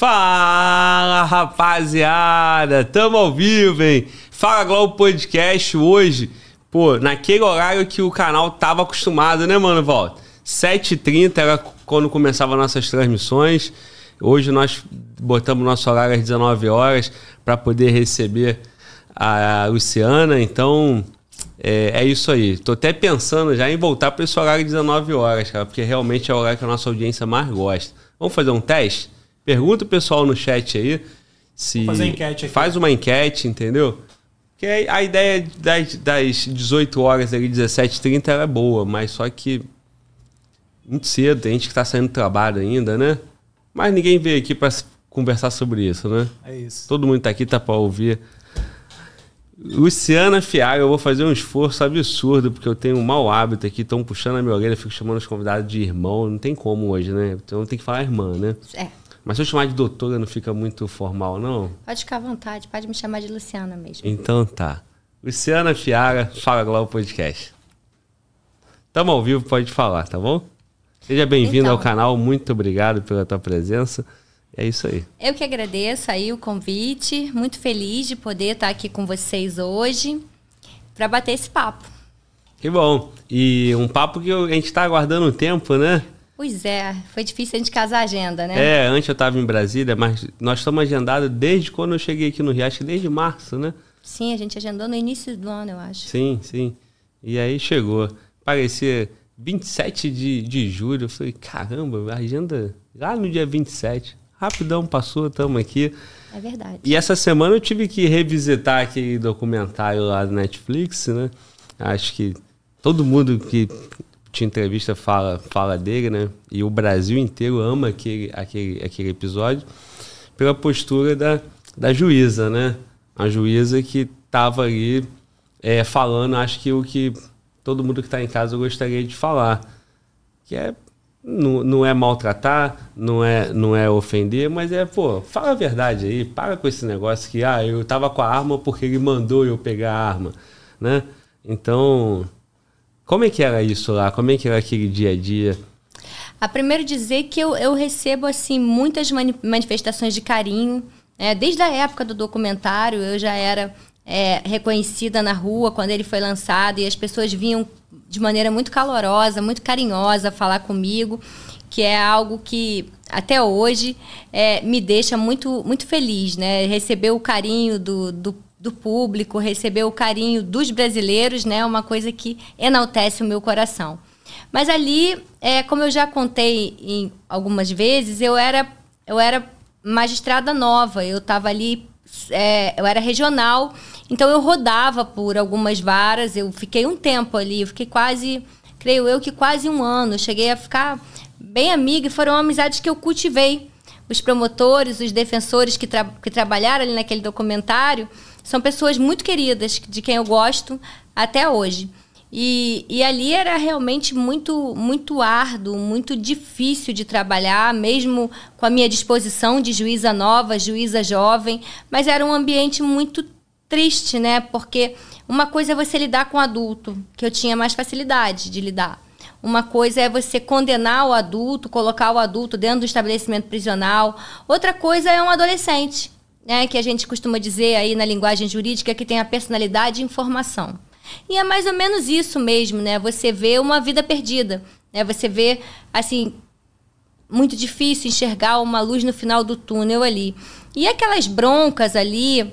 Fala, rapaziada! Tamo ao vivo, hein? Fala Globo Podcast hoje. Pô, naquele horário que o canal tava acostumado, né, mano, Volta? 7h30 era quando começavam nossas transmissões. Hoje nós botamos nosso horário às 19 horas para poder receber a Luciana. Então, é, é, isso aí. Tô até pensando já em voltar para esse horário de 19 horas, cara, porque realmente é o horário que a nossa audiência mais gosta. Vamos fazer um teste? Pergunta o pessoal no chat aí. Se Vou fazer enquete aqui. Faz uma enquete, entendeu? Porque a ideia das, das 18 horas ali, 17h30 era boa, mas só que muito cedo, tem gente que tá saindo do trabalho ainda, né? Mas ninguém veio aqui para conversar sobre isso, né? É isso. Todo mundo tá aqui, tá para ouvir. Luciana Fiaga, eu vou fazer um esforço absurdo, porque eu tenho um mau hábito aqui, estão puxando a minha orelha, fico chamando os convidados de irmão, não tem como hoje, né? Então tem que falar irmã, né? É. Mas se eu chamar de doutora, não fica muito formal, não? Pode ficar à vontade, pode me chamar de Luciana mesmo. Então tá. Luciana Fiaga, Fala Globo Podcast. Tamo ao vivo, pode falar, tá bom? Seja bem-vindo Então. ao canal, muito obrigado pela tua presença. É isso aí. Eu que agradeço aí o convite, muito feliz de poder estar aqui com vocês hoje para bater esse papo. Que bom. E um papo que a gente tá aguardando um tempo, né? Pois é, foi difícil a gente casar a agenda, né? É, antes eu tava em Brasília, mas nós estamos agendados desde quando eu cheguei aqui no Rio, acho que desde março, né? Sim, a gente agendou no início do ano, eu acho. Sim, sim. E aí chegou. Parecia 27 de, de julho. Eu falei, caramba, a agenda lá no dia 27. Rapidão passou, estamos aqui. É verdade. E essa semana eu tive que revisitar aquele documentário lá do Netflix, né? Acho que todo mundo que te entrevista fala, fala dele, né? E o Brasil inteiro ama aquele, aquele, aquele episódio pela postura da, da juíza, né? A juíza que estava ali é, falando, acho que o que todo mundo que está em casa gostaria de falar. Que é não, não é maltratar, não é, não é ofender, mas é, pô, fala a verdade aí, para com esse negócio que, ah, eu tava com a arma porque ele mandou eu pegar a arma, né? Então, como é que era isso lá? Como é que era aquele dia a dia? A primeiro dizer que eu, eu recebo assim muitas mani- manifestações de carinho. né? desde a época do documentário, eu já era é, reconhecida na rua quando ele foi lançado e as pessoas vinham de maneira muito calorosa, muito carinhosa falar comigo, que é algo que até hoje é, me deixa muito, muito feliz, né? Receber o carinho do, do, do público, receber o carinho dos brasileiros, né? Uma coisa que enaltece o meu coração. Mas ali, é, como eu já contei em algumas vezes, eu era, eu era magistrada nova, eu estava ali, é, eu era regional, então eu rodava por algumas varas, eu fiquei um tempo ali, eu fiquei quase, creio eu que quase um ano, cheguei a ficar bem amiga e foram amizades que eu cultivei. Os promotores, os defensores que, tra que trabalharam ali naquele documentário são pessoas muito queridas, de quem eu gosto até hoje. E, e ali era realmente muito, muito árduo, muito difícil de trabalhar, mesmo com a minha disposição de juíza nova, juíza jovem, mas era um ambiente muito triste, né? Porque uma coisa é você lidar com adulto, que eu tinha mais facilidade de lidar. Uma coisa é você condenar o adulto, colocar o adulto dentro do estabelecimento prisional. Outra coisa é um adolescente, né? Que a gente costuma dizer aí na linguagem jurídica que tem a personalidade e informação. E é mais ou menos isso mesmo, né? Você vê uma vida perdida, né? Você vê, assim, muito difícil enxergar uma luz no final do túnel ali. E aquelas broncas ali,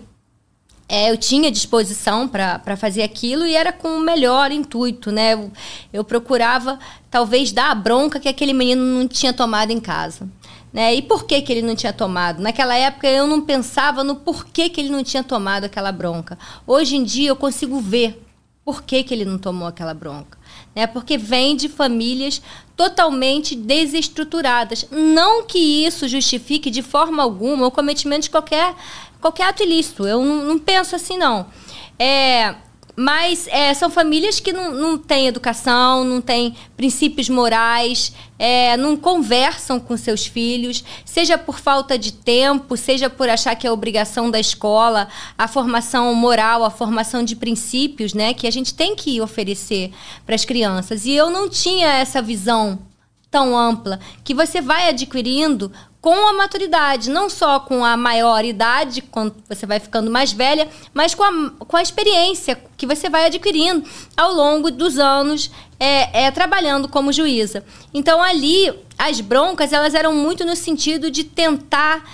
é, eu tinha disposição para fazer aquilo e era com o melhor intuito, né? Eu, eu procurava, talvez, dar a bronca que aquele menino não tinha tomado em casa. Né? E por que, que ele não tinha tomado? Naquela época eu não pensava no porquê que ele não tinha tomado aquela bronca. Hoje em dia eu consigo ver por que, que ele não tomou aquela bronca. Né? Porque vem de famílias totalmente desestruturadas. Não que isso justifique de forma alguma o cometimento de qualquer, qualquer ato ilícito. Eu não, não penso assim, não. É, mas é, são famílias que não, não têm educação, não têm princípios morais, é, não conversam com seus filhos, seja por falta de tempo, seja por achar que é obrigação da escola, a formação moral, a formação de princípios, né, que a gente tem que oferecer para as crianças. E eu não tinha essa visão tão ampla que você vai adquirindo com a maturidade, não só com a maior idade, quando você vai ficando mais velha, mas com a, com a experiência que você vai adquirindo ao longo dos anos é, é, trabalhando como juíza. Então ali as broncas elas eram muito no sentido de tentar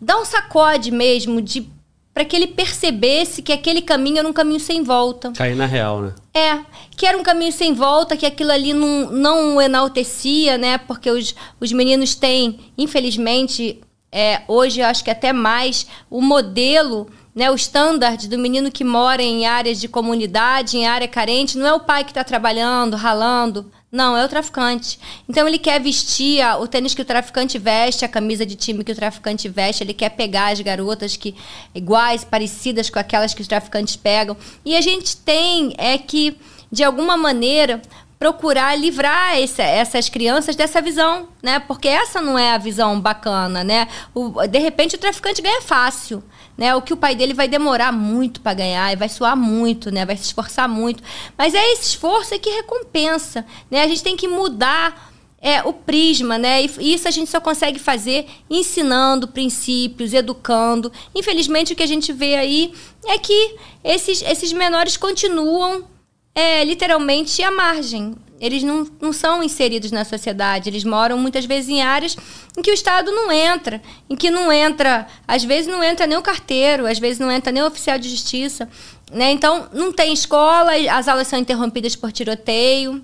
dar um sacode mesmo, de para que ele percebesse que aquele caminho era um caminho sem volta. Cair na real, né? É, que era um caminho sem volta, que aquilo ali não, não o enaltecia, né? Porque os, os meninos têm, infelizmente, é, hoje eu acho que até mais, o modelo né, o standard do menino que mora em áreas de comunidade, em área carente, não é o pai que está trabalhando, ralando. Não, é o traficante. Então ele quer vestir o tênis que o traficante veste, a camisa de time que o traficante veste, ele quer pegar as garotas que iguais, parecidas com aquelas que os traficantes pegam. E a gente tem é que de alguma maneira procurar livrar esse, essas crianças dessa visão, né? Porque essa não é a visão bacana, né? O, de repente o traficante ganha fácil, né? O que o pai dele vai demorar muito para ganhar, e vai suar muito, né? Vai se esforçar muito, mas é esse esforço que recompensa, né? A gente tem que mudar é o prisma, né? E isso a gente só consegue fazer ensinando princípios, educando. Infelizmente, o que a gente vê aí é que esses, esses menores continuam é literalmente à margem. Eles não, não são inseridos na sociedade, eles moram muitas vezes em áreas em que o Estado não entra, em que não entra, às vezes não entra nem o carteiro, às vezes não entra nem o oficial de justiça. Né? Então, não tem escola, as aulas são interrompidas por tiroteio.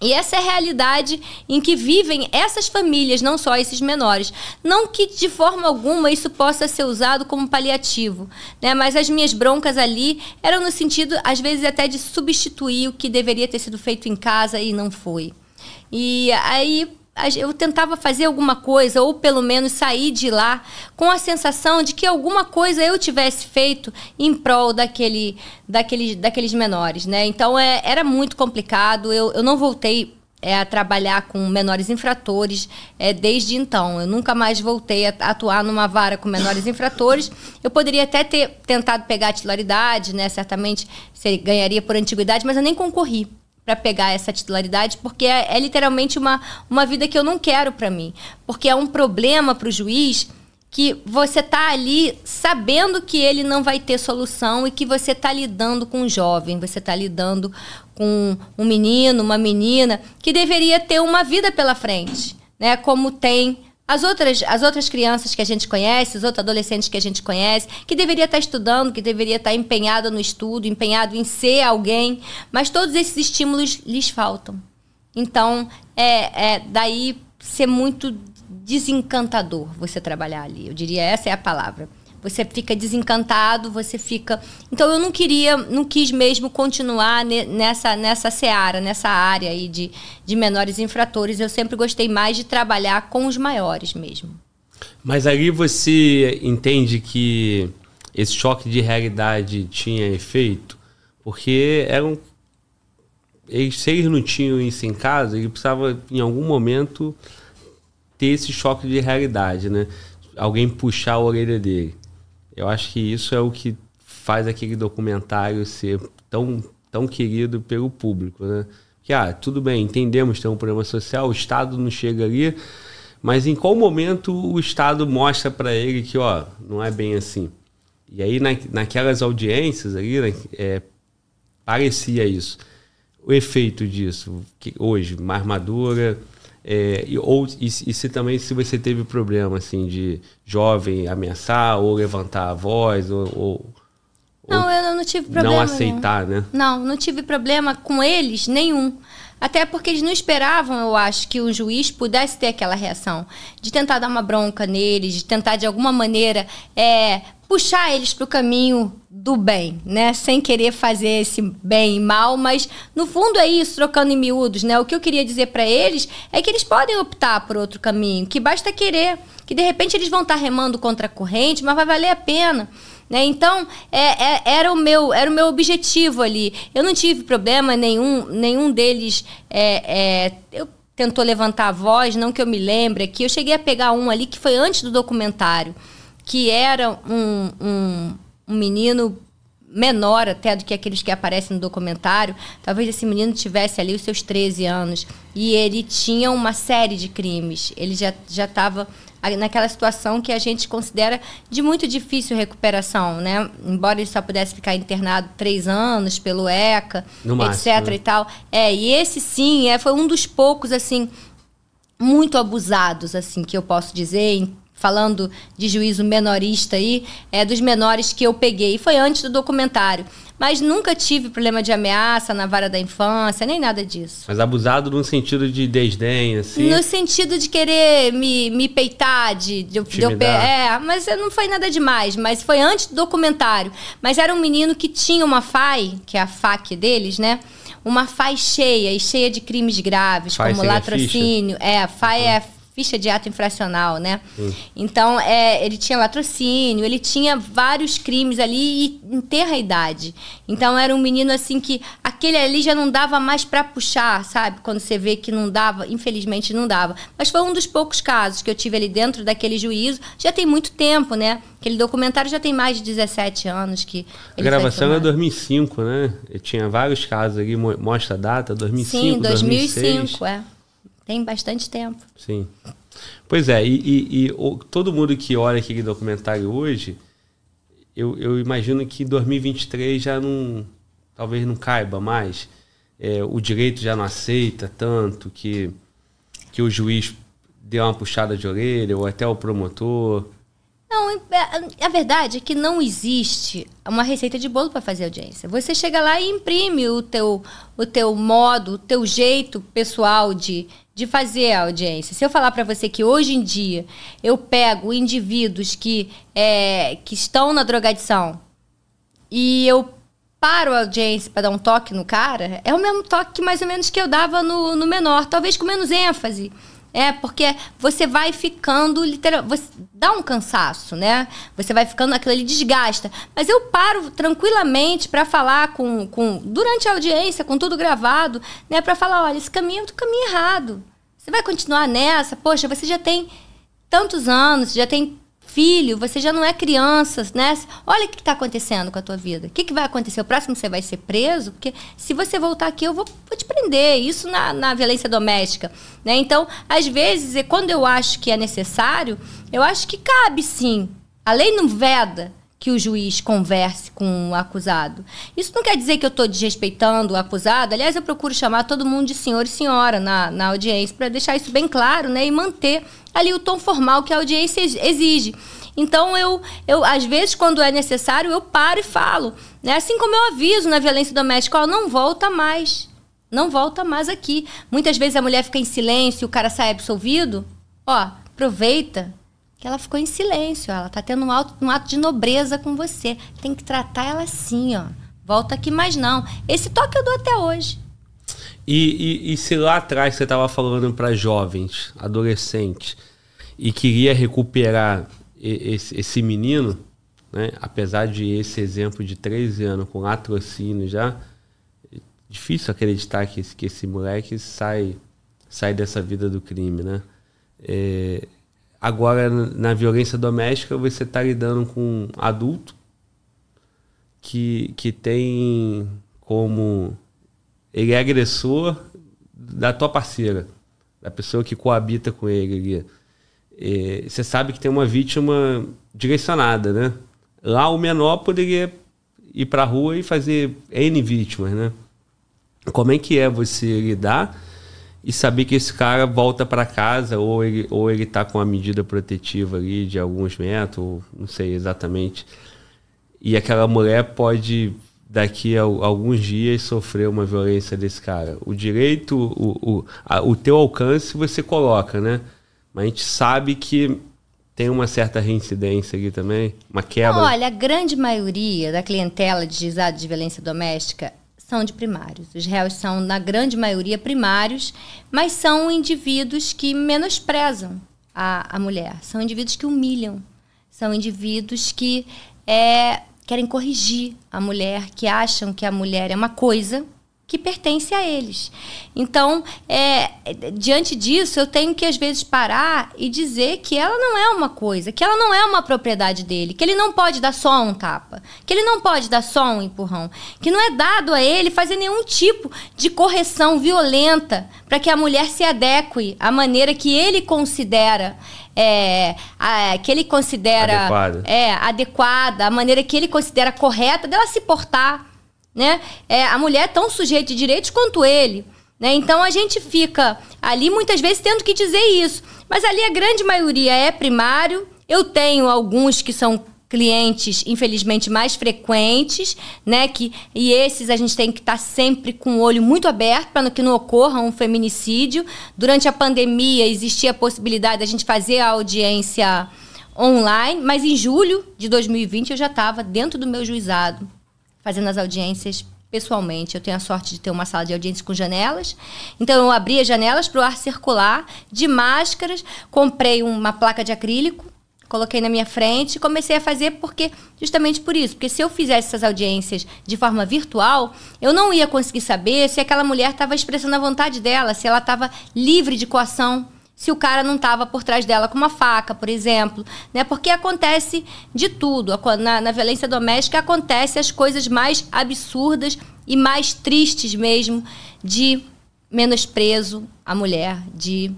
E essa é a realidade em que vivem essas famílias, não só esses menores. Não que de forma alguma isso possa ser usado como paliativo, né? Mas as minhas broncas ali eram no sentido, às vezes, até de substituir o que deveria ter sido feito em casa e não foi. E aí eu tentava fazer alguma coisa, ou pelo menos sair de lá com a sensação de que alguma coisa eu tivesse feito em prol daquele, daquele, daqueles menores, né? Então é, era muito complicado. Eu, eu não voltei é, a trabalhar com menores infratores é, desde então. Eu nunca mais voltei a atuar numa vara com menores infratores. Eu poderia até ter tentado pegar a titularidade, né? Certamente ganharia por antiguidade, mas eu nem concorri para pegar essa titularidade, porque é, é, literalmente uma, uma vida que eu não quero para mim. Porque é um problema para o juiz que você tá ali sabendo que ele não vai ter solução e que você tá lidando com um jovem, você tá lidando com um menino, uma menina que deveria ter uma vida pela frente, né? Como tem as outras, as outras crianças que a gente conhece, os outros adolescentes que a gente conhece, que deveria estar estudando, que deveria estar empenhado no estudo, empenhado em ser alguém, mas todos esses estímulos lhes faltam. Então, é, é daí ser muito desencantador você trabalhar ali. Eu diria essa é a palavra você fica desencantado, você fica. Então eu não queria, não quis mesmo continuar nessa, nessa seara, nessa área aí de, de menores infratores. Eu sempre gostei mais de trabalhar com os maiores mesmo. Mas aí você entende que esse choque de realidade tinha efeito? Porque eram. Eles, se eles não tinham isso em casa, ele precisava, em algum momento, ter esse choque de realidade, né? Alguém puxar a orelha dele. Eu acho que isso é o que faz aquele documentário ser tão, tão querido pelo público, né? Que, ah, tudo bem, entendemos, tem um problema social, o Estado não chega ali, mas em qual momento o Estado mostra para ele que, ó, não é bem assim? E aí, na, naquelas audiências ali, né, é, parecia isso. O efeito disso, que hoje, mais madura, é, e, ou, e, e, se também se você teve problema assim de jovem ameaçar ou levantar a voz ou, ou não, eu não tive problema. Não aceitar, né? Não, não tive problema com eles nenhum. Até porque eles não esperavam, eu acho, que o juiz pudesse ter aquela reação. De tentar dar uma bronca neles, de tentar, de alguma maneira, é, puxar eles para o caminho do bem, né? Sem querer fazer esse bem e mal, mas no fundo é isso, trocando em miúdos, né? O que eu queria dizer para eles é que eles podem optar por outro caminho, que basta querer, que de repente eles vão estar tá remando contra a corrente, mas vai valer a pena. Né? Então, é, é, era, o meu, era o meu objetivo ali. Eu não tive problema nenhum, nenhum deles. É, é, eu tentou levantar a voz, não que eu me lembre aqui. Eu cheguei a pegar um ali que foi antes do documentário, que era um, um, um menino menor até do que aqueles que aparecem no documentário. Talvez esse menino tivesse ali os seus 13 anos. E ele tinha uma série de crimes. Ele já estava naquela situação que a gente considera de muito difícil recuperação, né? Embora ele só pudesse ficar internado três anos pelo ECA, no etc máximo, né? e tal. É, e esse sim, é, foi um dos poucos, assim, muito abusados, assim, que eu posso dizer, falando de juízo menorista aí, é dos menores que eu peguei. Foi antes do documentário. Mas nunca tive problema de ameaça na vara da infância, nem nada disso. Mas abusado no sentido de desdém, assim? No sentido de querer me, me peitar, de, de, de eu, É, mas não foi nada demais. Mas foi antes do documentário. Mas era um menino que tinha uma FAI, que é a FAC deles, né? Uma FAI cheia, e cheia de crimes graves, FAI como latrocínio. É, a FAI uhum. é ficha de ato infracional, né? Hum. Então, é, ele tinha latrocínio, ele tinha vários crimes ali e em terra idade. Então, era um menino assim que aquele ali já não dava mais para puxar, sabe? Quando você vê que não dava, infelizmente não dava. Mas foi um dos poucos casos que eu tive ali dentro daquele juízo. Já tem muito tempo, né? Aquele documentário já tem mais de 17 anos que A gravação é 2005, né? Eu tinha vários casos ali, mostra a data, 2005, Sim, 2005, 2006. é. Tem bastante tempo. Sim. Pois é, e, e, e o, todo mundo que olha aquele documentário hoje, eu, eu imagino que 2023 já não. talvez não caiba mais. É, o direito já não aceita tanto que, que o juiz deu uma puxada de orelha, ou até o promotor. Não, é, a verdade é que não existe uma receita de bolo para fazer audiência. Você chega lá e imprime o teu, o teu modo, o teu jeito pessoal de, de fazer a audiência. Se eu falar para você que hoje em dia eu pego indivíduos que, é, que estão na drogadição e eu paro a audiência para dar um toque no cara, é o mesmo toque mais ou menos que eu dava no, no menor, talvez com menos ênfase. É, porque você vai ficando literal, você dá um cansaço, né? Você vai ficando aquilo ali desgasta. Mas eu paro tranquilamente para falar com, com durante a audiência, com tudo gravado, né, para falar, olha, esse caminho é o caminho errado. Você vai continuar nessa? Poxa, você já tem tantos anos, já tem filho, você já não é criança, né? Olha o que está acontecendo com a tua vida. O que, que vai acontecer? O próximo você vai ser preso? Porque se você voltar aqui, eu vou, vou te prender. Isso na, na violência doméstica. Né? Então, às vezes, quando eu acho que é necessário, eu acho que cabe sim. A lei não veda que o juiz converse com o acusado. Isso não quer dizer que eu estou desrespeitando o acusado. Aliás, eu procuro chamar todo mundo de senhor e senhora na, na audiência para deixar isso bem claro né, e manter ali o tom formal que a audiência exige. Então, eu, eu, às vezes, quando é necessário, eu paro e falo. Né? Assim como eu aviso na violência doméstica, ó, não volta mais. Não volta mais aqui. Muitas vezes a mulher fica em silêncio o cara sai absolvido. Ó, aproveita, ela ficou em silêncio. Ela tá tendo um, ato, um ato de nobreza com você. Tem que tratar ela assim, ó. Volta aqui mais não. Esse toque eu dou até hoje. E, e, e se lá atrás você estava falando para jovens, adolescentes, e queria recuperar esse, esse menino, né? apesar de esse exemplo de 13 anos com latrocínio já, difícil acreditar que esse, que esse moleque sai, sai dessa vida do crime, né? É, Agora, na violência doméstica, você está lidando com um adulto que, que tem como. Ele é agressor da tua parceira, da pessoa que coabita com ele. E você sabe que tem uma vítima direcionada, né? Lá o menor poderia ir para a rua e fazer N vítimas, né? Como é que é você lidar e saber que esse cara volta para casa ou ele, ou ele tá com a medida protetiva ali de alguns metros, não sei exatamente. E aquela mulher pode, daqui a, alguns dias, sofrer uma violência desse cara. O direito, o, o, a, o teu alcance você coloca, né? Mas a gente sabe que tem uma certa reincidência aqui também, uma quebra. Olha, a grande maioria da clientela de juizado de violência doméstica são de primários. Os réus são, na grande maioria, primários, mas são indivíduos que menosprezam a, a mulher. São indivíduos que humilham. São indivíduos que é, querem corrigir a mulher, que acham que a mulher é uma coisa que pertence a eles. Então, é, diante disso, eu tenho que às vezes parar e dizer que ela não é uma coisa, que ela não é uma propriedade dele, que ele não pode dar só um tapa, que ele não pode dar só um empurrão, que não é dado a ele fazer nenhum tipo de correção violenta para que a mulher se adeque à maneira que ele considera é, a, que ele considera adequada. É, adequada, a maneira que ele considera correta dela se portar né? É, a mulher é tão sujeita de direitos quanto ele. Né? Então a gente fica ali muitas vezes tendo que dizer isso. Mas ali a grande maioria é primário. Eu tenho alguns que são clientes, infelizmente, mais frequentes, né? Que, e esses a gente tem que estar tá sempre com o olho muito aberto para que não ocorra um feminicídio. Durante a pandemia existia a possibilidade da gente fazer a audiência online, mas em julho de 2020 eu já estava dentro do meu juizado fazendo as audiências pessoalmente. Eu tenho a sorte de ter uma sala de audiências com janelas. Então eu abri as janelas para o ar circular, de máscaras, comprei uma placa de acrílico, coloquei na minha frente e comecei a fazer porque justamente por isso, porque se eu fizesse essas audiências de forma virtual, eu não ia conseguir saber se aquela mulher estava expressando a vontade dela, se ela estava livre de coação se o cara não estava por trás dela com uma faca, por exemplo, né? Porque acontece de tudo. Na, na violência doméstica acontece as coisas mais absurdas e mais tristes mesmo de menosprezo à mulher, de,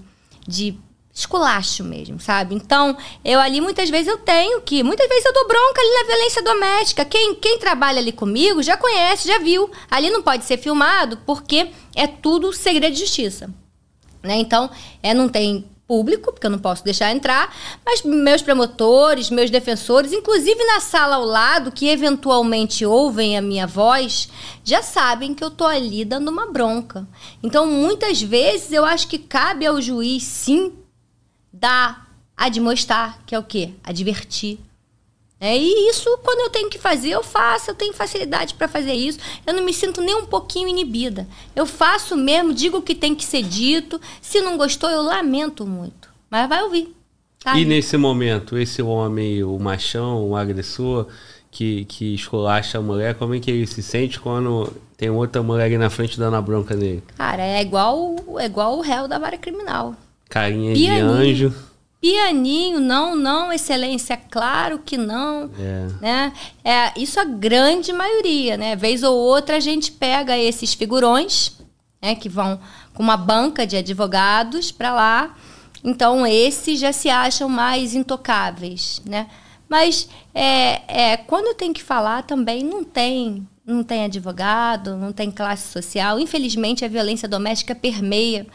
de esculacho mesmo, sabe? Então, eu ali muitas vezes eu tenho que, muitas vezes eu dou bronca ali na violência doméstica. Quem, quem trabalha ali comigo já conhece, já viu. Ali não pode ser filmado porque é tudo segredo de justiça. Né? Então, é, não tem público, porque eu não posso deixar entrar, mas meus promotores, meus defensores, inclusive na sala ao lado, que eventualmente ouvem a minha voz, já sabem que eu tô ali dando uma bronca. Então, muitas vezes, eu acho que cabe ao juiz, sim, dar, admoestar, que é o quê? Advertir. É, e isso, quando eu tenho que fazer, eu faço, eu tenho facilidade para fazer isso. Eu não me sinto nem um pouquinho inibida. Eu faço mesmo, digo o que tem que ser dito. Se não gostou, eu lamento muito. Mas vai ouvir. Tá e aí. nesse momento, esse homem, o machão, o agressor, que, que esculacha a mulher, como é que ele se sente quando tem outra mulher ali na frente dando a bronca nele? Cara, é igual, é igual o réu da vara criminal. Carinha Pianinho. de anjo pianinho, não, não, excelência, claro que não, é. né? É, isso a grande maioria, né? Vez ou outra a gente pega esses figurões, né, que vão com uma banca de advogados para lá. Então esses já se acham mais intocáveis, né? Mas é, é, quando tem que falar também não tem não tem advogado, não tem classe social. Infelizmente a violência doméstica permeia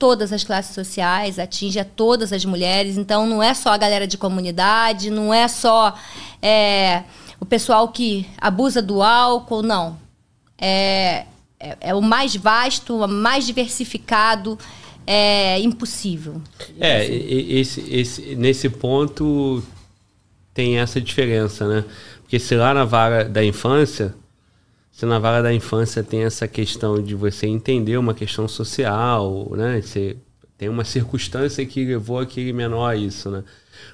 todas as classes sociais, atinge a todas as mulheres. Então, não é só a galera de comunidade, não é só é, o pessoal que abusa do álcool, não. É, é, é o mais vasto, o mais diversificado é impossível. É, esse, esse, nesse ponto tem essa diferença, né? Porque se lá na vara da infância na vara da infância tem essa questão de você entender uma questão social, né? Você tem uma circunstância que levou aquele menor a isso, né?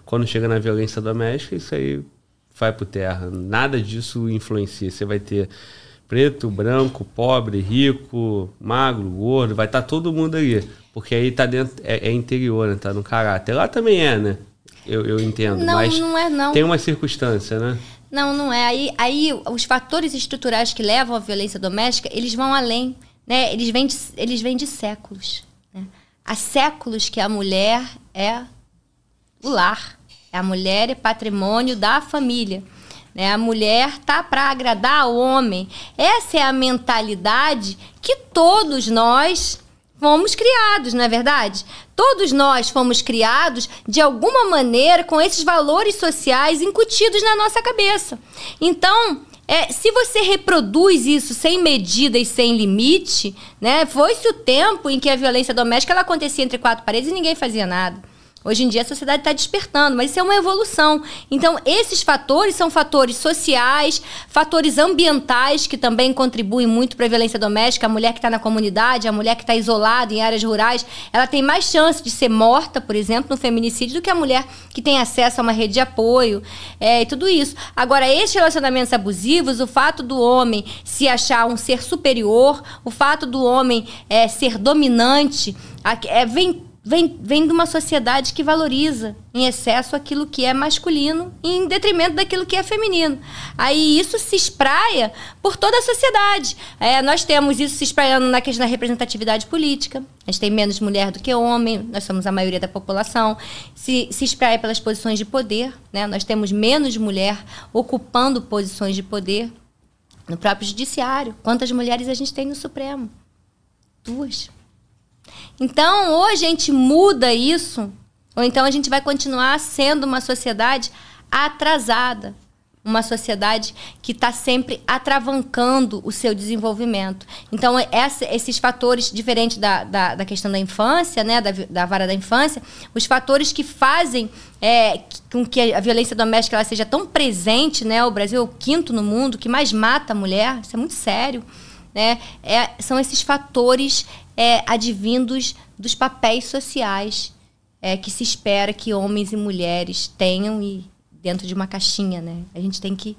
Quando chega na violência doméstica, isso aí vai por terra. Nada disso influencia. Você vai ter preto, branco, pobre, rico, magro, gordo, vai estar tá todo mundo ali. Porque aí tá dentro, é, é, interior, né? Tá no caráter. Lá também é, né? Eu, eu entendo. Não, mas não é não. Tem uma circunstância, né? Não, não é. Aí, aí os fatores estruturais que levam à violência doméstica, eles vão além. Né? Eles, vêm de, eles vêm de séculos. Né? Há séculos que a mulher é o lar. A mulher é patrimônio da família. Né? A mulher tá para agradar o homem. Essa é a mentalidade que todos nós fomos criados, não é verdade? Todos nós fomos criados de alguma maneira com esses valores sociais incutidos na nossa cabeça. Então, é, se você reproduz isso sem medida e sem limite, né? Foi-se o tempo em que a violência doméstica ela acontecia entre quatro paredes e ninguém fazia nada. Hoje em dia a sociedade está despertando, mas isso é uma evolução. Então, esses fatores são fatores sociais, fatores ambientais que também contribuem muito para a violência doméstica. A mulher que está na comunidade, a mulher que está isolada em áreas rurais, ela tem mais chance de ser morta, por exemplo, no feminicídio, do que a mulher que tem acesso a uma rede de apoio é, e tudo isso. Agora, esses relacionamentos abusivos, o fato do homem se achar um ser superior, o fato do homem é, ser dominante, é, vem vem, vem de uma sociedade que valoriza em excesso aquilo que é masculino em detrimento daquilo que é feminino. Aí isso se espraia por toda a sociedade. É, nós temos isso se espraiando na questão da representatividade política. A gente tem menos mulher do que homem, nós somos a maioria da população. Se, se espraia pelas posições de poder. Né? Nós temos menos mulher ocupando posições de poder no próprio judiciário. Quantas mulheres a gente tem no Supremo? Duas. Então, ou a gente muda isso, ou então a gente vai continuar sendo uma sociedade atrasada. Uma sociedade que está sempre atravancando o seu desenvolvimento. Então, essa, esses fatores, diferentes da, da, da, questão da infância, né, da, da vara da infância, os fatores que fazem é, com que a violência doméstica ela seja tão presente, né? O Brasil é o quinto no mundo que mais mata a mulher, isso é muito sério. Né? É, são esses fatores é, advindos dos papéis sociais é, que se espera que homens e mulheres tenham e dentro de uma caixinha, né? A gente tem que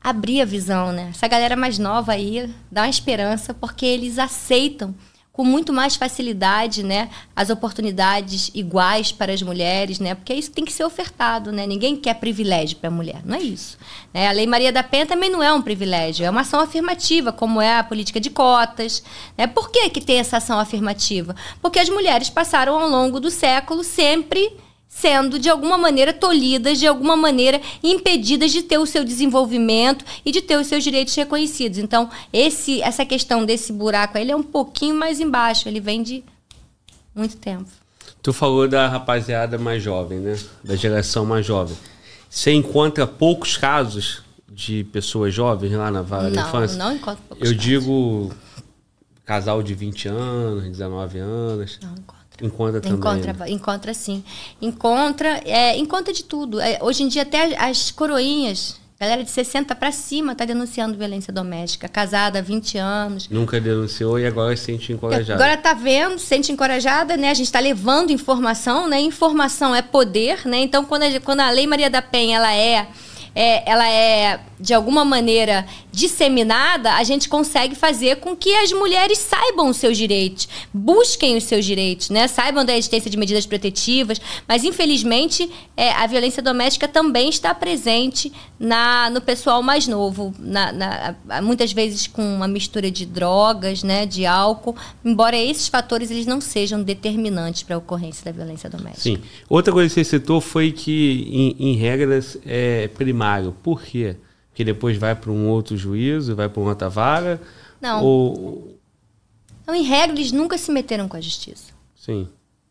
abrir a visão, né? Essa galera mais nova aí dá uma esperança porque eles aceitam com muito mais facilidade, né, as oportunidades iguais para as mulheres, né, porque isso tem que ser ofertado, né, ninguém quer privilégio para a mulher, não é isso. Né? A Lei Maria da Penha também não é um privilégio, é uma ação afirmativa, como é a política de cotas. Né? Por que, que tem essa ação afirmativa? Porque as mulheres passaram ao longo do século sempre sendo de alguma maneira tolhidas, de alguma maneira impedidas de ter o seu desenvolvimento e de ter os seus direitos reconhecidos. Então, esse, essa questão desse buraco ele é um pouquinho mais embaixo, ele vem de muito tempo. Tu falou da rapaziada mais jovem, né? Da geração mais jovem. Você encontra poucos casos de pessoas jovens lá na vara da infância? Não, não encontro poucos Eu casos. digo casal de 20 anos, 19 anos. Não encontro. Encontra também. Encontra, né? encontra sim. Encontra, é, encontra de tudo. É, hoje em dia, até as coroinhas, galera de 60 para cima, tá denunciando violência doméstica. Casada há 20 anos. Nunca denunciou e agora se sente encorajada. Agora tá vendo, se sente encorajada, né? A gente está levando informação, né? Informação é poder, né? Então, quando a, quando a Lei Maria da Penha ela é, é ela é de alguma maneira disseminada, a gente consegue fazer com que as mulheres saibam os seus direitos, busquem os seus direitos, né? Saibam da existência de medidas protetivas, mas infelizmente é, a violência doméstica também está presente na, no pessoal mais novo, na, na, muitas vezes com uma mistura de drogas, né, de álcool, embora esses fatores eles não sejam determinantes para a ocorrência da violência doméstica. Sim. Outra coisa que você citou foi que, em, em regras, é primário. Por quê? Que depois vai para um outro juízo, vai para uma outra vara? Não. Ou... Não, em regra, eles nunca se meteram com a justiça. Sim.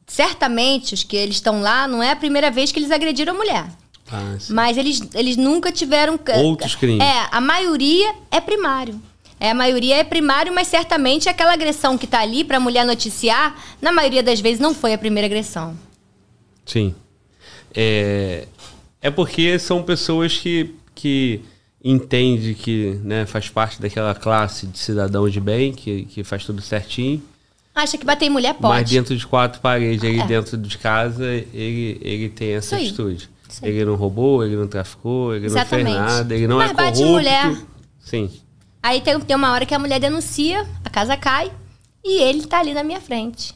Certamente, os que eles estão lá, não é a primeira vez que eles agrediram a mulher. Ah. Mas eles, eles nunca tiveram... Outros crimes. É, a maioria é primário. É, a maioria é primário, mas certamente aquela agressão que está ali para a mulher noticiar, na maioria das vezes não foi a primeira agressão. Sim. É, é porque são pessoas que, que entende que né, faz parte daquela classe de cidadão de bem, que, que faz tudo certinho. Acha que bater em mulher pode. Mas dentro de quatro paredes, ele É. dentro de casa, ele, ele tem essa Isso atitude. Isso. Ele não roubou, ele não traficou, ele Exatamente. não fez nada, ele não Mas é bate em corrupto. mulher. Sim. Aí tem, tem uma hora que a mulher denuncia, a casa cai e ele tá ali na minha frente.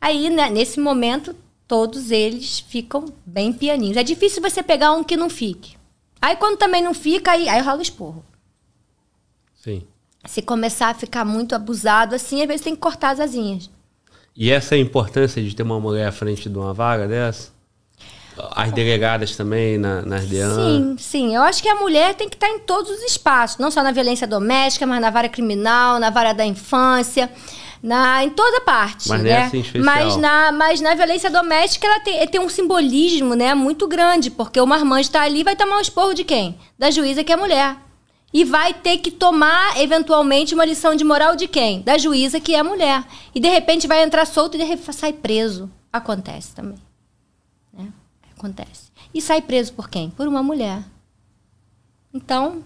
Aí, né, nesse momento, todos eles ficam bem pianinhos. É difícil você pegar um que não fique. Aí quando também não fica, aí, aí rola o esporro. Sim. Se começar a ficar muito abusado assim, às vezes tem que cortar as asinhas. E essa é a importância de ter uma mulher à frente de uma vaga dessa? As delegadas também, na, nas DEAN? Sim, sim. Eu acho que a mulher tem que estar em todos os espaços, não só na violência doméstica, mas na vara criminal, na vara da infância, na, em toda parte. Mas né? nessa em especial. Mas na, mas na violência doméstica ela tem, tem um simbolismo né, muito grande, porque o marmanjo está ali e vai tomar um esporro de quem? Da juíza que é mulher. E vai ter que tomar, eventualmente, uma lição de moral de quem? Da juíza que é mulher. E de repente vai entrar solto e de repente sai preso. Acontece também. acontece. E sai preso por quem? Por uma mulher. Então,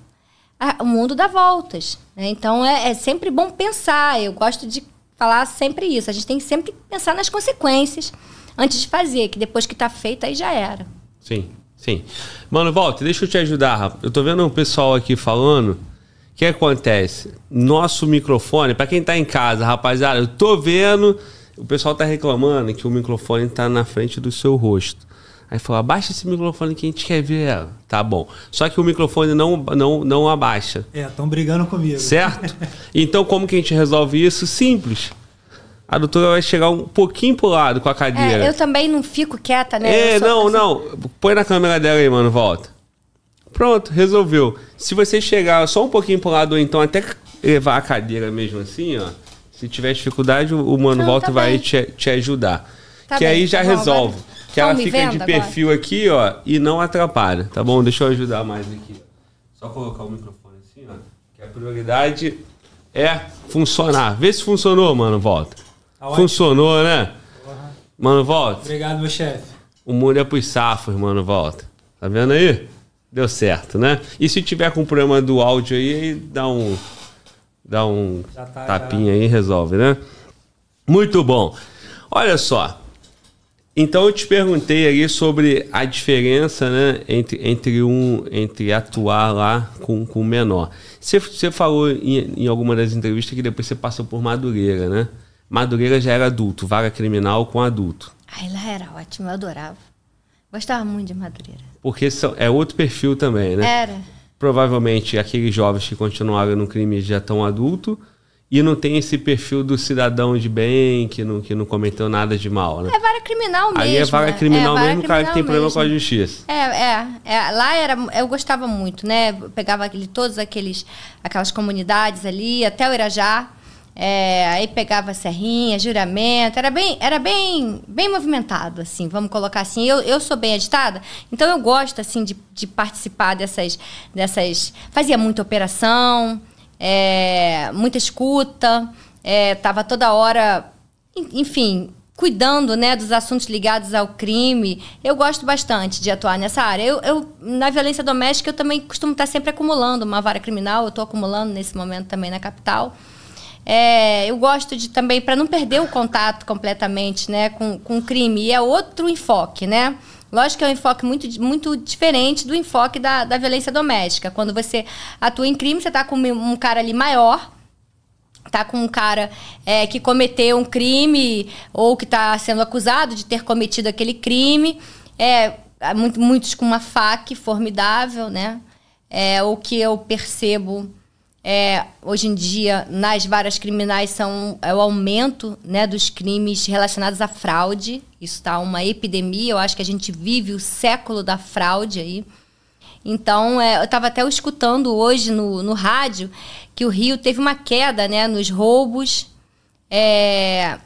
a, o mundo dá voltas. Né? Então, é, é sempre bom pensar. Eu gosto de falar sempre isso. A gente tem que sempre pensar nas consequências antes de fazer, que depois que está feito, aí já era. Sim, sim. Mano, volta, deixa eu te ajudar. Eu tô vendo um pessoal aqui falando. O que acontece? Nosso microfone, para quem tá em casa, rapaziada, eu tô vendo, o pessoal tá reclamando que o microfone tá na frente do seu rosto. Aí falou, abaixa esse microfone que a gente quer ver ela. Tá bom. Só que o microfone não, não, não abaixa. É, estão brigando comigo. Certo? Então como que a gente resolve isso? Simples. A doutora vai chegar um pouquinho pro lado com a cadeira. É, eu também não fico quieta, né? É, não, não. Põe na câmera dela aí, mano, volta. Pronto, resolveu. Se você chegar só um pouquinho pro lado, ou então até levar a cadeira mesmo assim, ó. Se tiver dificuldade, o mano não, volta tá vai te, te ajudar. Tá que bem, aí já tá resolve. Agora... Que ela fica de perfil agora? aqui, ó, e não atrapalha, tá bom? Deixa eu ajudar mais aqui. Só colocar o microfone assim, ó. Que a prioridade é funcionar. Vê se funcionou, mano, volta. Tá funcionou, né? Mano, volta. Obrigado, meu chefe. O mundo é pros safos, mano, volta. Tá vendo aí? Deu certo, né? E se tiver com problema do áudio aí, dá um. Dá um tá, tapinha já. aí e resolve, né? Muito bom. Olha só. Então eu te perguntei aí sobre a diferença né, entre, entre, um, entre atuar lá com, o menor. Você, você falou em, em alguma das entrevistas que depois você passou por Madureira, né? Madureira já era adulto, vaga criminal com adulto. Ai, lá era ótimo, eu adorava. Gostava muito de Madureira. Porque são, é outro perfil também, né? Era. Provavelmente aqueles jovens que continuaram no crime já estão adultos e não tem esse perfil do cidadão de bem, que não, que não cometeu nada de mal, né? É vara criminal mesmo. Aí é vara né? criminal é, mesmo, o cara que tem mesmo. problema com a justiça. É, é, é, Lá era. Eu gostava muito, né? Pegava aquele, todos aqueles, aquelas comunidades ali, até o Irajá. É, aí pegava serrinha, juramento, era bem, era bem, bem movimentado, assim, vamos colocar assim. Eu, eu sou bem agitada, então eu gosto assim de, de participar dessas, dessas. Fazia muita operação, é, muita escuta, estava é, toda hora, enfim, cuidando né, dos assuntos ligados ao crime. Eu gosto bastante de atuar nessa área. Eu, eu, na violência doméstica, eu também costumo estar sempre acumulando uma vara criminal, eu estou acumulando nesse momento também na capital. É, eu gosto de também, para não perder o contato completamente né, com, com o crime, e é outro enfoque, né? Lógico que é um enfoque muito, muito diferente do enfoque da, da violência doméstica. Quando você atua em crime, você está com um cara ali maior, tá com um cara é, que cometeu um crime ou que está sendo acusado de ter cometido aquele crime. É, muito, muitos com uma faca formidável, né? É, o que eu percebo é, hoje em dia nas varas criminais são é o aumento né, dos crimes relacionados à fraude. Isso está uma epidemia. Eu acho que a gente vive o século da fraude aí. Então, é, eu estava até escutando hoje no, no rádio que o Rio teve uma queda né, nos roubos. É,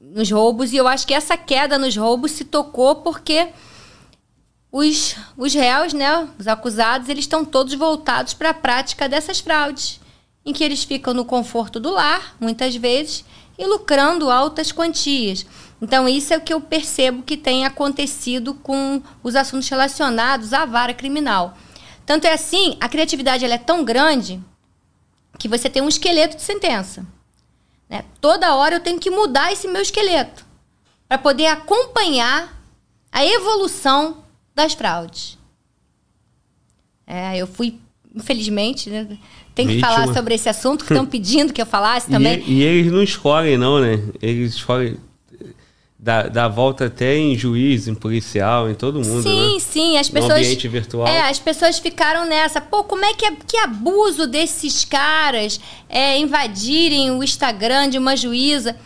nos roubos, e eu acho que essa queda nos roubos se tocou porque os, os réus, né, os acusados, eles estão todos voltados para a prática dessas fraudes em que eles ficam no conforto do lar, muitas vezes, e lucrando altas quantias. Então, isso é o que eu percebo que tem acontecido com os assuntos relacionados à vara criminal. Tanto é assim, a criatividade ela é tão grande que você tem um esqueleto de sentença. Né? Toda hora eu tenho que mudar esse meu esqueleto para poder acompanhar a evolução das fraudes. É, eu fui, infelizmente, né? tem que Vítima. falar sobre esse assunto que estão pedindo que eu falasse também. E, e, eles não escolhem, não, né? Eles escolhem. Dá, dá volta até em juiz, em policial, em todo mundo. Sim, né? sim. As pessoas. No ambiente virtual. É, as pessoas ficaram nessa. Pô, como é que, é, que abuso desses caras é, invadirem o Instagram de uma juíza?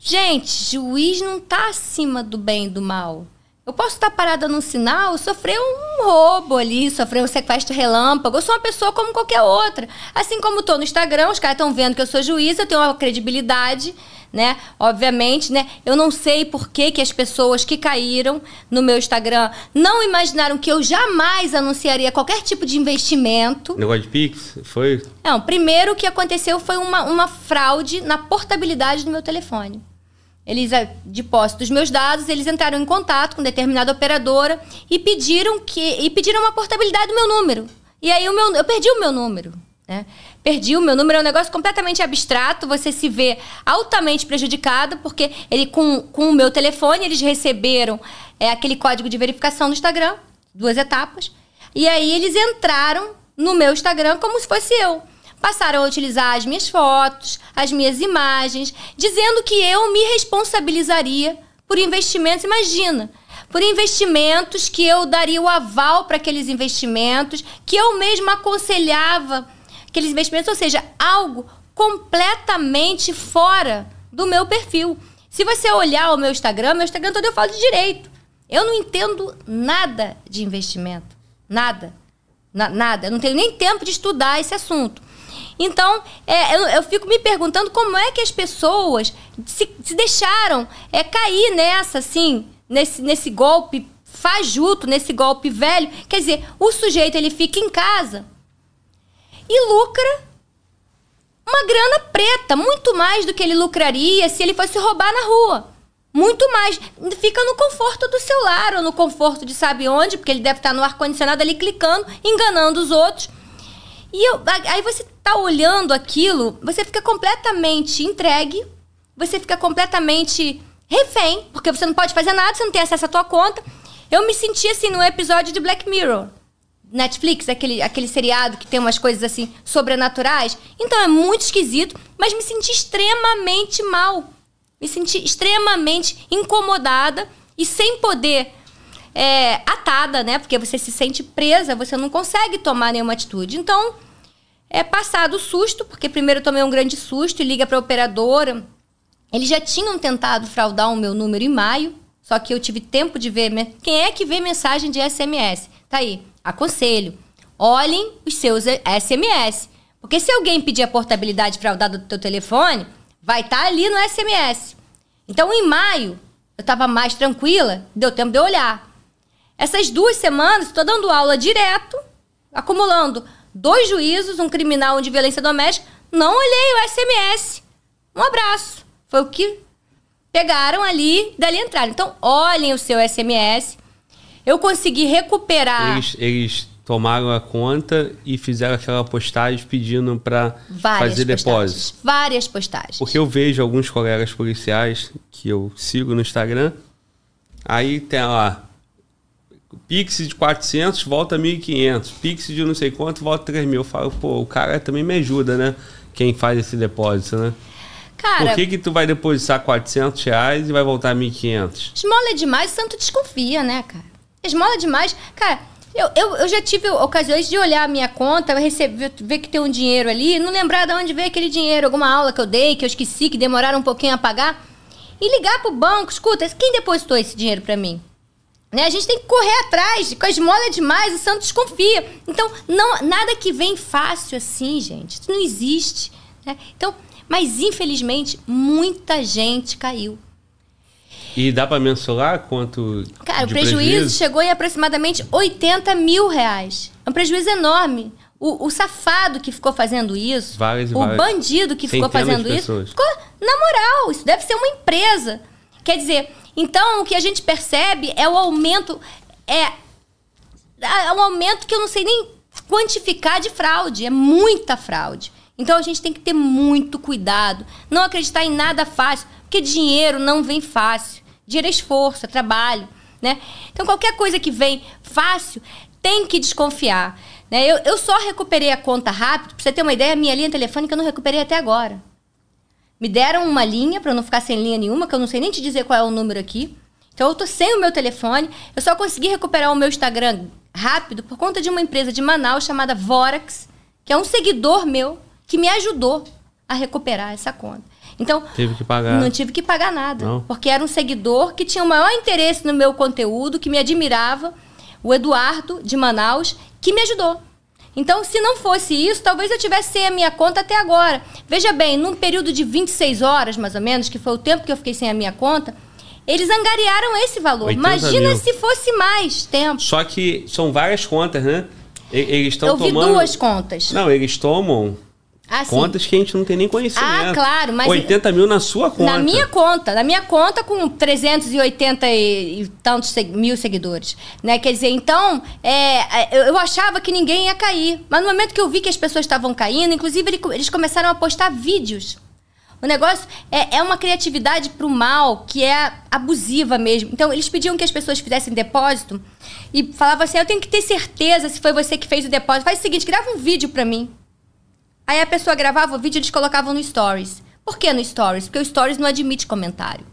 Gente, juiz não tá acima do bem e do mal. Eu posso estar parada num sinal, sofrer um roubo ali, sofrer um sequestro relâmpago. Eu sou uma pessoa como qualquer outra. Assim como estou no Instagram, os caras estão vendo que eu sou juíza, eu tenho uma credibilidade, né? Obviamente, né? Eu não sei por que, que as pessoas que caíram no meu Instagram não imaginaram que eu jamais anunciaria qualquer tipo de investimento. Negócio de Pix? Foi? Não, primeiro o que aconteceu foi uma, uma fraude na portabilidade do meu telefone. Eles de posse dos meus dados, eles entraram em contato com determinada operadora e pediram que e pediram uma portabilidade do meu número. E aí o meu, eu perdi o meu número. Né? Perdi o meu número, é um negócio completamente abstrato. Você se vê altamente prejudicado, porque ele com, com o meu telefone, eles receberam é, aquele código de verificação do Instagram, duas etapas. E aí eles entraram no meu Instagram como se fosse eu passaram a utilizar as minhas fotos, as minhas imagens, dizendo que eu me responsabilizaria por investimentos. Imagina, por investimentos que eu daria o aval para aqueles investimentos, que eu mesma aconselhava aqueles investimentos, ou seja, algo completamente fora do meu perfil. Se você olhar o meu Instagram, meu Instagram todo eu falo de direito. Eu não entendo nada de investimento. Nada. Na, nada. Eu não tenho nem tempo de estudar esse assunto. Então, é, eu, eu, fico me perguntando como é que as pessoas se, se deixaram é, cair nessa, assim, nesse, nesse golpe fajuto, nesse golpe velho. Quer dizer, o sujeito ele fica em casa e lucra uma grana preta, muito mais do que ele lucraria se ele fosse roubar na rua. Muito mais. Fica no conforto do seu lar ou no conforto de sabe onde, porque ele deve estar no ar-condicionado ali clicando, enganando os outros. E eu, aí você tá olhando aquilo, você fica completamente entregue, você fica completamente refém, porque você não pode fazer nada, você não tem acesso à tua conta. Eu me senti assim no episódio de Black Mirror. Netflix, aquele, aquele seriado que tem umas coisas assim sobrenaturais. Então é muito esquisito, mas me senti extremamente mal. Me senti extremamente incomodada e sem poder é, atada, né? Porque você se sente presa, você não consegue tomar nenhuma atitude. Então, é passado o susto, porque primeiro eu tomei um grande susto e liga para a operadora. Eles já tinham tentado fraudar o meu número em maio, só que eu tive tempo de ver. Quem é que vê mensagem de SMS? Tá aí. Aconselho. Olhem os seus SMS. Porque se alguém pedir a portabilidade fraudada do teu telefone, vai estar tá ali no SMS. Então, em maio, eu estava mais tranquila, deu tempo de eu olhar. Essas duas semanas, estou dando aula direto, acumulando dois juízos, um criminal de violência doméstica. Não olhei o SMS. Um abraço. Foi o que pegaram ali, dali entraram. Então, olhem o seu SMS. Eu consegui recuperar. Eles, eles tomaram a conta e fizeram aquela postagem pedindo para fazer depósito. Várias postagens. Porque eu vejo alguns colegas policiais que eu sigo no Instagram. Aí tem lá Pix de 400 volta 1.500. Pix de não sei quanto volta 3 mil. Eu falo, pô, o cara também me ajuda, né? Quem faz esse depósito, né? Cara, Por que que tu vai depositar 400 reais e vai voltar 1.500? Esmola é demais, santo desconfia, né, cara? Esmola é demais. Cara, eu, eu, eu já tive ocasiões de olhar a minha conta, receber, ver que tem um dinheiro ali, não lembrar de onde veio aquele dinheiro, alguma aula que eu dei, que eu esqueci, que demoraram um pouquinho a pagar. E ligar pro banco, escuta, quem depositou esse dinheiro para mim? Né? A gente tem que correr atrás, com a esmola é demais, o santo desconfia. Então, não, nada que vem fácil assim, gente. Isso não existe. Né? Então, mas infelizmente, muita gente caiu. E dá para mensurar quanto. Cara, o prejuízo, prejuízo, chegou em aproximadamente 80 mil reais. É um prejuízo enorme. O, o safado que ficou fazendo isso, várias, o várias. bandido que ficou fazendo isso, ficou na moral. Isso deve ser uma empresa. Quer dizer, então, o que a gente percebe é o aumento. É, é um aumento que eu não sei nem quantificar de fraude. É muita fraude. Então a gente tem que ter muito cuidado. Não acreditar em nada fácil, porque dinheiro não vem fácil. Dinheiro é esforço, é trabalho. Né? Então qualquer coisa que vem fácil, tem que desconfiar. Né? Eu, eu só recuperei a conta rápido, para você ter uma ideia, minha linha telefônica eu não recuperei até agora. Me deram uma linha para eu não ficar sem linha nenhuma, que eu não sei nem te dizer qual é o número aqui. Então eu tô sem o meu telefone. Eu só consegui recuperar o meu Instagram rápido por conta de uma empresa de Manaus chamada Vorax, que é um seguidor meu que me ajudou a recuperar essa conta. Então, Teve que pagar. não tive que pagar nada, não. porque era um seguidor que tinha o maior interesse no meu conteúdo, que me admirava, o Eduardo de Manaus, que me ajudou. Então, se não fosse isso, talvez eu tivesse sem a minha conta até agora. Veja bem, num período de 26 horas, mais ou menos, que foi o tempo que eu fiquei sem a minha conta, eles angariaram esse valor. Imagina mil. se fosse mais tempo. Só que são várias contas, né? Eles estão tomando... Eu vi duas contas. Não, eles tomam Ah, Contas que a gente não tem nem conhecimento. Ah, claro, mas. 80 mil na sua conta. Na minha conta. Na minha conta com 380 e, e tantos mil seguidores. Né? Quer dizer, então, é, eu achava que ninguém ia cair. Mas no momento que eu vi que as pessoas estavam caindo, inclusive eles começaram a postar vídeos. O negócio é, é uma criatividade para o mal que é abusiva mesmo. Então, eles pediam que as pessoas fizessem depósito e falavam assim: eu tenho que ter certeza se foi você que fez o depósito. Faz o seguinte, grava um vídeo para mim. Aí a pessoa gravava o vídeo e eles colocavam no Stories. Por que no Stories? Porque o Stories não admite comentário.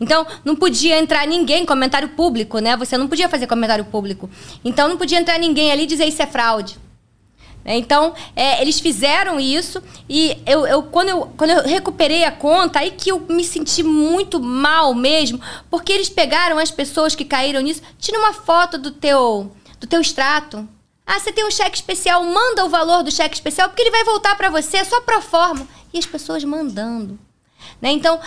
Então, não podia entrar ninguém, comentário público, né? Você não podia fazer comentário público. Então, não podia entrar ninguém ali e dizer isso é fraude. Né? Então, é, eles fizeram isso e eu, eu, quando eu, quando eu recuperei a conta, aí que eu me senti muito mal mesmo, porque eles pegaram as pessoas que caíram nisso, tira uma foto do teu, do teu extrato, ah, você tem um cheque especial, manda o valor do cheque especial, porque ele vai voltar para você, é só pro forma. E as pessoas mandando. Né? Então,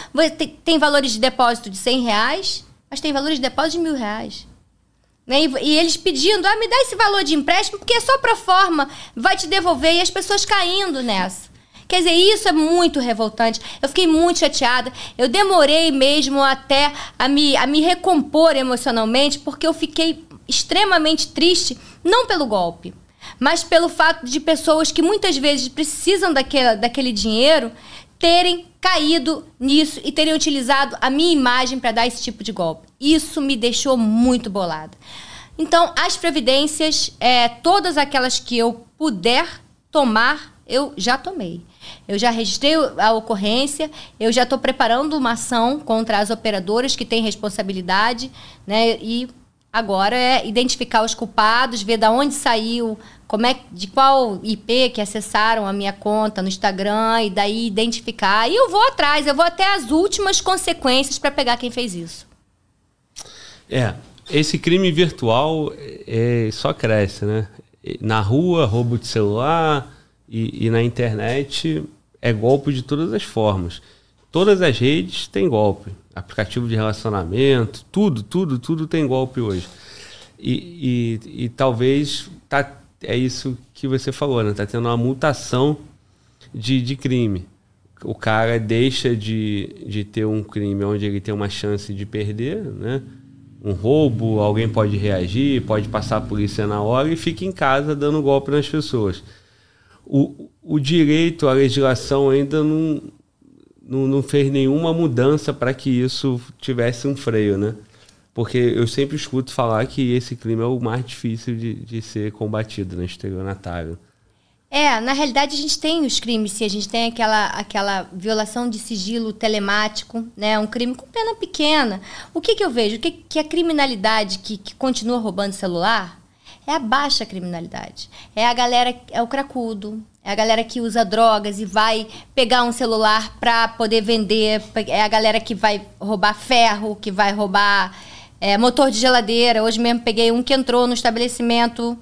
tem, valores de depósito de 100 reais, mas tem valores de depósito de mil reais. Né? E, e, eles pedindo, ah, me dá esse valor de empréstimo, porque é só pro forma, vai te devolver, e as pessoas caindo nessa. Quer dizer, isso é muito revoltante. Eu fiquei muito chateada. Eu demorei mesmo até a me, a me recompor emocionalmente, porque eu fiquei extremamente triste, não pelo golpe, mas pelo fato de pessoas que muitas vezes precisam daquele, daquele dinheiro terem caído nisso e terem utilizado a minha imagem para dar esse tipo de golpe. Isso me deixou muito bolada. Então, as providências, é, todas aquelas que eu puder tomar, eu já tomei. Eu já registrei a ocorrência, eu já estou preparando uma ação contra as operadoras que têm responsabilidade, né? E Agora é identificar os culpados, ver de onde saiu, como é, de qual IP que acessaram a minha conta no Instagram e daí identificar. E eu vou atrás, eu vou até as últimas consequências para pegar quem fez isso. É, esse crime virtual é, só cresce, né? Na rua, roubo de celular e, e na internet é golpe de todas as formas. Todas as redes têm golpe aplicativo de relacionamento, tudo, tudo, tudo tem golpe hoje. E, e, e, talvez tá, é isso que você falou, né? Tá tendo uma mutação de, de crime. O cara deixa de, de ter um crime onde ele tem uma chance de perder, né? Um roubo, alguém pode reagir, pode passar a polícia na hora e fica em casa dando golpe nas pessoas. O, o direito, a legislação ainda não, não, não fez nenhuma mudança para que isso tivesse um freio, né? Porque eu sempre escuto falar que esse crime é o mais difícil de, de ser combatido né? estelionatário. É, na realidade a gente tem os crimes, se a gente tem aquela, aquela violação de sigilo telemático, né? Um crime com pena pequena. O que, que eu vejo? Que, que a criminalidade que, que continua roubando celular é a baixa criminalidade. É a galera, é o cracudo, é a galera que usa drogas e vai pegar um celular para poder vender. É a galera que vai roubar ferro, que vai roubar é, motor de geladeira. Hoje mesmo peguei um que entrou no estabelecimento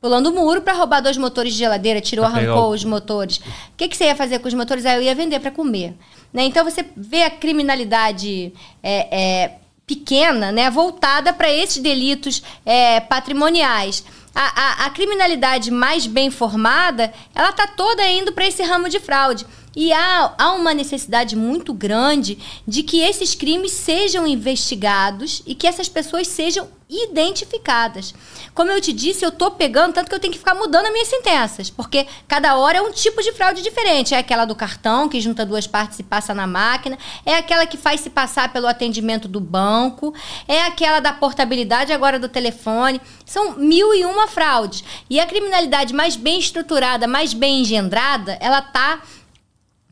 pulando o muro para roubar dois motores de geladeira, tirou, arrancou os motores. O que, que você ia fazer com os motores? Aí eu ia vender para comer. Né? Então você vê a criminalidade é, é, pequena, né, voltada para esses delitos é, patrimoniais a, a, a criminalidade mais bem formada, ela está toda indo para esse ramo de fraude. E há, há uma necessidade muito grande de que esses crimes sejam investigados e que essas pessoas sejam identificadas. Como eu te disse, eu estou pegando, tanto que eu tenho que ficar mudando as minhas sentenças, porque cada hora é um tipo de fraude diferente. É aquela do cartão, que junta duas partes e passa na máquina, é aquela que faz se passar pelo atendimento do banco, é aquela da portabilidade agora do telefone. São mil e uma fraudes. E a criminalidade mais bem estruturada, mais bem engendrada, ela está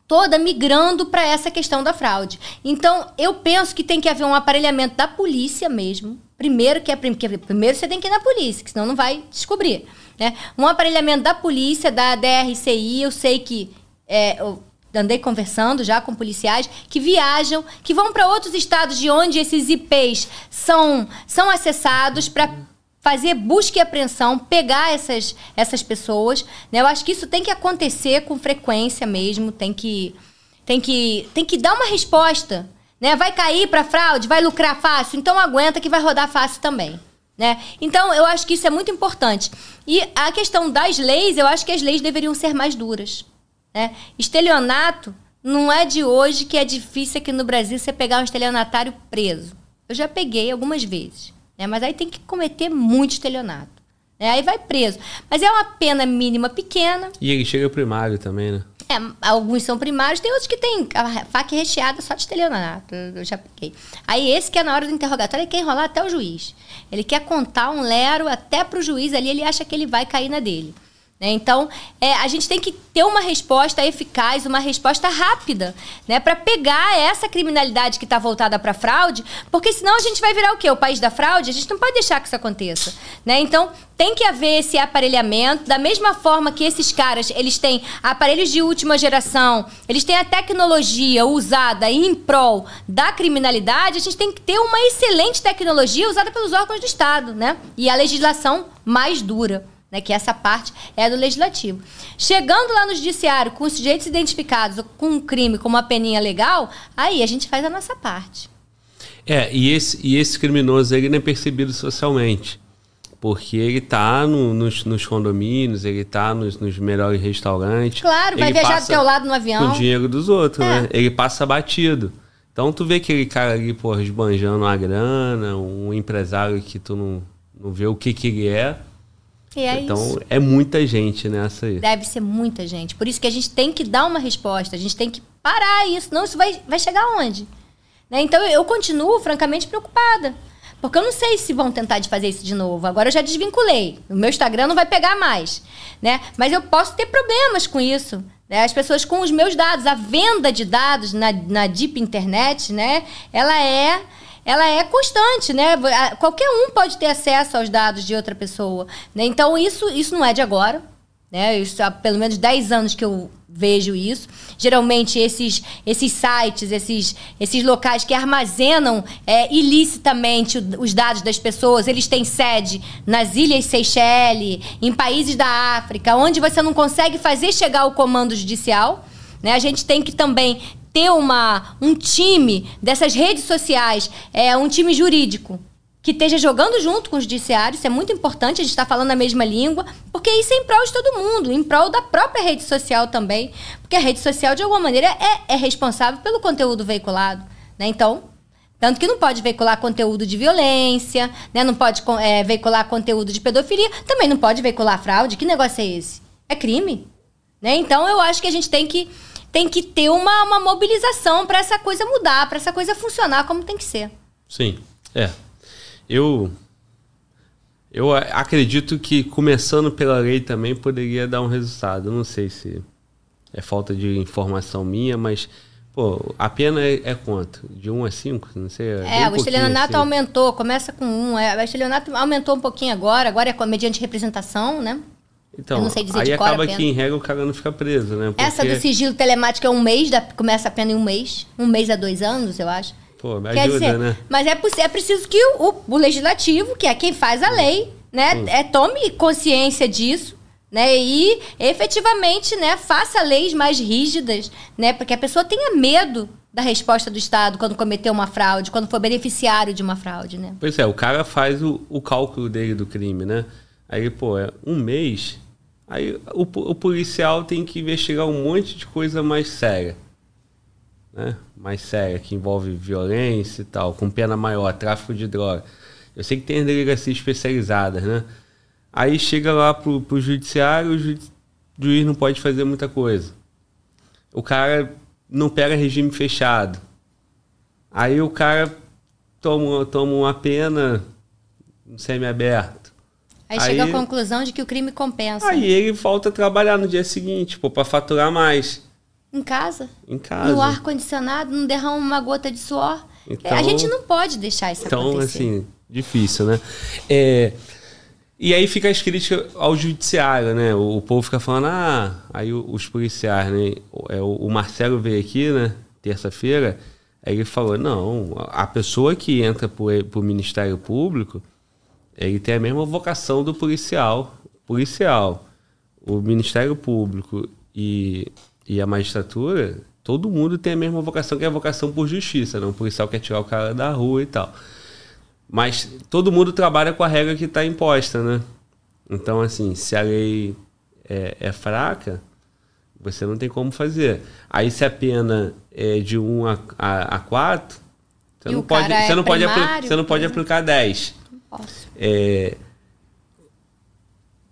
toda migrando para essa questão da fraude. Então, eu penso que tem que haver um aparelhamento da polícia mesmo. Primeiro que é primeiro você tem que ir na polícia, que senão não vai descobrir, né? Um aparelhamento da polícia, da DRCI, eu sei que é, eu andei conversando já com policiais que viajam, que vão para outros estados de onde esses IPs são são acessados para fazer busca e apreensão, pegar essas, essas pessoas. Né? Eu acho que isso tem que acontecer com frequência mesmo, tem que, tem que, tem que dar uma resposta. Né? Vai cair para fraude, vai lucrar fácil, então aguenta que vai rodar fácil também. Né? Então, eu acho que isso é muito importante. E a questão das leis, eu acho que as leis deveriam ser mais duras. Né? Estelionato não é de hoje que é difícil aqui no Brasil você pegar um estelionatário preso. Eu já peguei algumas vezes. Né? Mas aí tem que cometer muito estelionato. Né? Aí vai preso. Mas é uma pena mínima pequena. E ele chega primário também, né? É, alguns são primários, tem outros que tem a faca recheada só de estelionato. Eu já peguei. Aí esse que é na hora do interrogatório, ele quer enrolar até o juiz. Ele quer contar um lero até pro juiz ali, ele acha que ele vai cair na dele. Né? Então, é, a gente tem que ter uma resposta eficaz, uma resposta rápida, né? para pegar essa criminalidade que está voltada para fraude, porque senão a gente vai virar o quê? O país da fraude? A gente não pode deixar que isso aconteça. Né? Então, tem que haver esse aparelhamento, da mesma forma que esses caras, eles têm aparelhos de última geração, eles têm a tecnologia usada em prol da criminalidade, a gente tem que ter uma excelente tecnologia usada pelos órgãos do Estado, né? E a legislação mais dura né, que essa parte é do legislativo. Chegando lá no judiciário com os sujeitos identificados com um crime com uma peninha legal, aí a gente faz a nossa parte. É, e esse, e esse criminoso ele não é percebido socialmente. Porque ele está no, nos, nos, condomínios, ele está nos, nos, melhores restaurantes. Claro, vai viajar do teu lado no avião. Com o dinheiro dos outros, é. né? Ele passa batido. Então tu vê aquele cara ali, pô, esbanjando uma grana, um empresário que tu não, não vê o que que ele é é então isso. é muita gente nessa aí. Deve ser muita gente. Por isso que a gente tem que dar uma resposta, a gente tem que parar isso, não isso vai, vai chegar aonde? Né? Então eu continuo francamente preocupada. Porque eu não sei se vão tentar de fazer isso de novo. Agora eu já desvinculei. O meu Instagram não vai pegar mais. Né? Mas eu posso ter problemas com isso. Né? As pessoas com os meus dados, a venda de dados na, na Deep Internet, né? ela é ela é constante, né? Qualquer um pode ter acesso aos dados de outra pessoa. Né? Então, isso, isso não é de agora. Né? Isso há pelo menos 10 anos que eu vejo isso. Geralmente, esses, esses sites, esses, esses locais que armazenam é, ilicitamente os dados das pessoas, eles têm sede nas Ilhas Seychelles, em países da África, onde você não consegue fazer chegar o comando judicial. Né? A gente tem que também ter uma, um time dessas redes sociais, é um time jurídico, que esteja jogando junto com o judiciário, isso é muito importante, a gente está falando a mesma língua, porque isso é em prol de todo mundo, em prol da própria rede social também, porque a rede social, de alguma maneira, é, é responsável pelo conteúdo veiculado. Né? Então, tanto que não pode veicular conteúdo de violência, né? não pode é, veicular conteúdo de pedofilia, também não pode veicular fraude. Que negócio é esse? É crime. Né? Então, eu acho que a gente tem que tem que ter uma, uma mobilização para essa coisa mudar, para essa coisa funcionar como tem que ser. Sim, é. Eu eu acredito que começando pela lei também poderia dar um resultado. Eu não sei se é falta de informação minha, mas pô, a pena é, é quanto? De 1 a 5? Não sei. É, é o estelionato assim. aumentou, começa com 1. É, o estelionato aumentou um pouquinho agora, agora é mediante representação, né? Então, aí acaba que em regra o cara não fica preso, né? Porque... Essa do sigilo telemático é um mês, da, começa a pena em um mês. Um mês a dois anos, eu acho. Pô, me Quer ajuda, dizer, né? Mas é, é preciso que o, o, legislativo, que é quem faz a lei, né, hum. é, tome consciência disso, né, e efetivamente, né, faça leis mais rígidas, né, porque a pessoa tenha medo da resposta do Estado quando cometeu uma fraude, quando for beneficiário de uma fraude, né? Pois é, o cara faz o, o cálculo dele do crime, né? Aí, pô, é um mês Aí o, o policial tem que investigar um monte de coisa mais séria. Né? Mais séria, que envolve violência e tal, com pena maior, tráfico de droga. Eu sei que tem delegacias especializadas, né? Aí chega lá pro, pro judiciário, o ju, juiz não pode fazer muita coisa. O cara não pega regime fechado. Aí o cara toma, toma uma pena semi-aberto. Aí, aí chega à conclusão de que o crime compensa. Aí ele volta a trabalhar no dia seguinte, pô, pra faturar mais. Em casa? Em casa. No ar-condicionado, não derrama uma gota de suor. Então, a gente não pode deixar isso então, acontecer. Então, assim, difícil, né? É, e aí fica as críticas ao judiciário, né? O, o povo fica falando, ah, aí os policiais, né? É, o, o Marcelo veio aqui, né? Terça-feira, aí ele falou, não, a pessoa que entra pro, pro Ministério Público ele tem a mesma vocação do policial. Policial, o Ministério Público e, e a magistratura, todo mundo tem a mesma vocação, que é a vocação por justiça. Não? Né? O policial quer tirar o cara da rua e tal. Mas todo mundo trabalha com a regra que está imposta, né? Então, assim, se a lei é, é fraca, Você não tem como fazer. Aí se a pena é de 1 a, a, a 4, você não, pode, é você, não pode você não pode aplicar 10. É,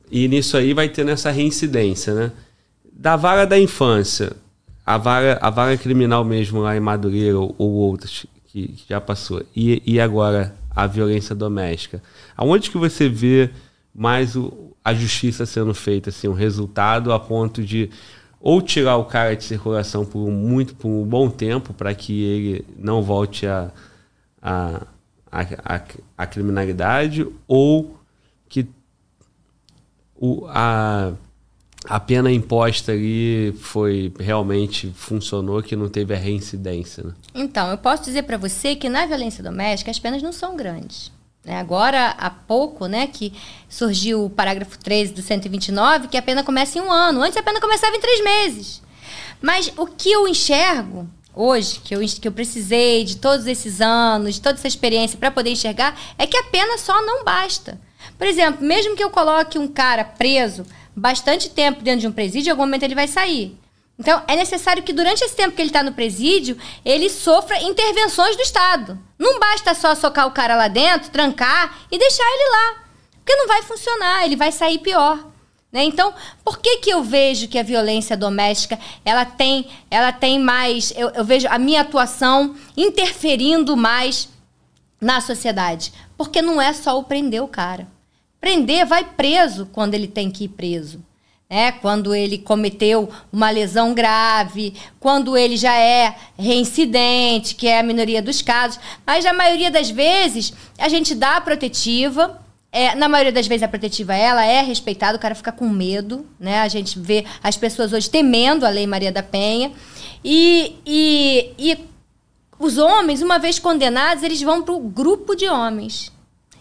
e nisso aí vai tendo essa reincidência, né? Da vara da infância, a vara, a vara criminal mesmo lá em Madureira ou, ou outras que, que, já passou, e, e agora a violência doméstica, aonde que você vê mais o, a justiça sendo feita, assim, um resultado a ponto de ou tirar o cara de circulação por muito por um bom tempo para que ele não volte a, a, a, a, criminalidade ou que o, a, a pena imposta ali foi realmente funcionou, que não teve a reincidência. Né? Então, eu posso dizer para você que na violência doméstica as penas não são grandes. Né? Agora, há pouco, né, que surgiu o parágrafo 13 do 129, que a pena começa em um ano. Antes a pena começava em três meses. Mas o que eu enxergo hoje, que eu, que eu precisei de todos esses anos, de toda essa experiência para poder enxergar, é que a pena só não basta. Por exemplo, mesmo que eu coloque um cara preso bastante tempo dentro de um presídio, em algum momento ele vai sair. Então, é necessário que durante esse tempo que ele está no presídio, ele sofra intervenções do Estado. Não basta só socar o cara lá dentro, trancar e deixar ele lá. Porque não vai funcionar, ele vai sair pior. Né? Então, por que, que eu vejo que a violência doméstica ela tem, ela tem mais. Eu, eu vejo a minha atuação interferindo mais na sociedade? Porque não é só o prender o cara. Prender vai preso quando ele tem que ir preso. Né? Quando ele cometeu uma lesão grave, quando ele já é reincidente, que é a minoria dos casos. Mas a maioria das vezes a gente dá a protetiva. É, na maioria das vezes a protetiva ela é respeitada, o cara fica com medo, né? A gente vê as pessoas hoje temendo a Lei Maria da Penha. E, e, e os homens, uma vez condenados, eles vão para o grupo de homens.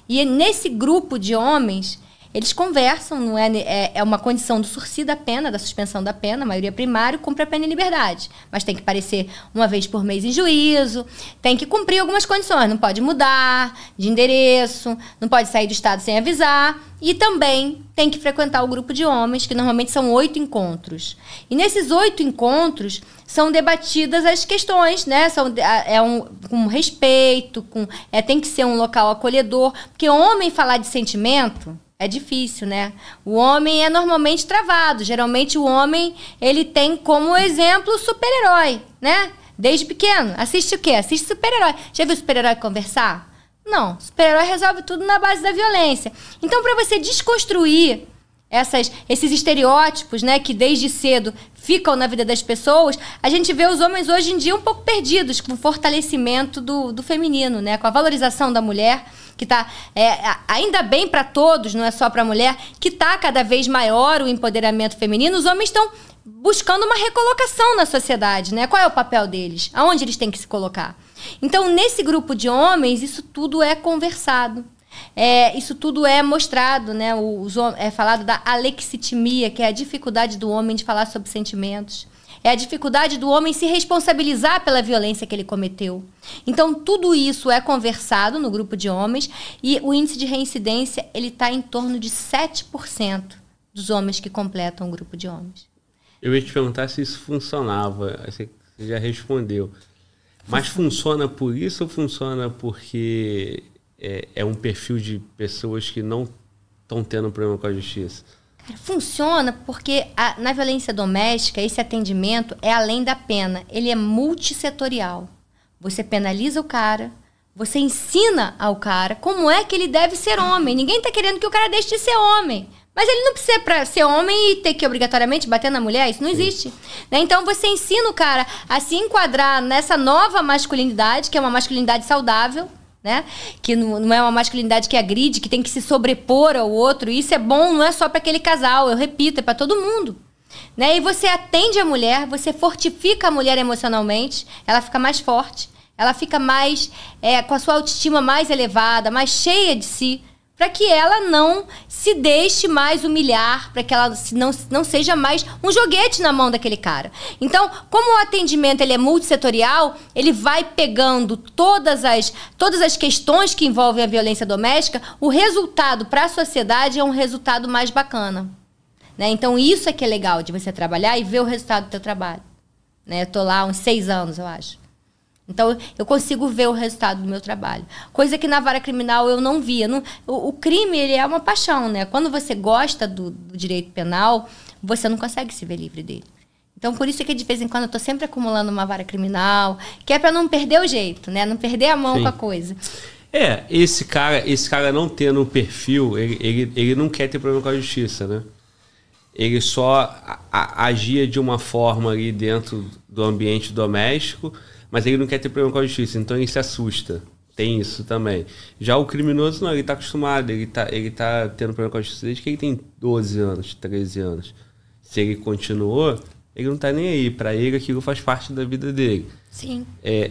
E nesse grupo de homens, eles conversam, não é, é, é uma condição do sursi da pena, da suspensão da pena, a maioria primário, cumpre a pena em liberdade. Mas tem que aparecer uma vez por mês em juízo, tem que cumprir algumas condições, não pode mudar de endereço, não pode sair do estado sem avisar. E também tem que frequentar o grupo de homens, que normalmente são oito encontros. E nesses oito encontros são debatidas as questões, né? São, é um, com respeito, com, é, tem que ser um local acolhedor. Porque homem falar de sentimento é difícil, né? O homem é normalmente travado. Geralmente o homem, ele tem como exemplo super-herói, né? Desde pequeno. Assiste o quê? Assiste super-herói. Já viu super-herói conversar? Não. Super-herói resolve tudo na base da violência. Então, para você desconstruir essas, esses estereótipos, né, que desde cedo ficam na vida das pessoas, a gente vê os homens hoje em dia um pouco perdidos com o fortalecimento do, do feminino, né, com a valorização da mulher que está é, ainda bem para todos, não é só para a mulher, que está cada vez maior o empoderamento feminino. Os homens estão buscando uma recolocação na sociedade, né? Qual é o papel deles? Aonde eles têm que se colocar? Então, nesse grupo de homens, isso tudo é conversado. É, isso tudo é mostrado, né? O, é falado da alexitimia, que é a dificuldade do homem de falar sobre sentimentos. É a dificuldade do homem se responsabilizar pela violência que ele cometeu. Então, tudo isso é conversado no grupo de homens e o índice de reincidência ele está em torno de 7% dos homens que completam o grupo de homens. Eu ia te perguntar se isso funcionava. Você já respondeu. Mas funciona por isso ou funciona porque é, é um perfil de pessoas que não estão tendo problema com a justiça? Funciona porque a, na violência doméstica, esse atendimento é além da pena, ele é multissetorial. Você penaliza o cara, você ensina ao cara como é que ele deve ser homem. Ninguém está querendo que o cara deixe de ser homem. Mas ele não precisa para ser homem e ter que obrigatoriamente bater na mulher, isso não existe. Né? Então você ensina o cara a se enquadrar nessa nova masculinidade, que é uma masculinidade saudável, né? Que não, é uma masculinidade que agride, que tem que se sobrepor ao outro. Isso é bom, não é só para aquele casal, eu repito, é para todo mundo. Né? E você atende a mulher, você fortifica a mulher emocionalmente, ela fica mais forte, ela fica mais é, com a sua autoestima mais elevada, mais cheia de si para que ela não se deixe mais humilhar, para que ela não, não seja mais um joguete na mão daquele cara. Então, como o atendimento ele é multissetorial, ele vai pegando todas as, todas as questões que envolvem a violência doméstica, o resultado para a sociedade é um resultado mais bacana. Né? Então, isso é que é legal de você trabalhar e ver o resultado do teu trabalho. Né? Eu tô lá há uns seis anos, eu acho. Então, eu consigo ver o resultado do meu trabalho. Coisa que na vara criminal eu não via. Não, o, o, crime, ele é uma paixão, né? Quando você gosta do, do, direito penal, você não consegue se ver livre dele. Então, por isso que de vez em quando eu estou sempre acumulando uma vara criminal, que é para não perder o jeito, né? Não perder a mão Sim. com a coisa. É, esse cara, esse cara não tendo um perfil, ele, ele, ele não quer ter problema com a justiça, né? Ele só a, a, agia de uma forma ali dentro do ambiente doméstico, mas ele não quer ter problema com a justiça, então ele se assusta. Tem isso também. Já o criminoso, não, ele está acostumado, ele está ele tá tendo problema com a justiça desde que ele tem 12 anos, 13 anos. Se ele continuou, ele não tá nem aí. Para ele, aquilo faz parte da vida dele. Sim. É,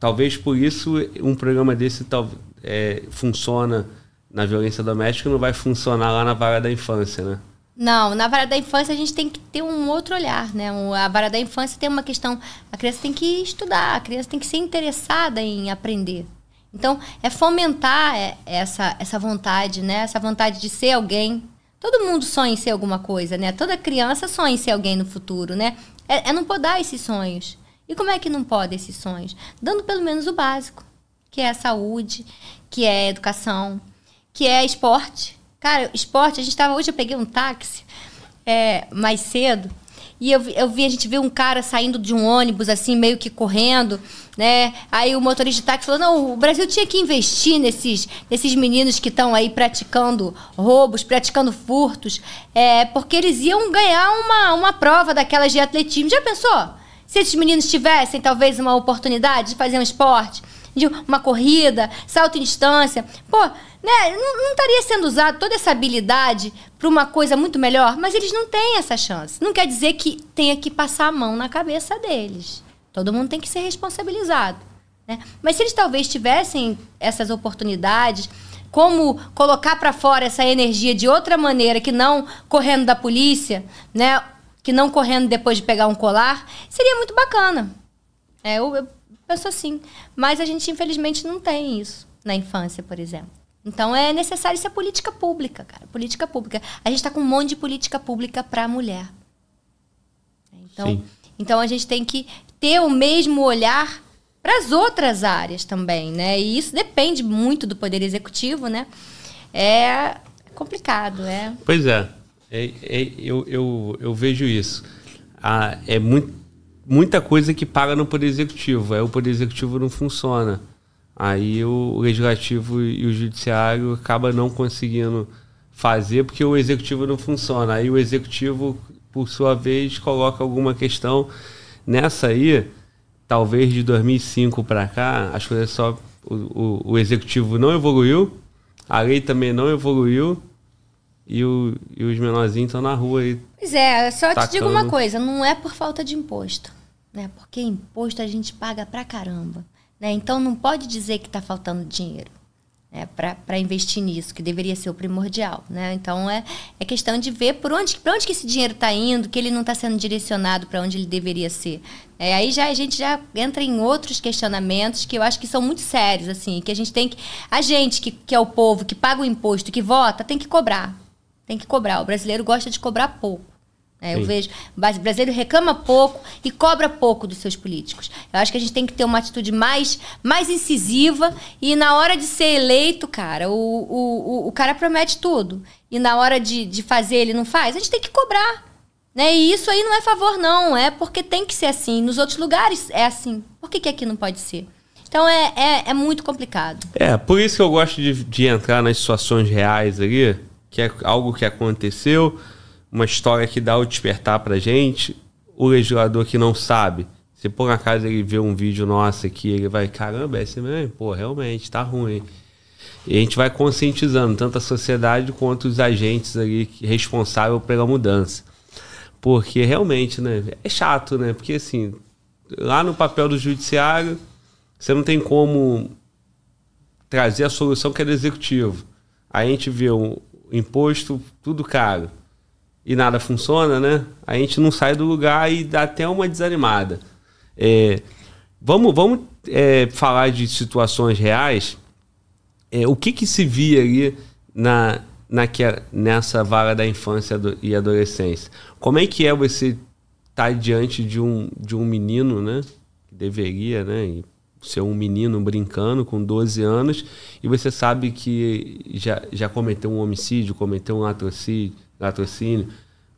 talvez por isso um programa desse tal, é, funciona na violência doméstica não vai funcionar lá na vara da infância, né? Não, na vara da infância a gente tem que ter um outro olhar, né? A vara da infância tem uma questão, a criança tem que estudar, a criança tem que ser interessada em aprender. Então, é fomentar é, essa, essa vontade, né? Essa vontade de ser alguém, Todo mundo sonha em ser alguma coisa, né? Toda criança sonha em ser alguém no futuro, né? É, é não podar esses sonhos. E como é que não pode esses sonhos? Dando pelo menos o básico, que é a saúde, que é a educação, que é esporte. Cara, esporte, a gente tava. Hoje eu peguei um táxi é, mais cedo. E eu, eu vi, a gente viu um cara saindo de um ônibus, assim, meio que correndo, né? Aí o motorista de táxi falou: não, o Brasil tinha que investir nesses, nesses meninos que estão aí praticando roubos, praticando furtos, é, porque eles iam ganhar uma, uma prova daquelas de atletismo. Já pensou? Se esses meninos tivessem, talvez, uma oportunidade de fazer um esporte, de uma corrida, salto em distância, pô, né, não, não estaria sendo usado toda essa habilidade para uma coisa muito melhor, mas eles não têm essa chance. Não quer dizer que tenha que passar a mão na cabeça deles. Todo mundo tem que ser responsabilizado. Né? Mas se eles talvez tivessem essas oportunidades, como colocar para fora essa energia de outra maneira que não correndo da polícia, né? Que não correndo depois de pegar um colar, seria muito bacana. É, eu, eu penso assim. Mas a gente, infelizmente, não tem isso na infância, por exemplo. Então é necessário isso é política pública, cara. Política pública. A gente está com um monte de política pública para a mulher. Então, então a gente tem que ter o mesmo olhar para as outras áreas também, né? E isso depende muito do poder executivo, né? É complicado, é. Pois é, é, é eu, eu, eu vejo isso. Ah, é muito, muita coisa que paga no poder executivo. É o poder executivo não funciona aí o legislativo e o judiciário acaba não conseguindo fazer porque o executivo não funciona. Aí o executivo, por sua vez, coloca alguma questão nessa aí, talvez de 2005 para cá, as coisas só o, o, o, executivo não evoluiu, a lei também não evoluiu e, o, e os menorzinhos estão na rua aí. Pois é, só tacando. te digo uma coisa, não é por falta de imposto, né? Porque imposto a gente paga pra caramba. Né? Então, não pode dizer que está faltando dinheiro né? para investir nisso, que deveria ser o primordial. Né? Então, é, é questão de ver por onde, onde que esse dinheiro está indo, que ele não está sendo direcionado para onde ele deveria ser. É, aí já a gente já entra em outros questionamentos que eu acho que são muito sérios, assim, que a gente tem que. A gente, que, que é o povo, que paga o imposto, que vota, tem que cobrar. Tem que cobrar. O brasileiro gosta de cobrar pouco. É, eu vejo, o brasileiro reclama pouco e cobra pouco dos seus políticos. Eu acho que a gente tem que ter uma atitude mais, mais incisiva e na hora de ser eleito, cara, o, o, o, o cara promete tudo. E na hora de, de fazer, ele não faz. A gente tem que cobrar. Né? E isso aí não é favor, não. É porque tem que ser assim. Nos outros lugares é assim. Por que, que aqui não pode ser? Então é, é, é muito complicado. É, por isso que eu gosto de, de entrar nas situações reais ali, que é algo que aconteceu uma história que dá o despertar pra gente, o legislador que não sabe, se por acaso ele vê um vídeo nosso aqui, ele vai, caramba, é esse mesmo? Pô, realmente, tá ruim. E a gente vai conscientizando tanto a sociedade quanto os agentes ali responsáveis pela mudança. Porque realmente, né, é chato, né? Porque assim, lá no papel do judiciário, você não tem como trazer a solução que é do executivo. Aí a gente vê um imposto tudo caro e nada funciona, né? A gente não sai do lugar e dá até uma desanimada. É, vamos vamos é, falar de situações reais. É, o que, que se via ali na, naquela, nessa vara da infância e adolescência. Como é que é você estar tá diante de um, de um menino, né? Que deveria, né? Ser um menino brincando com 12 anos e você sabe que já, já cometeu um homicídio, cometeu um latrocínio, latrocínio,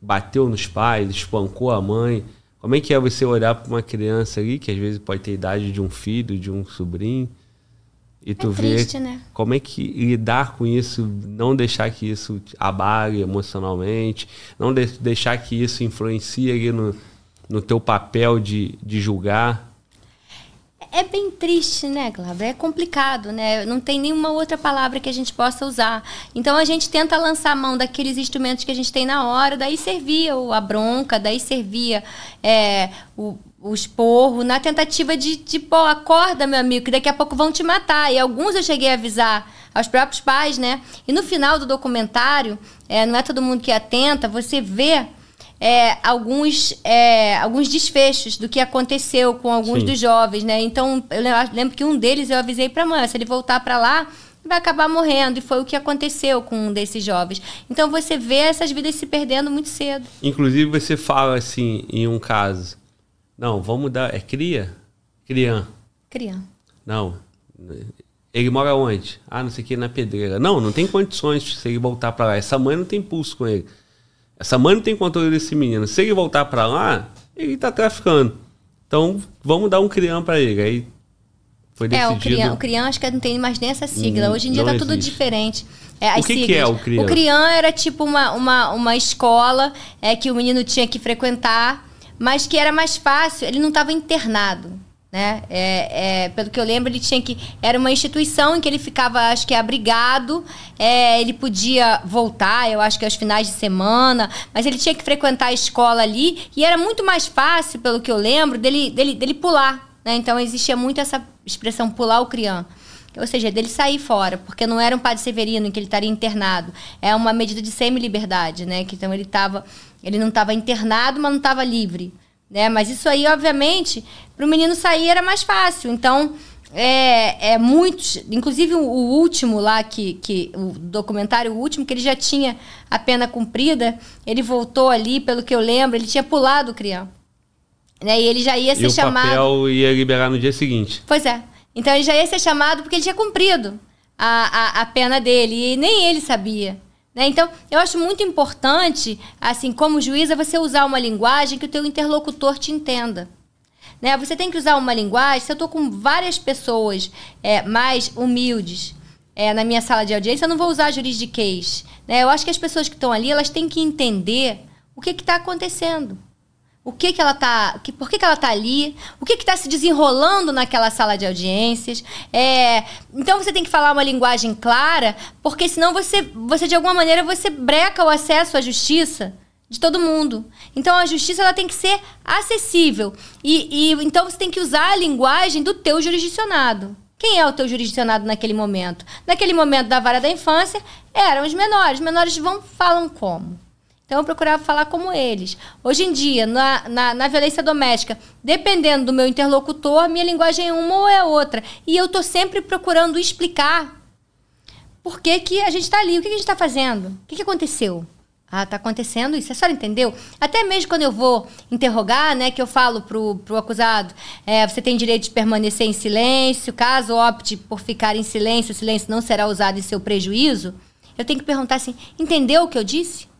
bateu nos pais, espancou a mãe. Como é que é você olhar para uma criança ali, que às vezes pode ter idade de um filho, de um sobrinho, e tu é triste, vê né? como é que lidar com isso, não deixar que isso abale emocionalmente, não de deixar que isso influencie ali no, no teu papel de, de julgar. É bem triste, né, Cláudia? É complicado, né? Não tem nenhuma outra palavra que a gente possa usar. Então a gente tenta lançar a mão daqueles instrumentos que a gente tem na hora, daí servia a bronca, daí servia é, o, o esporro, na tentativa de, de, pô, acorda, meu amigo, que daqui a pouco vão te matar. E alguns eu cheguei a avisar aos próprios pais, né? E no final do documentário, é, não é todo mundo que é atenta, você vê é, alguns, é, alguns desfechos do que aconteceu com alguns Sim. dos jovens, né? Então, eu lembro que um deles eu avisei para a mãe, se ele voltar para lá, vai acabar morrendo. E foi o que aconteceu com um desses jovens. Então, você vê essas vidas se perdendo muito cedo. Inclusive, você fala assim, em um caso, não, vamos dar, é cria? Crian. Crian. Não, ele mora onde? Ah, não sei o que, na pedreira. Não, não tem condições de se ele voltar para lá. Essa mãe não tem pulso com ele. Essa mãe não tem controle desse menino. Se ele voltar para lá, ele tá traficando. Então, vamos dar um crião para ele. Aí foi decidido... É, o crião, o crião acho que não tem mais nem essa sigla. Hum, Hoje em dia tá existe. tudo diferente. É, o que, que, é o crião? O crião era tipo uma, uma, uma escola é, que o menino tinha que frequentar, mas que era mais fácil, ele não estava internado né? É, é, pelo que eu lembro, ele tinha que. Era uma instituição em que ele ficava, acho que, abrigado. É, ele podia voltar, eu acho que aos finais de semana, mas ele tinha que frequentar a escola ali. E era muito mais fácil, pelo que eu lembro, dele, dele, dele pular. Né? Então existia muito essa expressão pular o criança. Ou seja, dele sair fora, porque não era um padre severino em que ele estaria internado. É uma medida de semi-liberdade, né? Que, então ele tava, ele não estava internado, mas não estava livre. Né? Mas isso aí, obviamente, para o menino sair era mais fácil. Então, é, é muitos, inclusive o, o, último lá, que, que o documentário o último, que ele já tinha a pena cumprida, ele voltou ali, pelo que eu lembro, ele tinha pulado o crião. Né? E ele já ia ser e chamado. O papel ia liberar no dia seguinte. Pois é. Então ele já ia ser chamado porque ele tinha cumprido a, a, a pena dele. E nem ele sabia. Né? Então, eu acho muito importante, assim, como juíza, você usar uma linguagem que o teu interlocutor te entenda. Né? Você tem que usar uma linguagem. Se eu estou com várias pessoas é, mais humildes é, na minha sala de audiência, eu não vou usar juridiquês. Né? Eu acho que as pessoas que estão ali, elas têm que entender o que está acontecendo. O que, que ela tá. Que, por que, que ela tá ali? O que está se desenrolando naquela sala de audiências? É, então você tem que falar uma linguagem clara, porque senão você, você, de alguma maneira, você breca o acesso à justiça de todo mundo. Então a justiça ela tem que ser acessível. E, e então você tem que usar a linguagem do teu jurisdicionado. Quem é o teu jurisdicionado naquele momento? Naquele momento da vara da infância, eram os menores. Os menores vão falam como? Então eu procurava falar como eles. Hoje em dia, na, na, na, violência doméstica, dependendo do meu interlocutor, minha linguagem é uma ou é outra. E eu estou sempre procurando explicar por que, que a gente está ali, o que, que a gente está fazendo, o que, que aconteceu. Ah, tá acontecendo isso. A senhora entendeu? Até mesmo quando eu vou interrogar, né, que eu falo pro, pro acusado, é, você tem direito de permanecer em silêncio, caso opte por ficar em silêncio, o silêncio não será usado em seu prejuízo. Eu tenho que perguntar assim: entendeu o que eu disse?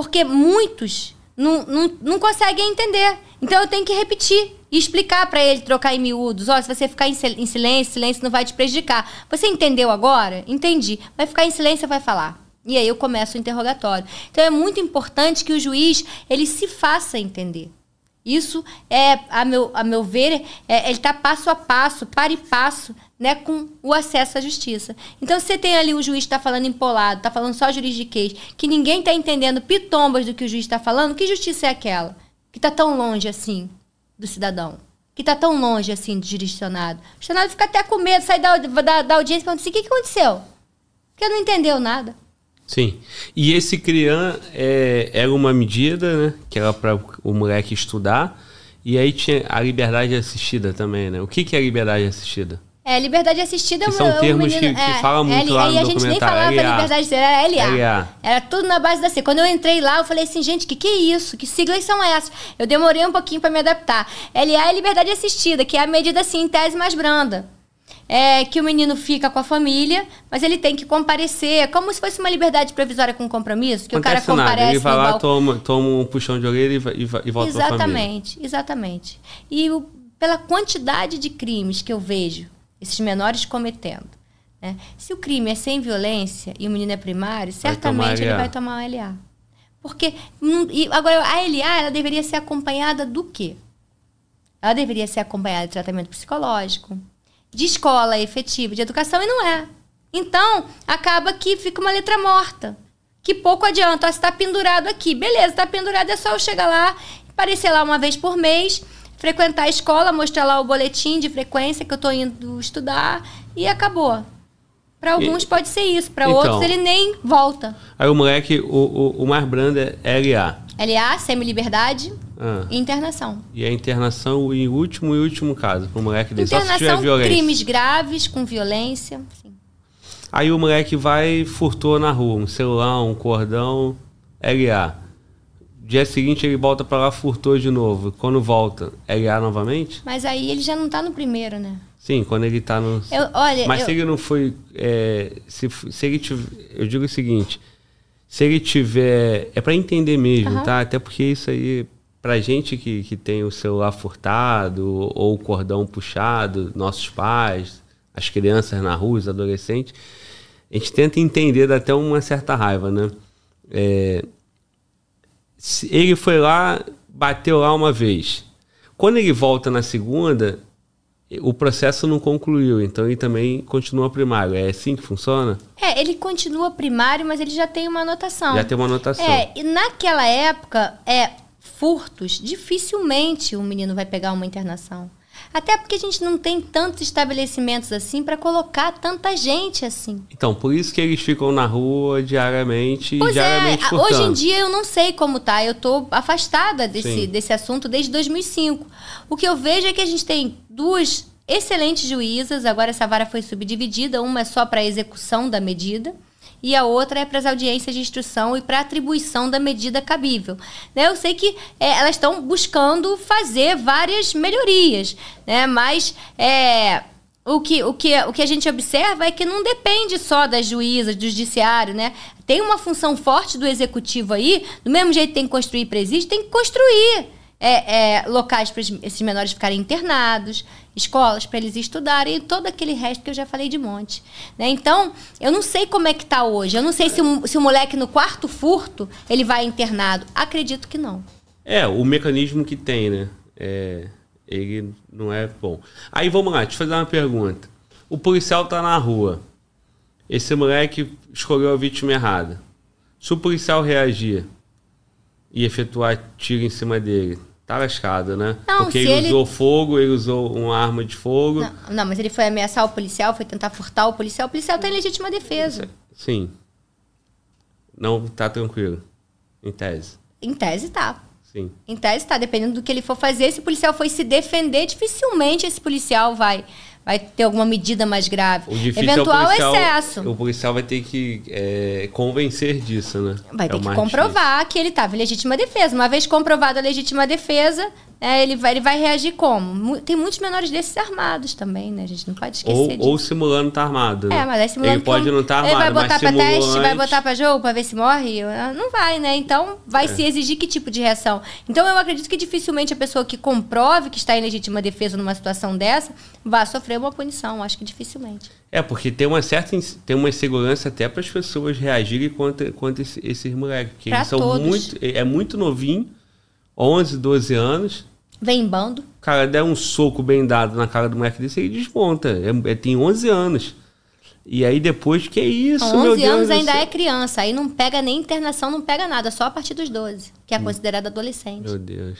Porque muitos não, não, não conseguem entender. Então eu tenho que repetir e explicar para ele, trocar em miúdos. Oh, se você ficar em silêncio, silêncio não vai te prejudicar. Você entendeu agora? Entendi. Vai ficar em silêncio, vai falar. E aí eu começo o interrogatório. Então é muito importante que o juiz ele se faça entender. Isso é, a meu, a meu ver, é, ele está passo a passo, para e passo, né, com o acesso à justiça. Então, você tem ali um juiz está falando empolado, está falando só juridiquês, que ninguém está entendendo pitombas do que o juiz está falando, que justiça é aquela? Que está tão longe assim do cidadão? Que está tão longe assim do jurisdicionado? O jurisdicionado fica até com medo, sai da, da, da audiência e pergunta assim, o que, que aconteceu? Porque não entendeu nada. Sim. E esse CRIAN é, era uma medida, né? Que era para o moleque estudar. E aí tinha a liberdade assistida também, né? O que, que é liberdade assistida? É, liberdade assistida que são é um termos menino, que, que é, fala muito L, lá e no a gente nem falava LA. liberdade assistida, era LA. LA. Era tudo na base da C. Quando eu entrei lá, eu falei assim, gente, que que é isso? Que siglas são essas? Eu demorei um pouquinho para me adaptar. LA é liberdade assistida, que é a medida, assim, em tese mais branda. É que o menino fica com a família, mas ele tem que comparecer, como se fosse uma liberdade provisória com compromisso, que o cara Acontece nada. comparece Ele vai lá, toma, toma um puxão de orelha e, vai- e, vai- e volta pra família. Exatamente, exatamente. E o- pela quantidade de crimes que eu vejo esses menores cometendo. né? Se o crime é sem violência e o menino é primário, Vai certamente ele LA. vai tomar um LA. Porque. agora, a LA ela deveria ser acompanhada do quê? Ela deveria ser acompanhada de tratamento psicológico, de escola efetiva, de educação, e não é. Então, acaba que fica uma letra morta. Que pouco adianta. Ó, está pendurado aqui. Beleza, está pendurado, é só eu chegar lá, aparecer lá uma vez por mês, frequentar a escola, mostrar lá o boletim de frequência que eu estou indo estudar e acabou. Para alguns pode ser isso, para Então. outros ele nem volta. Aí o moleque, o, o, o mais brando é LA. LA, semi-liberdade Ah. e internação. E a internação em último e último caso, pro moleque desse. Só Internação, violência. crimes graves com violência. Sim. Aí o moleque vai e furtou na rua, um celular, um cordão, LA. Dia seguinte ele volta pra lá, furtou de novo. Quando volta, LA novamente? Mas aí ele já não tá no primeiro, né? Sim, quando ele tá no. Eu, olha, Mas eu- se ele não foi. é, se, se ele tiver. Eu digo o seguinte: se ele tiver. É pra entender mesmo, Aham. tá? Até porque isso aí, pra gente que, que tem o celular furtado ou o cordão puxado, nossos pais, as crianças na rua, os adolescentes, a gente tenta entender, dá até uma certa raiva, né? É, se ele foi lá, bateu lá uma vez. Quando ele volta na segunda, o processo não concluiu, então ele também continua primário. É assim que funciona? É, ele continua primário, mas ele já tem uma anotação. Já tem uma anotação. É, e naquela época, é, furtos, dificilmente o menino vai pegar uma internação. Até porque a gente não tem tantos estabelecimentos assim para colocar tanta gente assim. Então, por isso que eles ficam na rua diariamente Pois e diariamente é, furtando. hoje em dia eu não sei como tá. Eu tô afastada desse, Sim. desse assunto desde 2005. O que eu vejo é que a gente tem duas excelentes juízas. Agora essa vara foi subdividida. Uma é só para execução da medida e a outra é para as audiências de instrução e para atribuição da medida cabível. Né, Eu sei que é, elas estão buscando fazer várias melhorias, né? mas é, o que, o, que, o que a gente observa é que não depende só das juízas, do judiciário, né? Tem uma função forte do executivo aí, do mesmo jeito que tem que construir presídio, tem que construir é, é, locais para esses menores ficarem internados, escolas para eles estudarem e todo aquele resto que eu já falei de monte. Né? Então, eu não sei como é que tá hoje. Eu não sei se, o- se o moleque no quarto furto ele vai internado. Acredito que não. É, o mecanismo que tem, né? É, ele não é bom. Aí vamos lá, deixa eu fazer uma pergunta. O policial tá na rua. Esse moleque escolheu a vítima errada. Se o policial reagir e efetuar tiro em cima dele, tá lascado, né? Não, Porque ele, ele- usou fogo, ele usou uma arma de fogo. não. Não, mas ele foi ameaçar o policial, foi tentar furtar o policial. O policial tá em legítima defesa. Sim. Não tá tranquilo. Em tese. Em tese tá. Sim. Em tese tá, dependendo do que ele for fazer. Se o policial for se defender, dificilmente esse policial vai, vai ter alguma medida mais grave. O difícil Eventual é o policial, excesso. O policial vai ter que é, convencer disso, né? Vai É ter que comprovar que ele estava em legítima defesa. Uma vez comprovada a legítima defesa, é, ele, vai, ele vai reagir como? Tem muitos menores desses armados também, né? A gente não pode esquecer Ou, disso. ou simulando tá armado. né? É, mas aí simulando Ele pode não estar tá Ele armado, vai botar pra simulou teste, vai botar pra jogo pra ver se morre? Ah, Não vai, né? Então vai É. se exigir que tipo de reação. Então eu acredito que dificilmente a pessoa que comprove que está em legítima defesa numa situação dessa vai sofrer uma punição. Acho que dificilmente. É, porque tem uma certa tem uma insegurança até para as pessoas reagirem contra, contra esse- esses moleques. Porque Pra eles são todos. muito. É muito novinho, 11, 12 anos. Vem em bando. Cara der um soco bem dado na cara do moleque desse, ele desmonta. É, é- tem 11 anos. E aí depois, que é isso, Com meu 11 Deus anos ainda é criança. Aí não pega nem internação, não pega nada. Só a partir dos 12, que é considerado adolescente. Meu Deus.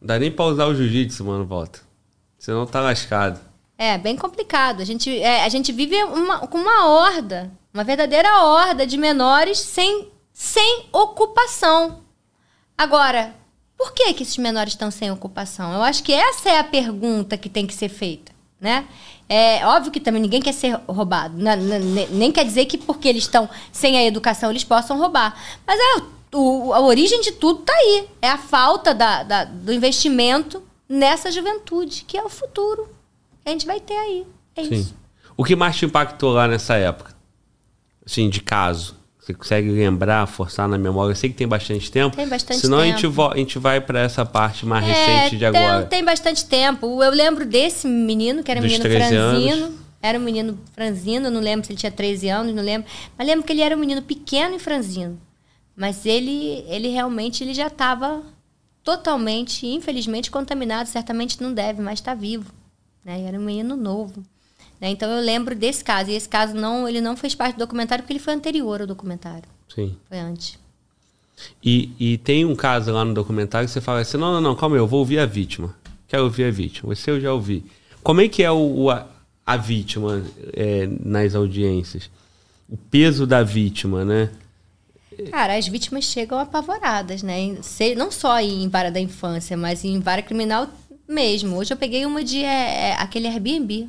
Não dá nem pra usar o jiu-jitsu, mano, volta. Senão tá lascado. É, bem complicado. A gente, é, a gente vive uma- com uma horda, uma verdadeira horda de menores sem, sem ocupação. Agora, por que, que esses menores estão sem ocupação? Eu acho que essa é a pergunta que tem que ser feita. né? É óbvio que também ninguém quer ser roubado. Né? Nem quer dizer que porque eles estão sem a educação eles possam roubar. Mas é, o, a origem de tudo está aí. É a falta da, da, do investimento nessa juventude, que é o futuro. Que a gente vai ter aí. É Sim. isso. O que mais te impactou lá nessa época? Assim, de caso? Você consegue lembrar, forçar na memória? Eu sei que tem bastante tempo. Tem bastante Senão tempo. Senão a gente vai para essa parte mais é, recente de agora. Tem, tem bastante tempo. Eu lembro desse menino, que era um menino franzino. Anos. Era um menino franzino, não lembro se ele tinha 13 anos, não lembro. Mas lembro que ele era um menino pequeno e franzino. Mas ele, ele realmente ele já estava totalmente, infelizmente, contaminado. Certamente não deve mais estar vivo. Né? Era um menino novo. Né? Então eu lembro desse caso. E esse caso não, ele não fez parte do documentário porque ele foi anterior ao documentário. Sim. Foi antes. E, e tem um caso lá no documentário que você fala assim: não, não, não, calma aí, eu vou ouvir a vítima. Quero ouvir a vítima. Você eu já ouvi. Como é que é o, o a, a, vítima é, nas audiências? O peso da vítima, né? Cara, as vítimas chegam apavoradas, né? Não só em vara da infância, mas em vara criminal mesmo. Hoje eu peguei uma de é, é, aquele Airbnb.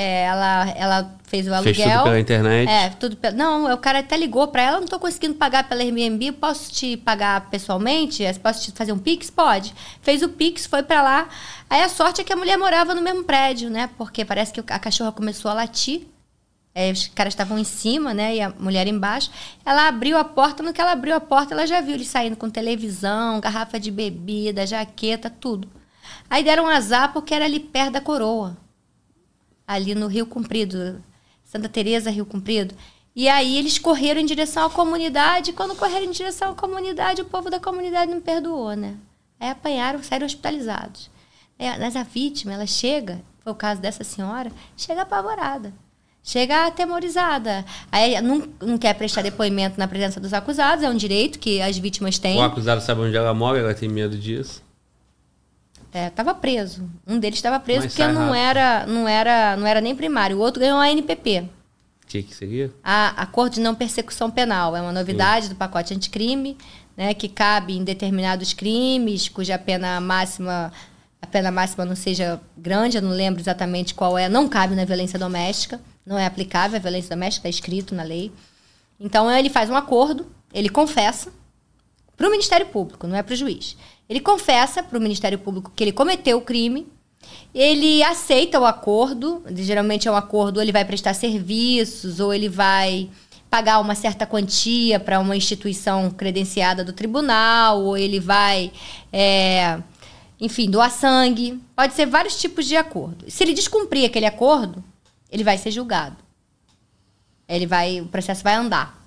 É, ela, ela fez o aluguel. Fez tudo pela internet? É, tudo pela... Não, o cara até ligou para ela, não estou conseguindo pagar pela Airbnb, posso te pagar pessoalmente? Posso te fazer um Pix? Pode. Fez o Pix, foi para lá. Aí a sorte é que a mulher morava no mesmo prédio, né? Porque parece que a cachorra começou a latir. É, os caras estavam em cima, né? E a mulher embaixo. Ela abriu a porta, no que ela abriu a porta, ela já viu eles saindo com televisão, garrafa de bebida, jaqueta, tudo. Aí deram um azar porque era ali perto da coroa ali no Rio Comprido, Santa Teresa, Rio Comprido. E aí eles correram em direção à comunidade, e quando correram em direção à comunidade, o povo da comunidade não perdoou, né? Aí apanharam, saíram hospitalizados. É, mas a vítima, ela chega, foi o caso dessa senhora, chega apavorada. Chega atemorizada. Aí não, não quer prestar depoimento na presença dos acusados, é um direito que as vítimas têm. O acusado sabe onde ela mora, ela tem medo disso. Estava é, preso. Um deles estava preso Mas porque não era, não, era, não era nem primário. O outro ganhou a NPP. O que, que seria? A Acordo de Não Persecução Penal. É uma novidade Sim. do pacote anticrime, né, que cabe em determinados crimes, cuja pena máxima a pena máxima não seja grande, eu não lembro exatamente qual é, não cabe na violência doméstica, não é aplicável a violência doméstica, está escrito na lei. Então ele faz um acordo, ele confessa para o Ministério Público, não é para o juiz. Ele confessa para o Ministério Público que ele cometeu o crime, ele aceita o acordo, geralmente é um acordo, ele vai prestar serviços, ou ele vai pagar uma certa quantia para uma instituição credenciada do tribunal, ou ele vai, é, enfim, doar sangue. Pode ser vários tipos de acordo. Se ele descumprir aquele acordo, ele vai ser julgado. Ele vai, o processo vai andar.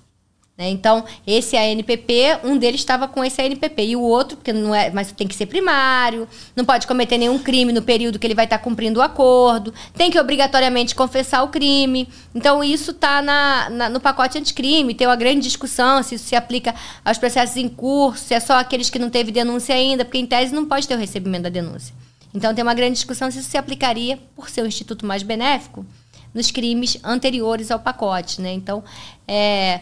Né? Então, esse ANPP, um deles estava com esse ANPP e o outro, porque não é, mas tem que ser primário, não pode cometer nenhum crime no período que ele vai estar tá cumprindo o acordo, tem que obrigatoriamente confessar o crime. Então, isso está na, na, no pacote anticrime. Tem uma grande discussão se isso se aplica aos processos em curso, se é só aqueles que não teve denúncia ainda, porque em tese não pode ter o recebimento da denúncia. Então, tem uma grande discussão se isso se aplicaria, por ser um instituto mais benéfico, nos crimes anteriores ao pacote. Né? Então, é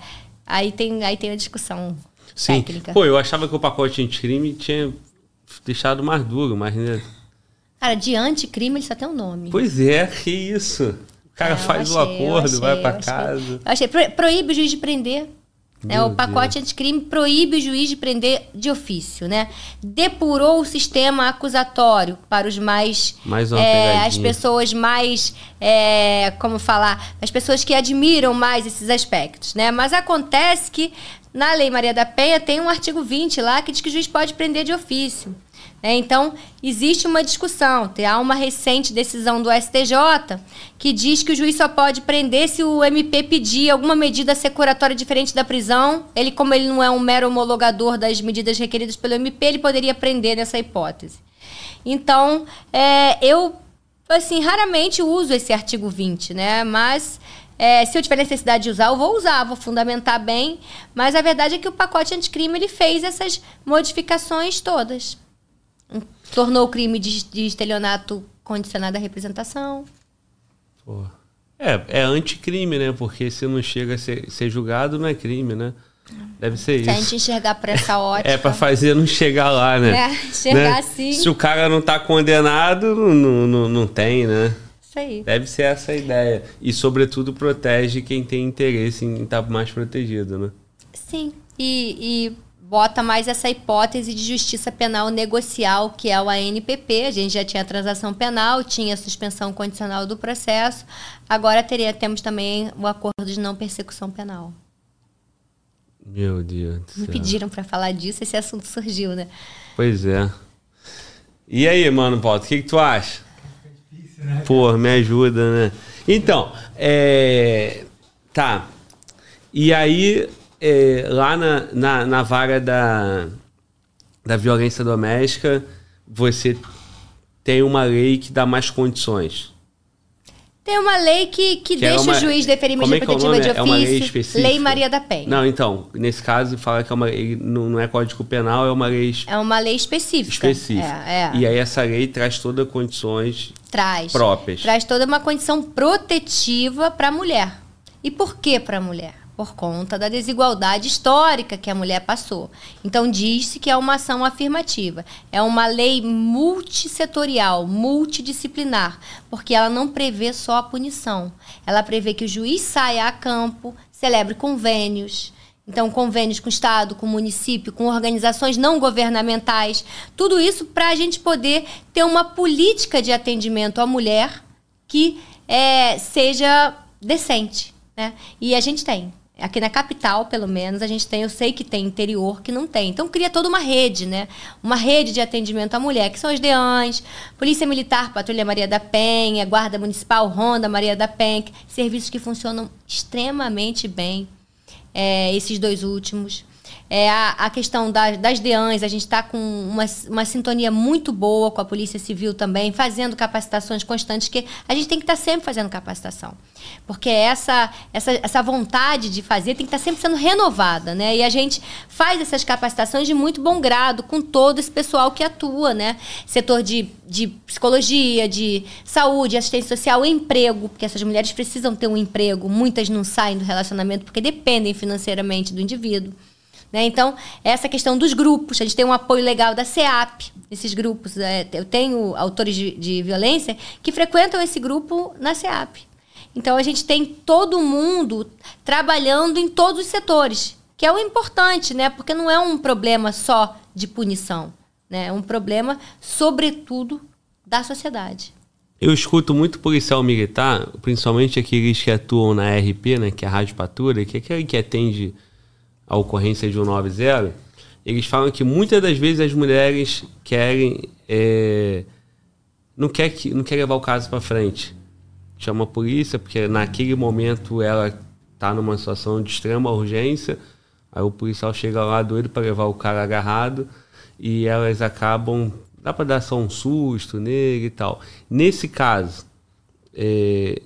Aí tem, aí tem a discussão Sim. técnica. Pô, eu achava que o pacote anticrime tinha deixado mais duro, mas. Né? Cara, de anticrime ele só tem um nome. Pois é, que isso. O cara é, faz achei, o acordo, achei, vai para casa. Achei. Proíbe o juiz de prender. É, o pacote Deus. anticrime proíbe o juiz de prender de ofício, né? Depurou o sistema acusatório para os mais... Mais é, As pessoas mais... É, como falar? As pessoas que admiram mais esses aspectos, né? Mas acontece que na Lei Maria da Penha tem um artigo 20 lá que diz que o juiz pode prender de ofício. É, então, existe uma discussão. Há uma recente decisão do STJ que diz que o juiz só pode prender se o MP pedir alguma medida securatória diferente da prisão. Ele, como ele não é um mero homologador das medidas requeridas pelo MP, ele poderia prender nessa hipótese. Então, é, eu, assim, raramente uso esse artigo 20, né? Mas é, se eu tiver necessidade de usar, eu vou usar, vou fundamentar bem. Mas a verdade é que o pacote anticrime ele fez essas modificações todas tornou o crime de, de estelionato condicionado à representação. É, é anticrime, né? Porque se não chega a ser, ser julgado, não é crime, né? Deve ser isso. Se a gente enxergar por essa ótica. É para fazer não chegar lá, né? É, enxergar né? assim. Se o cara não tá condenado, não, não, não tem, né? Isso aí. Deve ser essa a ideia. E, sobretudo, protege quem tem interesse em estar mais protegido, né? Sim. E, e bota mais essa hipótese de justiça penal negocial, que é o ANPP. A gente já tinha a transação penal, tinha a suspensão condicional do processo. Agora teria, temos também o acordo de não persecução penal. Meu Deus Me pediram para falar disso, esse assunto surgiu, né? Pois é. E aí, mano, Paulo, o que, que tu acha? Difícil, né? Pô, me ajuda, né? Então, é. Tá. E aí, é, lá na, na, na vara da, da violência doméstica, você tem uma lei que dá mais condições. Tem uma lei que, que, Que é deixa uma- o juiz deferir medida é que é protetiva de nome? É uma lei ofício. específica? Lei Maria da Penha. Não, então, nesse caso, fala que é uma lei, não, não é código penal, é uma lei É uma lei específica. específica. É, é. E aí essa lei traz todas as condições Traz. próprias. Traz toda uma condição protetiva para a mulher. E por que para a mulher? Por conta da desigualdade histórica que a mulher passou. Então, diz-se que é uma ação afirmativa. É uma lei multissetorial, multidisciplinar, porque ela não prevê só a punição. Ela prevê que o juiz saia a campo, celebre convênios, então, convênios com o Estado, com o município, com organizações não governamentais. Tudo isso para a gente poder ter uma política de atendimento à mulher que é, seja decente. Né? E a gente tem. Aqui na capital, pelo menos, a gente tem, eu sei que tem interior que não tem. Então cria toda uma rede, né? Uma rede de atendimento à mulher, que são as DEANs, Polícia Militar, Patrulha Maria da Penha, Guarda Municipal, Ronda Maria da Penha, serviços que funcionam extremamente bem é, esses dois últimos. É, a, a questão das, das DEANs, a gente está com uma, uma sintonia muito boa com a Polícia Civil também, fazendo capacitações constantes, que a gente tem que estar sempre fazendo capacitação. Porque essa, essa, essa vontade de fazer tem que estar sempre sendo renovada, né? E a gente faz essas capacitações de muito bom grado com todo esse pessoal que atua, né? Setor de, de psicologia, de saúde, assistência social, emprego, porque essas mulheres precisam ter um emprego, muitas não saem do relacionamento porque dependem financeiramente do indivíduo. Né? Então, essa questão dos grupos, a gente tem um apoio legal da CEAP, esses grupos. é, eu tenho autores de, de violência que frequentam esse grupo na CEAP. Então, a gente tem todo mundo trabalhando em todos os setores, que é o importante, né? porque não é um problema só de punição, né? é um problema, sobretudo, da sociedade. Eu escuto muito policial militar, principalmente aqueles que atuam na RP, né, que é a Rádio Patrulha, que é aquele que atende a ocorrência de 190. Eles falam que muitas das vezes as mulheres querem. é, não, quer que, não quer levar o caso para frente. Chama a polícia, porque naquele momento ela tá numa situação de extrema urgência. Aí o policial chega lá doido para levar o cara agarrado e elas acabam. Dá para dar só um susto nele e tal. Nesse caso, é,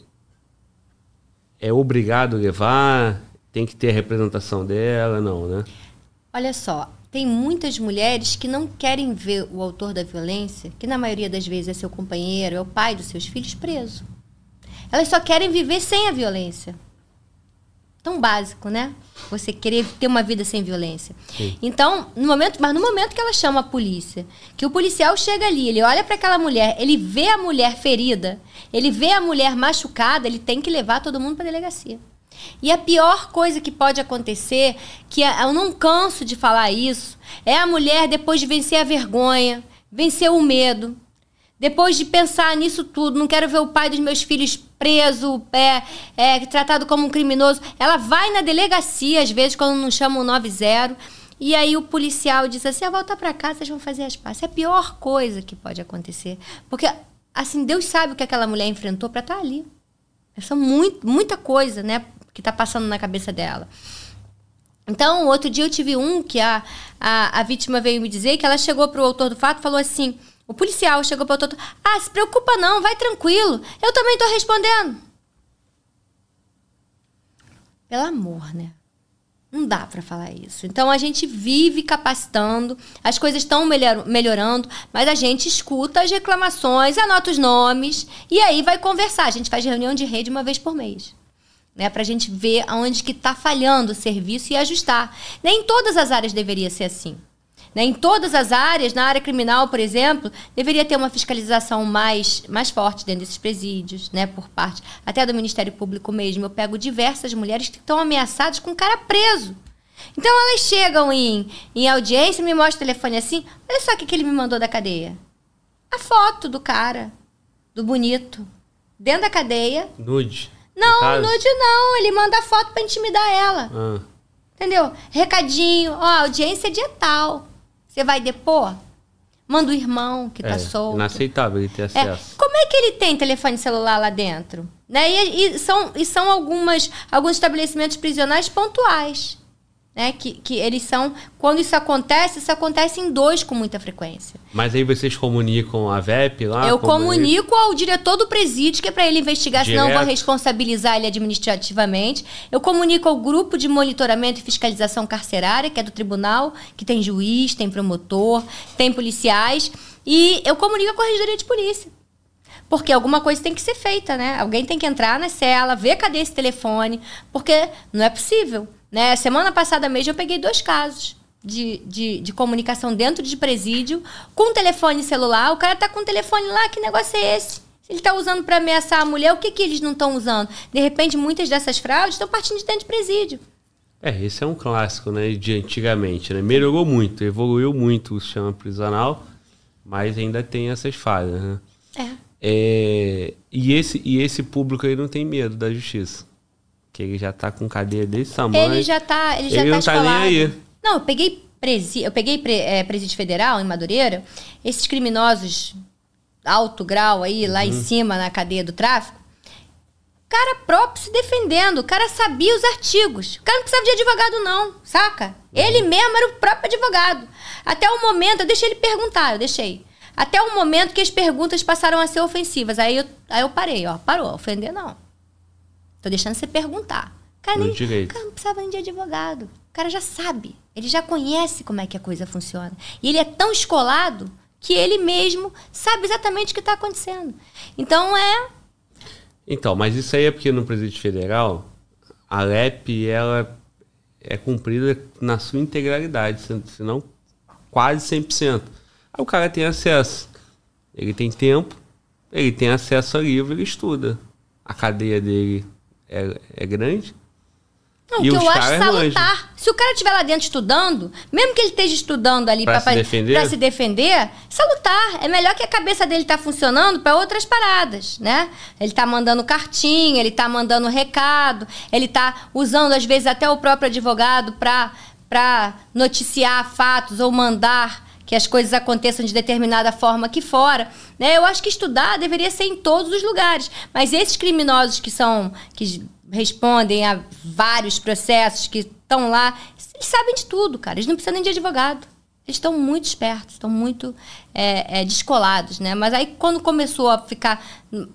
é obrigado levar? Tem que ter a representação dela? Não, né? Olha só, tem muitas mulheres que não querem ver o autor da violência, que na maioria das vezes é seu companheiro, é o pai dos seus filhos, preso. Elas só querem viver sem a violência. Tão básico, né? Você querer ter uma vida sem violência. Sim. Então, no momento, mas no momento que ela chama a polícia, que o policial chega ali, ele olha para aquela mulher, ele vê a mulher ferida, ele vê a mulher machucada, ele tem que levar todo mundo para delegacia. E a pior coisa que pode acontecer, que eu não canso de falar isso, é a mulher depois de vencer a vergonha, vencer o medo, depois de pensar nisso tudo, não quero ver o pai dos meus filhos preso, é, é, tratado como um criminoso. Ela vai na delegacia, às vezes, quando não chama o 90, e aí o policial diz assim: ah, volta pra casa, vocês vão fazer as pazes. É a pior coisa que pode acontecer. Porque, assim, Deus sabe o que aquela mulher enfrentou para estar ali. Essa muito, muita coisa, né, que tá passando na cabeça dela. Então, outro dia eu tive um que a, a, a vítima veio me dizer que ela chegou pro autor do fato e falou assim: o policial chegou pro autor, ah, se preocupa não, vai tranquilo, eu também tô respondendo. Pelo amor, né? Não dá para falar isso. Então a gente vive capacitando, as coisas estão melhor, melhorando, mas a gente escuta as reclamações, anota os nomes e aí vai conversar. A gente faz reunião de rede uma vez por mês. Né? Para a gente ver aonde que está falhando o serviço e ajustar. Nem todas as áreas deveria ser assim. Né? Em todas as áreas, na área criminal, por exemplo, deveria ter uma fiscalização mais, mais forte dentro desses presídios, né? por parte até do Ministério Público mesmo. Eu pego diversas mulheres que estão ameaçadas com o cara preso. Então elas chegam em, em audiência, me mostram o telefone assim, olha só o que, que ele me mandou da cadeia. A foto do cara, do bonito, dentro da cadeia. Nude. Não, nude não. Ele manda foto para intimidar ela. Ah. Entendeu? Recadinho, ó, audiência dia tal. Você vai depor? Manda o irmão que tá é, solto. Inaceitável ele ter é, acesso. É. Como é que ele tem telefone celular lá dentro? Né? E, e, são, e são algumas, alguns estabelecimentos prisionais pontuais. Né? Que, que eles são. Quando isso acontece, isso acontece em dois com muita frequência. Mas aí vocês comunicam a VEP lá? Eu comunico ao diretor do presídio, que é para ele investigar, Direto. senão eu vou responsabilizar ele administrativamente. Eu comunico ao grupo de monitoramento e fiscalização carcerária, que é do tribunal, que tem juiz, tem promotor, tem policiais. E eu comunico a corregedoria de polícia. Porque alguma coisa tem que ser feita, né? Alguém tem que entrar na cela, ver cadê esse telefone, porque não é possível. Né? Semana passada mesmo eu peguei dois casos de, de, de comunicação dentro de presídio com telefone celular. O cara tá com o telefone lá, que negócio é esse? Ele está usando para ameaçar a mulher, o que, que eles não estão usando? De repente, muitas dessas fraudes estão partindo de dentro de presídio. É, esse é um clássico, né, de antigamente, né? Melhorou muito, evoluiu muito o sistema prisional, mas ainda tem essas falhas, né? É. é. e, esse, e esse público aí não tem medo da justiça. Que ele já tá com cadeia desse tamanho. Ele já tá, ele já ele tá não tá nem aí. Não, eu peguei presi, eu peguei pre, é, presídio federal em Madureira, esses criminosos alto grau aí, uhum. lá em uhum. cima na cadeia do tráfico, cara próprio se defendendo, o cara sabia os artigos. O cara não precisava de advogado não, saca? Uhum. Ele mesmo era o próprio advogado. Até o momento, eu deixei ele perguntar, eu deixei. Até o momento que as perguntas passaram a ser ofensivas. Aí eu, aí eu parei, ó, parou, ofender não. Tô deixando você perguntar. O cara, nem, cara não precisava nem de advogado. O cara já sabe. Ele já conhece como é que a coisa funciona. E ele é tão escolado que ele mesmo sabe exatamente o que está acontecendo. Então é. Então, mas isso aí é porque no Presídio Federal a LEP ela é cumprida na sua integralidade, senão quase 100%. Aí o cara tem acesso. Ele tem tempo, ele tem acesso a livro, ele estuda. A cadeia dele é, é grande. Não, e que eu acho salutar. Se o cara estiver lá dentro estudando, mesmo que ele esteja estudando ali para se, defender? se defender, salutar. É melhor que a cabeça dele tá funcionando para outras paradas, né? Ele tá mandando cartinha, ele tá mandando recado, ele tá usando às vezes até o próprio advogado para noticiar fatos ou mandar que as coisas aconteçam de determinada forma aqui fora. Né? Eu acho que estudar deveria ser em todos os lugares. Mas esses criminosos que são. que respondem a vários processos, que estão lá, eles sabem de tudo, cara. Eles não precisam nem de advogado. Eles estão muito espertos, estão muito é, é, descolados, né? Mas aí, quando começou a ficar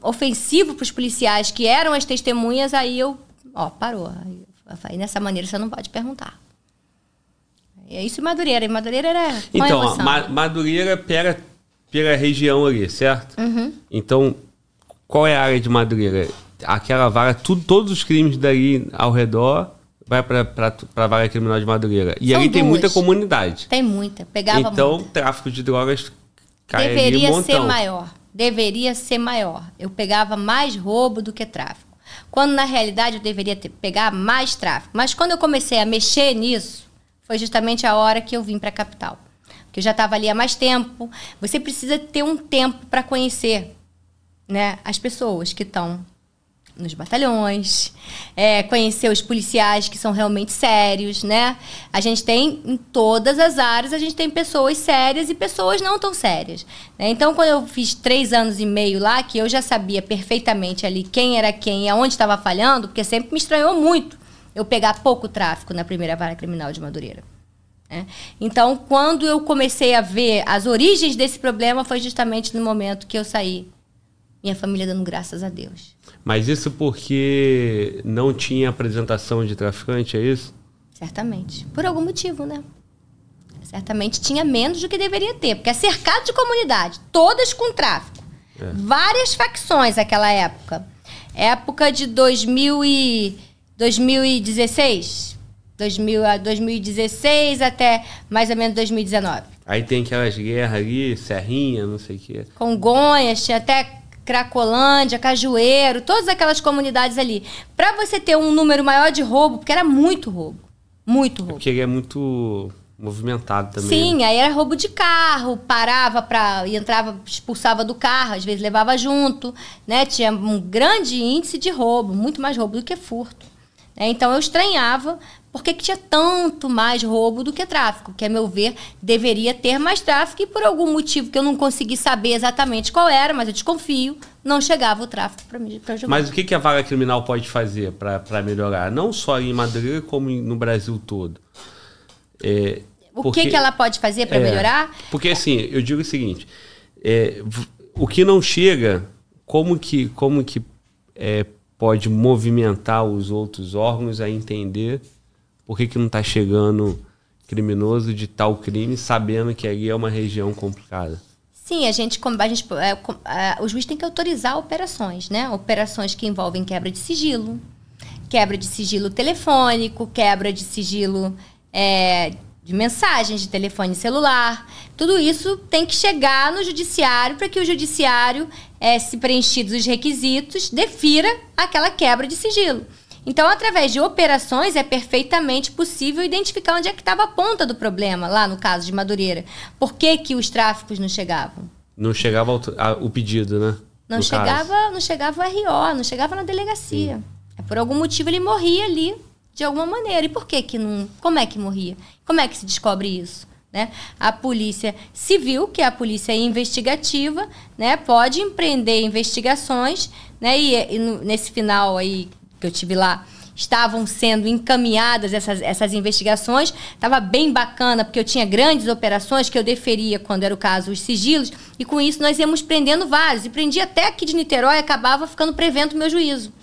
ofensivo para os policiais, que eram as testemunhas, aí eu, ó, parou. Aí, nessa maneira você não pode perguntar. É isso em Madureira. Em Madureira era. Então, Ma Madureira pega pela região ali, certo? Uhum. Então, qual é a área de Madureira? Aquela vara, tudo, todos os crimes dali ao redor vai para a vara criminal de Madureira. E São ali duas. tem muita comunidade. Tem muita. Pegava Então, muita. tráfico de drogas cai Deveria um ser maior. Deveria ser maior. Eu pegava mais roubo do que tráfico. Quando na realidade eu deveria ter, pegar mais tráfico. Mas quando eu comecei a mexer nisso, foi justamente a hora que eu vim para a capital. Porque eu já estava ali há mais tempo. Você precisa ter um tempo para conhecer né, as pessoas que estão nos batalhões, é, conhecer os policiais que são realmente sérios, né? A gente tem em todas as áreas, a gente tem pessoas sérias e pessoas não tão sérias. Né? Então, quando eu fiz três anos e meio lá, que eu já sabia perfeitamente ali quem era quem e aonde estava falhando, porque sempre me estranhou muito eu pegar pouco tráfico na primeira vara criminal de Madureira. Né? Então, quando eu comecei a ver as origens desse problema, foi justamente no momento que eu saí. Minha família dando graças a Deus. Mas isso porque não tinha apresentação de traficante, é isso? Certamente. Por algum motivo, né? Certamente tinha menos do que deveria ter, porque é cercado de comunidade, todas com tráfico. É. Várias facções naquela época. Época de 2000 e 2016. 2000, a 2016 até mais ou menos 2019. Aí tem aquelas guerras ali, Serrinha, não sei o quê. Congonhas, tinha até Cracolândia, Cajueiro, todas aquelas comunidades ali. Para você ter um número maior de roubo, porque era muito roubo. Muito roubo. É porque ele é muito movimentado também. Sim, né? aí era roubo de carro, parava para e entrava, expulsava do carro, às vezes levava junto, né? Tinha um grande índice de roubo, muito mais roubo do que furto. Né? Então eu estranhava por que, que tinha tanto mais roubo do que tráfico, que a meu ver deveria ter mais tráfico e por algum motivo que eu não consegui saber exatamente qual era, mas eu desconfio, não chegava o tráfico para mim jogar. Mas o que, que a vaga criminal pode fazer para melhorar, não só em Madureira como no Brasil todo? É, o porque, que, que ela pode fazer para é, melhorar? Porque assim, eu digo o seguinte: é, o que não chega, como que, como que é, pode movimentar os outros órgãos a entender por que, que não está chegando criminoso de tal crime, sabendo que ali é uma região complicada? Sim, a gente, a gente é, é, o juiz tem que autorizar operações, né? Operações que envolvem quebra de sigilo, quebra de sigilo telefônico, quebra de sigilo é, de mensagens de telefone celular. Tudo isso tem que chegar no judiciário para que o judiciário, é, se preenchidos os requisitos, defira aquela quebra de sigilo. Então, através de operações, é perfeitamente possível identificar onde é que estava a ponta do problema, lá no caso de Madureira. Por que, que os tráficos não chegavam? Não chegava o pedido, né? Não chegava, não chegava o RO, não chegava na delegacia. É, por algum motivo ele morria ali de alguma maneira. E por que que não? Como é que morria? Como é que se descobre isso? Né? A polícia civil, que é a polícia investigativa, né, pode empreender investigações, né, e, e no, nesse final aí que eu tive lá, estavam sendo encaminhadas essas, essas investigações. Estava bem bacana, porque eu tinha grandes operações que eu deferia, quando era o caso, os sigilos, e com isso nós íamos prendendo vários. E prendia até aqui de Niterói, acabava ficando prevento o meu juízo.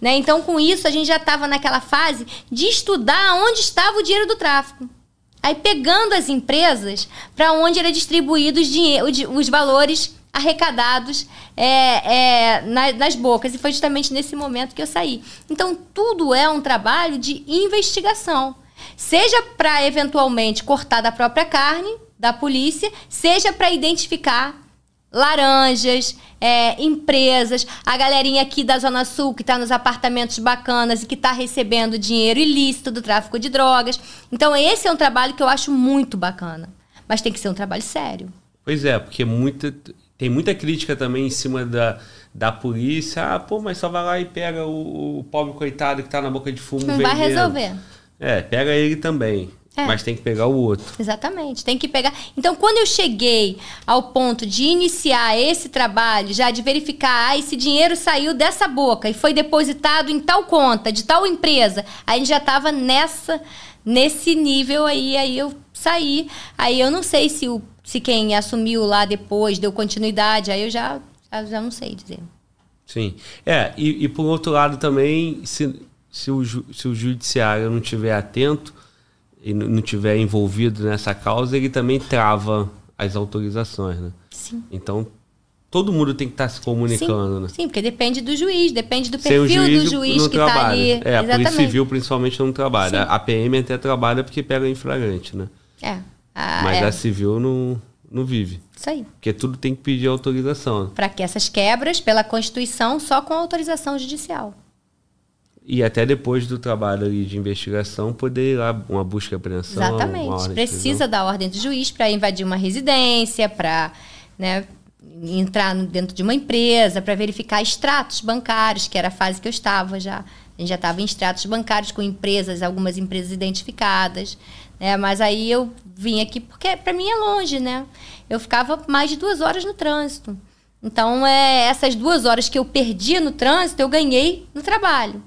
Né? Então, com isso, a gente já estava naquela fase de estudar onde estava o dinheiro do tráfico. Aí, pegando as empresas para onde era distribuído os, os valores arrecadados é, é, nas, nas bocas. E foi justamente nesse momento que eu saí. Então, tudo é um trabalho de investigação. Seja para eventualmente cortar da própria carne da polícia, seja para identificar laranjas, é, empresas, a galerinha aqui da Zona Sul que está nos apartamentos bacanas e que está recebendo dinheiro ilícito do tráfico de drogas. Então, esse é um trabalho que eu acho muito bacana. Mas tem que ser um trabalho sério. Pois é, porque muita, tem muita crítica também em cima da, da polícia. Ah, pô, mas só vai lá e pega o, o pobre coitado que está na boca de fumo. Não vai resolver. É, pega ele também. É. Mas tem que pegar o outro. Exatamente, tem que pegar. Então, quando eu cheguei ao ponto de iniciar esse trabalho, já de verificar, ah, esse dinheiro saiu dessa boca e foi depositado em tal conta, de tal empresa, aí a gente já estava nessa, nesse nível aí, aí eu saí. Aí eu não sei se, o, se quem assumiu lá depois deu continuidade, aí eu já, já, já não sei dizer. Sim. É, e, e por outro lado também, se, se, o, se o judiciário não estiver atento e não tiver envolvido nessa causa, ele também trava as autorizações, né? Sim. Então, todo mundo tem que estar tá se comunicando, sim, né? Sim, porque depende do juiz, depende do perfil juiz, do juiz que está ali. É, a Polícia Civil principalmente não trabalha. Sim. A PM até trabalha porque pega em flagrante, né? É. A, Mas é. a civil não, não vive. Isso aí. Porque tudo tem que pedir autorização. Para que essas quebras, pela Constituição, só com autorização judicial e até depois do trabalho de investigação poder ir lá uma busca e apreensão. Exatamente. Precisa da ordem do juiz para invadir uma residência, para né, entrar dentro de uma empresa, para verificar extratos bancários, que era a fase que eu estava já. A gente já estava em extratos bancários com empresas, algumas empresas identificadas. Né? Mas aí eu vim aqui, porque para mim é longe, né? Eu ficava mais de duas horas no trânsito. Então, é, essas duas horas que eu perdia no trânsito, eu ganhei no trabalho.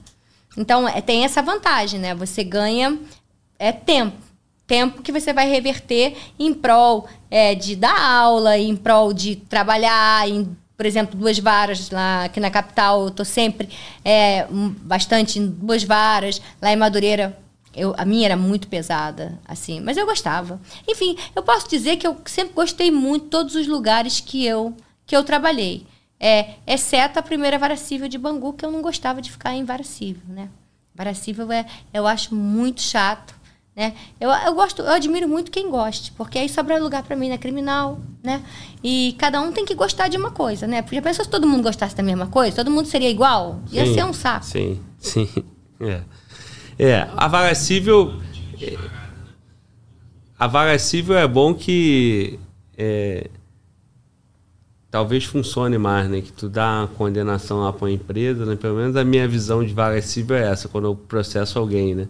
Então, é, tem essa vantagem, né? Você ganha é, tempo. Tempo que você vai reverter em prol é, de dar aula, em prol de trabalhar, em, por exemplo, duas varas lá aqui na capital, eu tô sempre é, bastante em duas varas. Lá em Madureira, eu, a minha era muito pesada, assim, mas eu gostava. Enfim, eu posso dizer que eu sempre gostei muito de todos os lugares que eu, que eu trabalhei. É, exceto a primeira vara civil de Bangu, que eu não gostava de ficar em vara civil, né? Vara civil é, eu acho muito chato. Né? Eu, eu gosto, eu admiro muito quem goste, porque aí sobra lugar para mim, né? Criminal, né? E cada um tem que gostar de uma coisa, né? Porque pensa se todo mundo gostasse da mesma coisa, todo mundo seria igual, ia Sim, ser um saco. Sim, sim. É. É, a vara civil. é, A vara civil é bom que. é, talvez funcione mais, né? Que tu dá uma condenação lá pra uma empresa, né? Pelo menos a minha visão de vara civil é essa, quando eu processo alguém, né?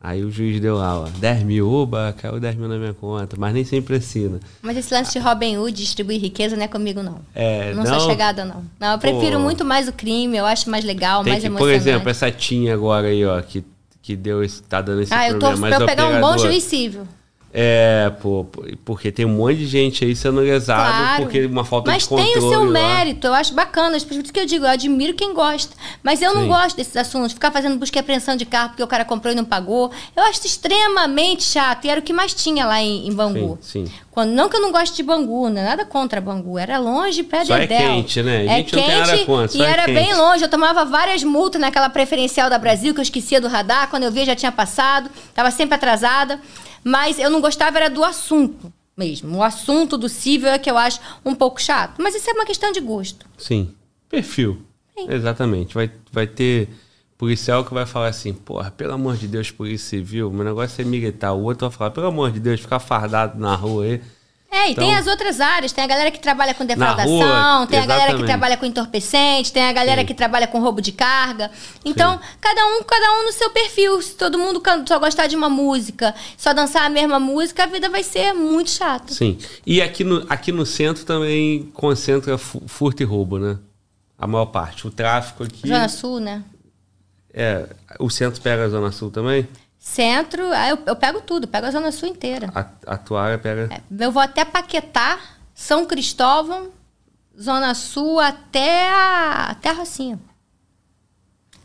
Aí o juiz deu lá, ó, 10 mil, oba, caiu 10 mil na minha conta, mas nem sempre assina. Mas esse lance de Robin Hood, distribuir riqueza, não é comigo, não. É, não, não? sou chegada, não. Não, eu prefiro Pô. muito mais o crime, eu acho mais legal, Tem mais que, por emocionante. exemplo, essa Tinha agora aí, ó, que, que deu esse, tá dando esse ah, eu problema. torço mas pra eu pegar um bom operador- juiz civil. É, pô, porque tem um monte de gente aí sendo lesado Claro. porque uma falta Mas de controle. tem o seu lá. mérito, eu acho bacana. Por isso que eu digo, eu admiro quem gosta. Mas eu não Sim. gosto desses assuntos, ficar fazendo busca e apreensão de carro porque o cara comprou e não pagou. Eu acho extremamente chato. E era o que mais tinha lá em, em Bangu. Sim, sim. Quando, não que eu não goste de Bangu, não é nada contra Bangu. Era longe, pé Só é quente, né? A É gente não tem nada quente contra, e é era quente. bem longe. Eu tomava várias multas naquela preferencial da Brasil, que eu esquecia do radar. Quando eu via, já tinha passado. Tava sempre atrasada. Mas eu não gostava era do assunto mesmo. O assunto do cível é que eu acho um pouco chato. Mas isso é uma questão de gosto. Sim. Perfil. Sim. Exatamente. Vai, vai ter policial que vai falar assim, porra, pelo amor de Deus, polícia civil, meu negócio é militar. O outro vai falar, pelo amor de Deus, ficar fardado na rua aí. É, e Então- tem as outras áreas. Tem a galera que trabalha com defraudação, rua, tem a galera que exatamente. trabalha com entorpecente, tem a galera Sim. que trabalha com roubo de carga. Então, cada um, cada um no seu perfil. Se todo mundo só gostar de uma música, só dançar a mesma música, a vida vai ser muito chata. Sim. E aqui no, aqui no centro também concentra fu- furto e roubo, né? A maior parte. O tráfico aqui. Zona Sul, né? É, o centro pega a Zona Sul também? Centro, eu, eu pego tudo, pego a Zona Sul inteira. A, a pega. É, eu vou até Paquetá, São Cristóvão, Zona Sul, até a, até a Rocinha.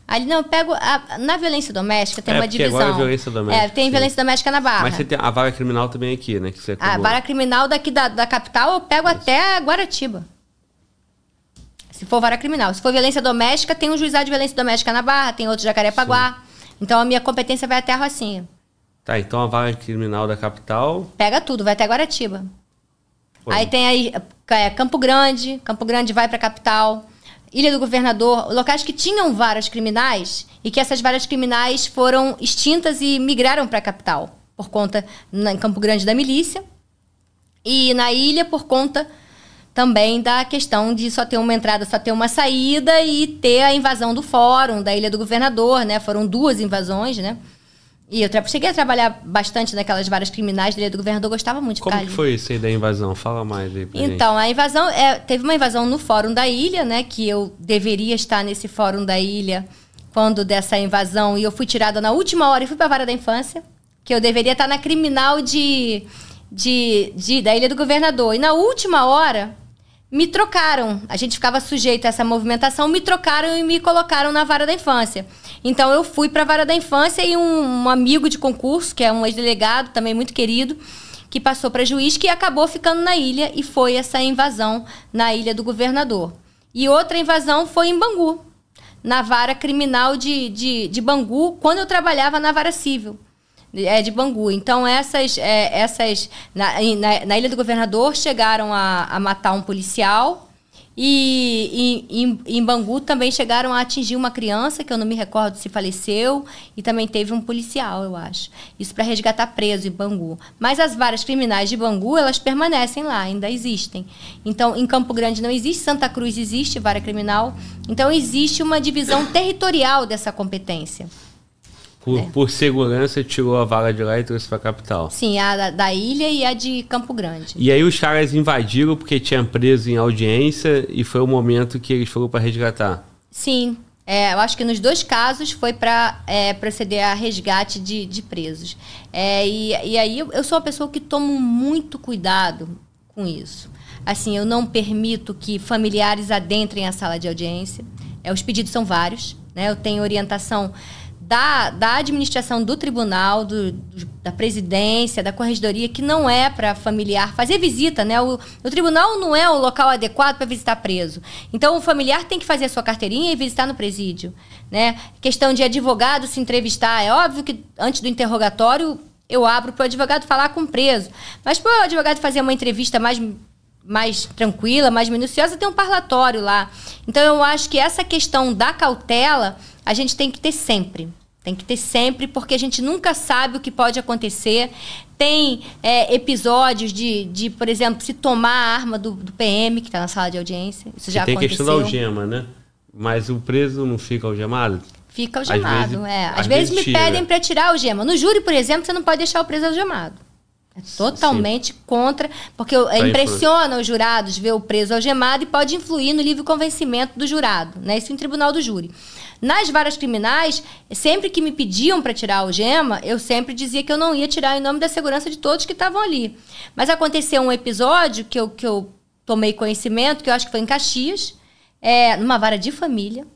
Ali não, eu pego. a- na violência doméstica tem É, uma divisão. agora é violência doméstica, É, tem sim. violência doméstica na Barra. Mas você tem a vara criminal também aqui, né? Que você A acabou. vara criminal daqui da, da capital eu pego até Guaratiba. Se for vara criminal. Se for violência doméstica, tem um juizado de violência doméstica na Barra, tem outro Jacarepaguá. Então a minha competência vai até a Rocinha. Tá, então a vara criminal da capital. Pega tudo, vai até Guaratiba. pô, Aí tem aí é, Campo Grande, Campo Grande vai para a capital, Ilha do Governador, locais que tinham varas criminais e que essas varas criminais foram extintas e migraram para a capital por conta na, em Campo Grande da milícia e na ilha por conta também da questão de só ter uma entrada, só ter uma saída e ter a invasão do fórum da Ilha do Governador, né? Foram duas invasões, né? E eu cheguei a trabalhar bastante naquelas varas criminais da Ilha do Governador, gostava muito de Como ficar que foi isso aí da invasão? Fala mais aí pra gente. Então, a invasão, é, teve uma invasão no Fórum da Ilha, né? Que eu deveria estar nesse Fórum da Ilha quando dessa invasão e eu fui tirada na última hora e fui para a vara da infância, que eu deveria estar na criminal de, de, de- da Ilha do Governador. E na última hora me trocaram. A gente ficava sujeito a essa movimentação, me trocaram e me colocaram na vara da infância. Então eu fui para a vara da infância e um, um amigo de concurso, que é um ex-delegado, também muito querido, que passou para juiz, que acabou ficando na ilha e foi essa invasão na ilha do governador. E outra invasão foi em Bangu, na vara criminal de, de, de Bangu, quando eu trabalhava na vara civil é, de Bangu. Então, essas, é, essas na, na, na Ilha do Governador chegaram a, a matar um policial e, e- em, em Bangu também chegaram a atingir uma criança, que eu não me recordo se faleceu, e também teve um policial, eu acho. Isso para resgatar preso em Bangu. Mas as varas criminais de Bangu, elas permanecem lá, ainda existem. Então, em Campo Grande não existe, Santa Cruz existe vara criminal. Então, existe uma divisão territorial dessa competência. Por, É. por segurança, tirou a vara de lá e trouxe pra capital. Sim, a da, da ilha e a de Campo Grande. E aí os caras invadiram porque tinha preso em audiência e foi o momento que eles foram pra resgatar. Sim, é, eu acho que nos dois casos foi para proceder a resgate de, de presos. É, e, e aí eu, eu sou uma pessoa que tomo muito cuidado com isso. Assim, eu não permito que familiares adentrem a sala de audiência. É, os pedidos são vários, né? Eu tenho orientação da, da administração do tribunal, do, do, da presidência, da corregedoria, que não é para familiar fazer visita, né? O, o tribunal não é o local adequado para visitar preso. Então, o familiar tem que fazer a sua carteirinha e visitar no presídio, né? Questão de advogado se entrevistar. É óbvio que antes do interrogatório eu abro para o advogado falar com o preso. Mas para o advogado fazer uma entrevista mais mais tranquila, mais minuciosa, tem um parlatório lá. Então eu acho que essa questão da cautela a gente tem que ter sempre. Tem que ter sempre, porque a gente nunca sabe o que pode acontecer. Tem é, episódios de, de, por exemplo, se tomar a arma do, do PM, que está na sala de audiência. Isso já tem aconteceu. questão da algema, né? Mas o preso não fica algemado? Fica algemado, às vezes, é. Às, às vezes, vezes, me pedem para tirar a algema. No júri, por exemplo, você não pode deixar o preso algemado. É totalmente Sim. contra, porque tá impressiona os jurados ver o preso algemado e pode influir no livre convencimento do jurado, né? Isso em tribunal do júri. Nas varas criminais, sempre que me pediam para tirar a algema, eu sempre dizia que eu não ia tirar em nome da segurança de todos que estavam ali. Mas aconteceu um episódio que eu, que eu tomei conhecimento, que eu acho que foi em Caxias, é, numa vara de família,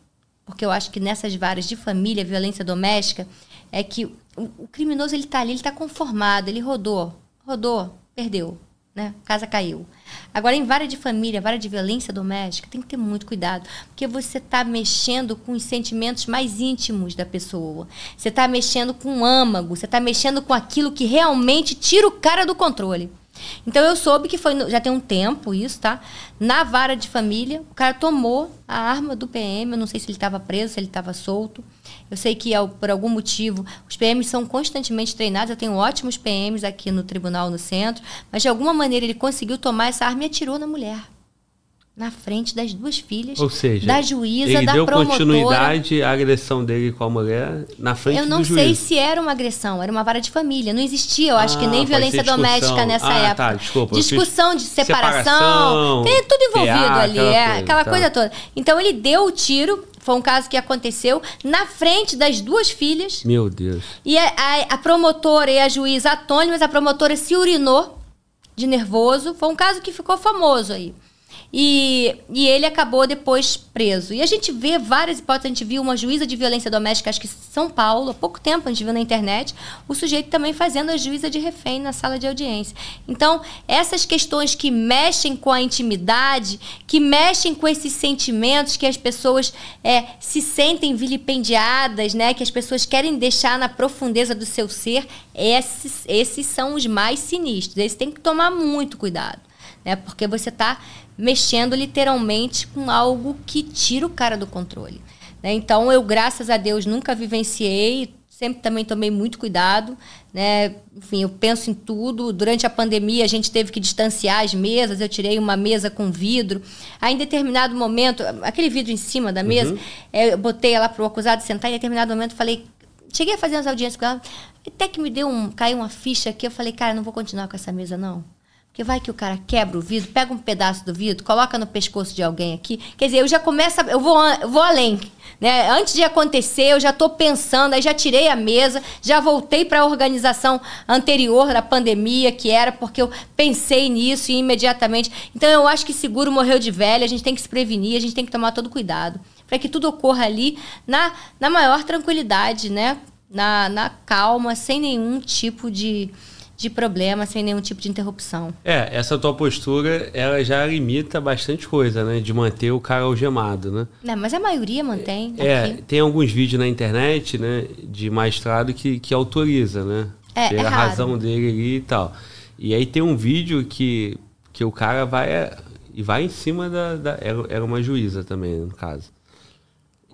porque eu acho que nessas varas de família, violência doméstica, é que o, o criminoso ele está ali, ele está conformado, ele rodou, rodou, perdeu né? Casa caiu. Agora, em vara de família, vara de violência doméstica, tem que ter muito cuidado, porque você está mexendo com os sentimentos mais íntimos da pessoa. Você está mexendo com o âmago, você está mexendo com aquilo que realmente tira o cara do controle. Então eu soube que foi já tem um tempo isso, tá? Na vara de família, o cara tomou a arma do PM, eu não sei se ele estava preso, se ele estava solto. Eu sei que por algum motivo os PMs são constantemente treinados. Eu tenho ótimos PMs aqui no tribunal no centro, mas de alguma maneira ele conseguiu tomar essa arma e atirou na mulher na frente das duas filhas, Ou seja, da juíza, ele da deu promotora. continuidade à agressão dele com a mulher na frente Eu não do sei juiz. se era uma agressão, era uma vara de família. Não existia, eu acho Ah, que nem pode violência doméstica nessa Ah, época. tá, desculpa, Discussão de separação, separação, tem tudo envolvido PA, ali, aquela é, coisa, aquela tá. coisa toda. Então ele deu o tiro, foi um caso que aconteceu na frente das duas filhas. Meu Deus. E a, a- a promotora e a juíza atônimas, a promotora se urinou de nervoso. Foi um caso que ficou famoso aí. E, e ele acabou depois preso. E a gente vê várias hipóteses. A gente viu uma juíza de violência doméstica, acho que São Paulo, há pouco tempo a gente viu na internet, o sujeito também fazendo a juíza de refém na sala de audiência. Então, essas questões que mexem com a intimidade, que mexem com esses sentimentos que as pessoas é, se sentem vilipendiadas, né? que as pessoas querem deixar na profundeza do seu ser, esses, esses são os mais sinistros. Esses tem que tomar muito cuidado né? Porque você está mexendo literalmente com algo que tira o cara do controle. né? Então, eu, graças a Deus, nunca vivenciei, sempre também tomei muito cuidado, né? Enfim, eu penso em tudo. Durante a pandemia, a gente teve que distanciar as mesas. Eu tirei uma mesa com vidro. Aí, em determinado momento, aquele vidro em cima da mesa, eh, eu botei ela para o acusado sentar. Em determinado momento, falei, cheguei a fazer umas audiências com ela. Até que me deu um, caiu uma ficha aqui. Eu falei, cara, não vou continuar com essa mesa não. Porque vai que o cara quebra o vidro, pega um pedaço do vidro, coloca no pescoço de alguém aqui. Quer dizer, eu já começo, a, eu vou, eu vou além. Né? Antes de acontecer, eu já estou pensando, aí já tirei a mesa, já voltei para a organização anterior da pandemia, que era porque eu pensei nisso e imediatamente. Então, eu acho que seguro morreu de velha, a gente tem que se prevenir, a gente tem que tomar todo cuidado. Para que tudo ocorra ali na, na maior tranquilidade, né? Na, na calma, sem nenhum tipo de de problema, sem nenhum tipo de interrupção. É, essa tua postura, ela já limita bastante coisa, né? De manter o cara algemado, né? Não, mas a maioria mantém. É, aqui. tem alguns vídeos na internet, né? De magistrado que, que autoriza, né? É, Pela é razão dele ali e tal. E aí tem um vídeo que, que o cara vai é, e vai em cima da... da era, uma juíza também, no caso.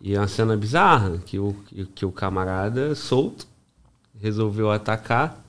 E é uma cena bizarra, que o, que o camarada solto resolveu atacar.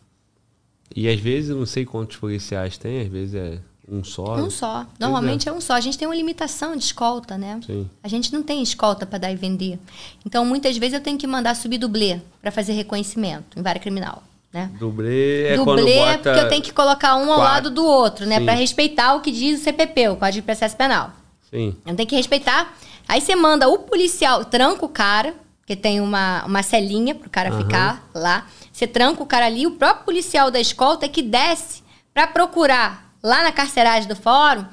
E às vezes, eu não sei quantos policiais tem, às vezes é um só. Um só. Normalmente é. um só. A gente tem uma limitação de escolta, né? Sim. A gente não tem escolta para dar e vender. Então, muitas vezes eu tenho que mandar subir dublê para fazer reconhecimento em vara criminal. Né? Dublê é dublê é porque eu tenho que colocar um ao quatro. lado do outro, né? Para respeitar o que diz o CPP, o Código de Processo Penal. Sim. Eu tenho que respeitar. Aí você manda o policial, tranca o cara, que tem uma, uma celinha pro cara Aham. ficar lá. Você tranca o cara ali, o próprio policial da escolta é que desce para procurar lá na carceragem do fórum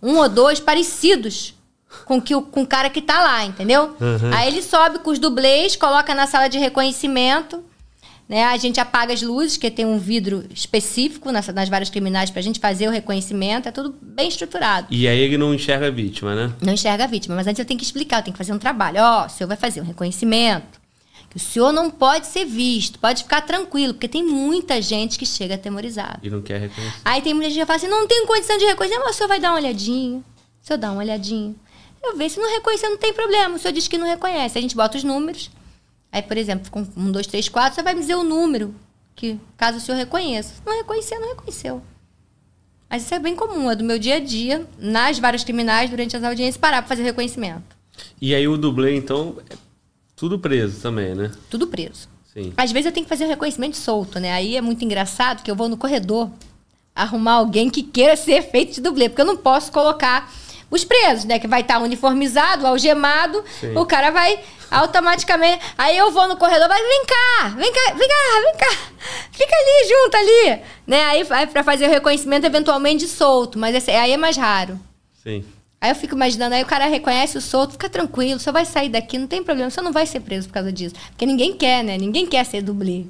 um ou dois parecidos com, que, o- com o cara que tá lá, entendeu? Uhum. Aí ele sobe com os dublês, coloca na sala de reconhecimento, né? A gente apaga as luzes, que tem um vidro específico nas, nas várias criminais pra gente fazer o reconhecimento, é tudo bem estruturado. E aí ele não enxerga a vítima, né? Não enxerga a vítima, mas antes eu tenho que explicar, eu tenho que fazer um trabalho. Ó, o senhor vai fazer um reconhecimento. Que o senhor não pode ser visto, pode ficar tranquilo, porque tem muita gente que chega atemorizado. E não quer reconhecer. Aí tem muita gente que fala assim: não tem condição de reconhecer, mas o senhor vai dar uma olhadinha. O senhor dá uma olhadinha. Eu vejo, se não reconhecer, não tem problema. O senhor diz que não reconhece. A gente bota os números. Aí, por exemplo, com um, dois, três, quatro, você vai me dizer o número, que caso o senhor reconheça. Se não reconhecer, não reconheceu. Mas isso é bem comum, é do meu dia a dia, nas várias criminais, durante as audiências, parar para fazer reconhecimento. E aí o dublê, então, tudo preso também, né? Tudo preso. Sim. Às vezes eu tenho que fazer o reconhecimento solto, né? Aí é muito engraçado que eu vou no corredor arrumar alguém que queira ser feito de dublê, porque eu não posso colocar os presos, né? Que vai estar uniformizado, algemado, Sim. o cara vai automaticamente. Aí eu vou no corredor, vai, vem cá, vem cá, vem cá, vem cá, fica ali junto ali, né? Aí vai para fazer o reconhecimento eventualmente de solto, mas esse- aí é mais raro. Sim. Aí eu fico imaginando, aí o cara reconhece o solto, fica tranquilo, só vai sair daqui, não tem problema, você não vai ser preso por causa disso. Porque ninguém quer, né? Ninguém quer ser dublê.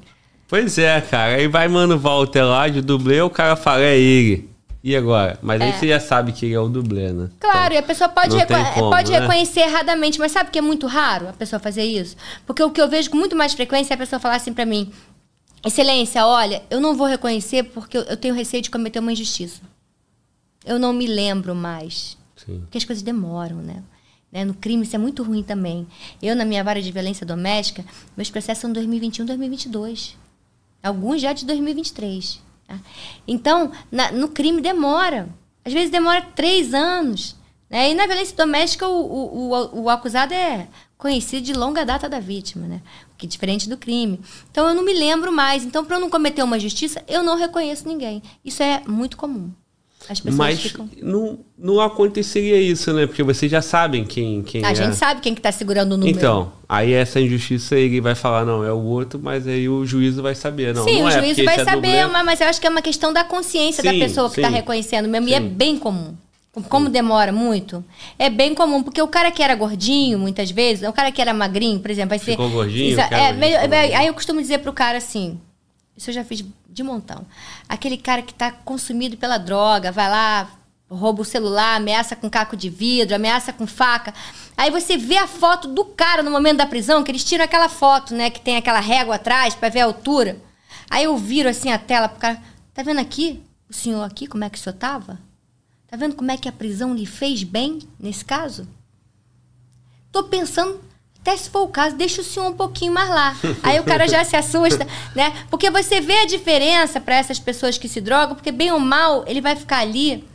Pois é, cara. Aí vai Mano Walter lá de dublê, o cara fala, é ele. E agora? Mas aí É. você já sabe que ele é o dublê, né? Claro, e a pessoa pode, reco- como, pode né? reconhecer erradamente, mas sabe que é muito raro a pessoa fazer isso? Porque o que eu vejo com muito mais frequência é a pessoa falar assim pra mim: Excelência, olha, eu não vou reconhecer porque eu tenho receio de cometer uma injustiça. Eu não me lembro mais. Sim. Porque as coisas demoram, né? Né? No crime isso é muito ruim também. Eu, na minha vara de violência doméstica, meus processos são 2021 2022. Alguns já de 2023. tá? Então, na- no crime demora. Às vezes demora três anos. Né? E na violência doméstica, o, o, o, o acusado é conhecido de longa data da vítima, né? Que é diferente do crime. Então, eu não me lembro mais. Então, para eu não cometer uma justiça, eu não reconheço ninguém. Isso é muito comum. As pessoas Mas ficam... não, não aconteceria isso, né? Porque vocês já sabem quem, quem A é. gente sabe quem que tá segurando o número. Então, aí essa injustiça ele vai falar, não, é o outro, mas aí o juízo vai saber. Não, Sim, não o é, porque vai é saber, dublê. mas, mas eu acho que é uma questão da consciência da Sim, pessoa que está sim. reconhecendo mesmo. E é Sim. bem comum. Como demora muito, é bem comum, porque o cara que era gordinho, muitas vezes, o cara que era magrinho, por exemplo, vai ser. Ficou gordinho, Isso, é, gordinho, é, aí eu costumo dizer pro cara assim: isso eu já fiz de montão. Aquele cara que tá consumido pela droga, vai lá, rouba o celular, ameaça com caco de vidro, ameaça com faca. Aí você vê a foto do cara no momento da prisão, que eles tiram aquela foto, né, que tem aquela régua atrás pra ver a altura. Aí eu viro assim a tela pro cara, tá vendo aqui? O senhor aqui, como é que o senhor tava? Tá vendo como é que a prisão lhe fez bem nesse caso? Tô pensando, até se for o caso, deixa o senhor um pouquinho mais lá. Aí o cara já se assusta, né? Porque você vê a diferença para essas pessoas que se drogam, porque bem ou mal, ele vai ficar ali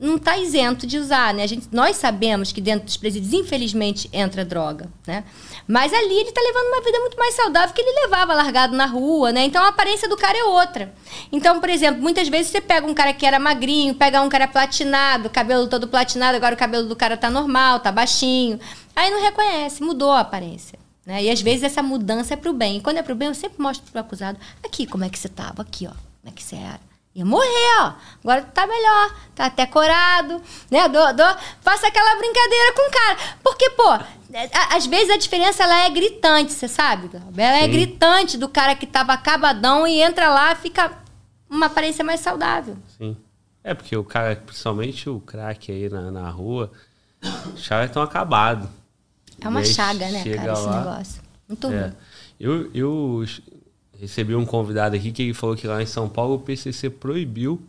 não está isento de usar, né? A gente, nós sabemos que dentro dos presídios, infelizmente, entra droga, né? Mas ali ele está levando uma vida muito mais saudável que ele levava largado na rua, né? Então a aparência do cara é outra. Então, por exemplo, muitas vezes você pega um cara que era magrinho, pega um cara platinado, cabelo todo platinado, agora o cabelo do cara tá normal, tá baixinho. Aí não reconhece, mudou a aparência. Né? E às vezes essa mudança é pro bem. E quando é pro bem, eu sempre mostro pro acusado, aqui como é que você tava, aqui, ó, como é que você era. Ia morrer, ó. Agora tá melhor, tá até corado, né? Dou, dou, faça aquela brincadeira com o cara. Porque, pô, é, a- às vezes a diferença ela é gritante, você sabe? Ela é Sim. gritante do cara que tava acabadão e entra lá fica uma aparência mais saudável. Sim. É, porque o cara, principalmente o crack aí na, na rua, os caras estão acabados. É uma chaga, né, cara, esse lá- negócio. Muito É. ruim. Eu, eu recebi um convidado aqui que ele falou que lá em São Paulo o PCC proibiu.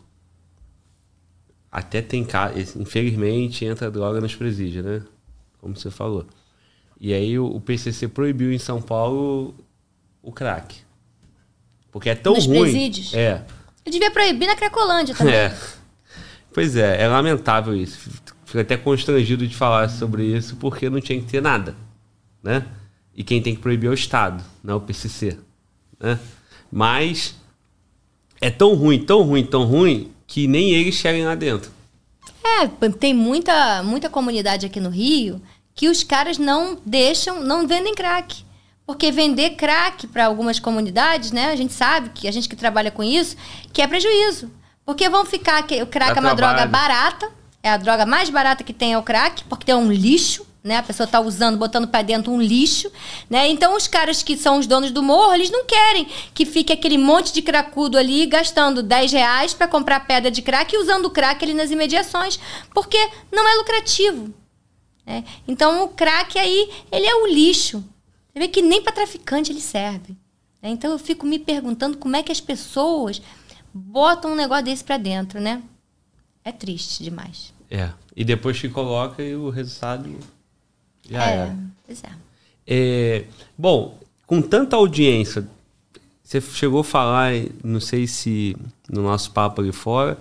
Até tem casos, infelizmente, entra droga nos presídios, né? Como você falou. E aí o, o PCC proibiu em São Paulo o crack. Porque é tão Nos ruim. presídios? É. Eu devia proibir na Cracolândia também. É. Pois é, é lamentável isso. Fico até constrangido de falar sobre isso, porque não tinha que ter nada, né? E quem tem que proibir é o Estado, não é o PCC, né? Mas é tão ruim, tão ruim, tão ruim, que nem eles chegam lá dentro. É, tem muita, muita comunidade aqui no Rio que os caras não deixam, não vendem crack. Porque vender crack para algumas comunidades, né? A gente sabe que a gente que trabalha com isso, que é prejuízo. Porque vão ficar que o crack Dá é uma droga trabalho. barata, É a droga mais barata que tem é o crack, porque é um lixo, né? A pessoa tá usando, botando para dentro um lixo, né? Então os caras que são os donos do morro, eles não querem que fique aquele monte de cracudo ali gastando 10 reais para comprar pedra de crack e usando o crack ali nas imediações, porque não é lucrativo. Né? Então o crack aí, ele é o lixo. Você vê que nem para traficante ele serve. Né? Então eu fico me perguntando como é que as pessoas botam um negócio desse para dentro, né? É triste demais. É. E depois que coloca e o resultado já é, era. Pois é. É, bom, com tanta audiência, você chegou a falar, não sei se no nosso papo ali fora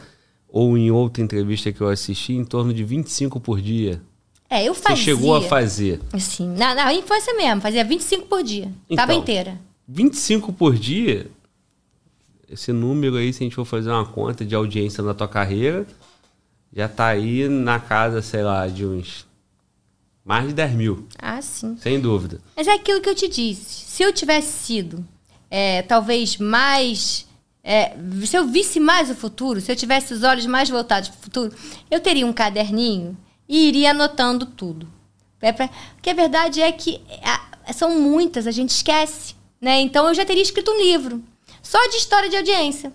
ou em outra entrevista que eu assisti, em torno de 25 por dia. É, eu fazia. Você chegou a fazer? Assim, na, na infância mesmo, fazia 25 por dia. Então, Tava inteira. 25 por dia, esse número aí, se a gente for fazer uma conta de audiência na tua carreira, já tá aí na casa, sei lá, de uns mais de 10 mil. Ah, sim. Sem dúvida. Mas é aquilo que eu te disse. Se eu tivesse sido, é, talvez mais. É, se eu visse mais o futuro, se eu tivesse os olhos mais voltados para o futuro, eu teria um caderninho e iria anotando tudo. É pra, porque a verdade é que a, são muitas, a gente esquece. Né? Então eu já teria escrito um livro só de história de audiência.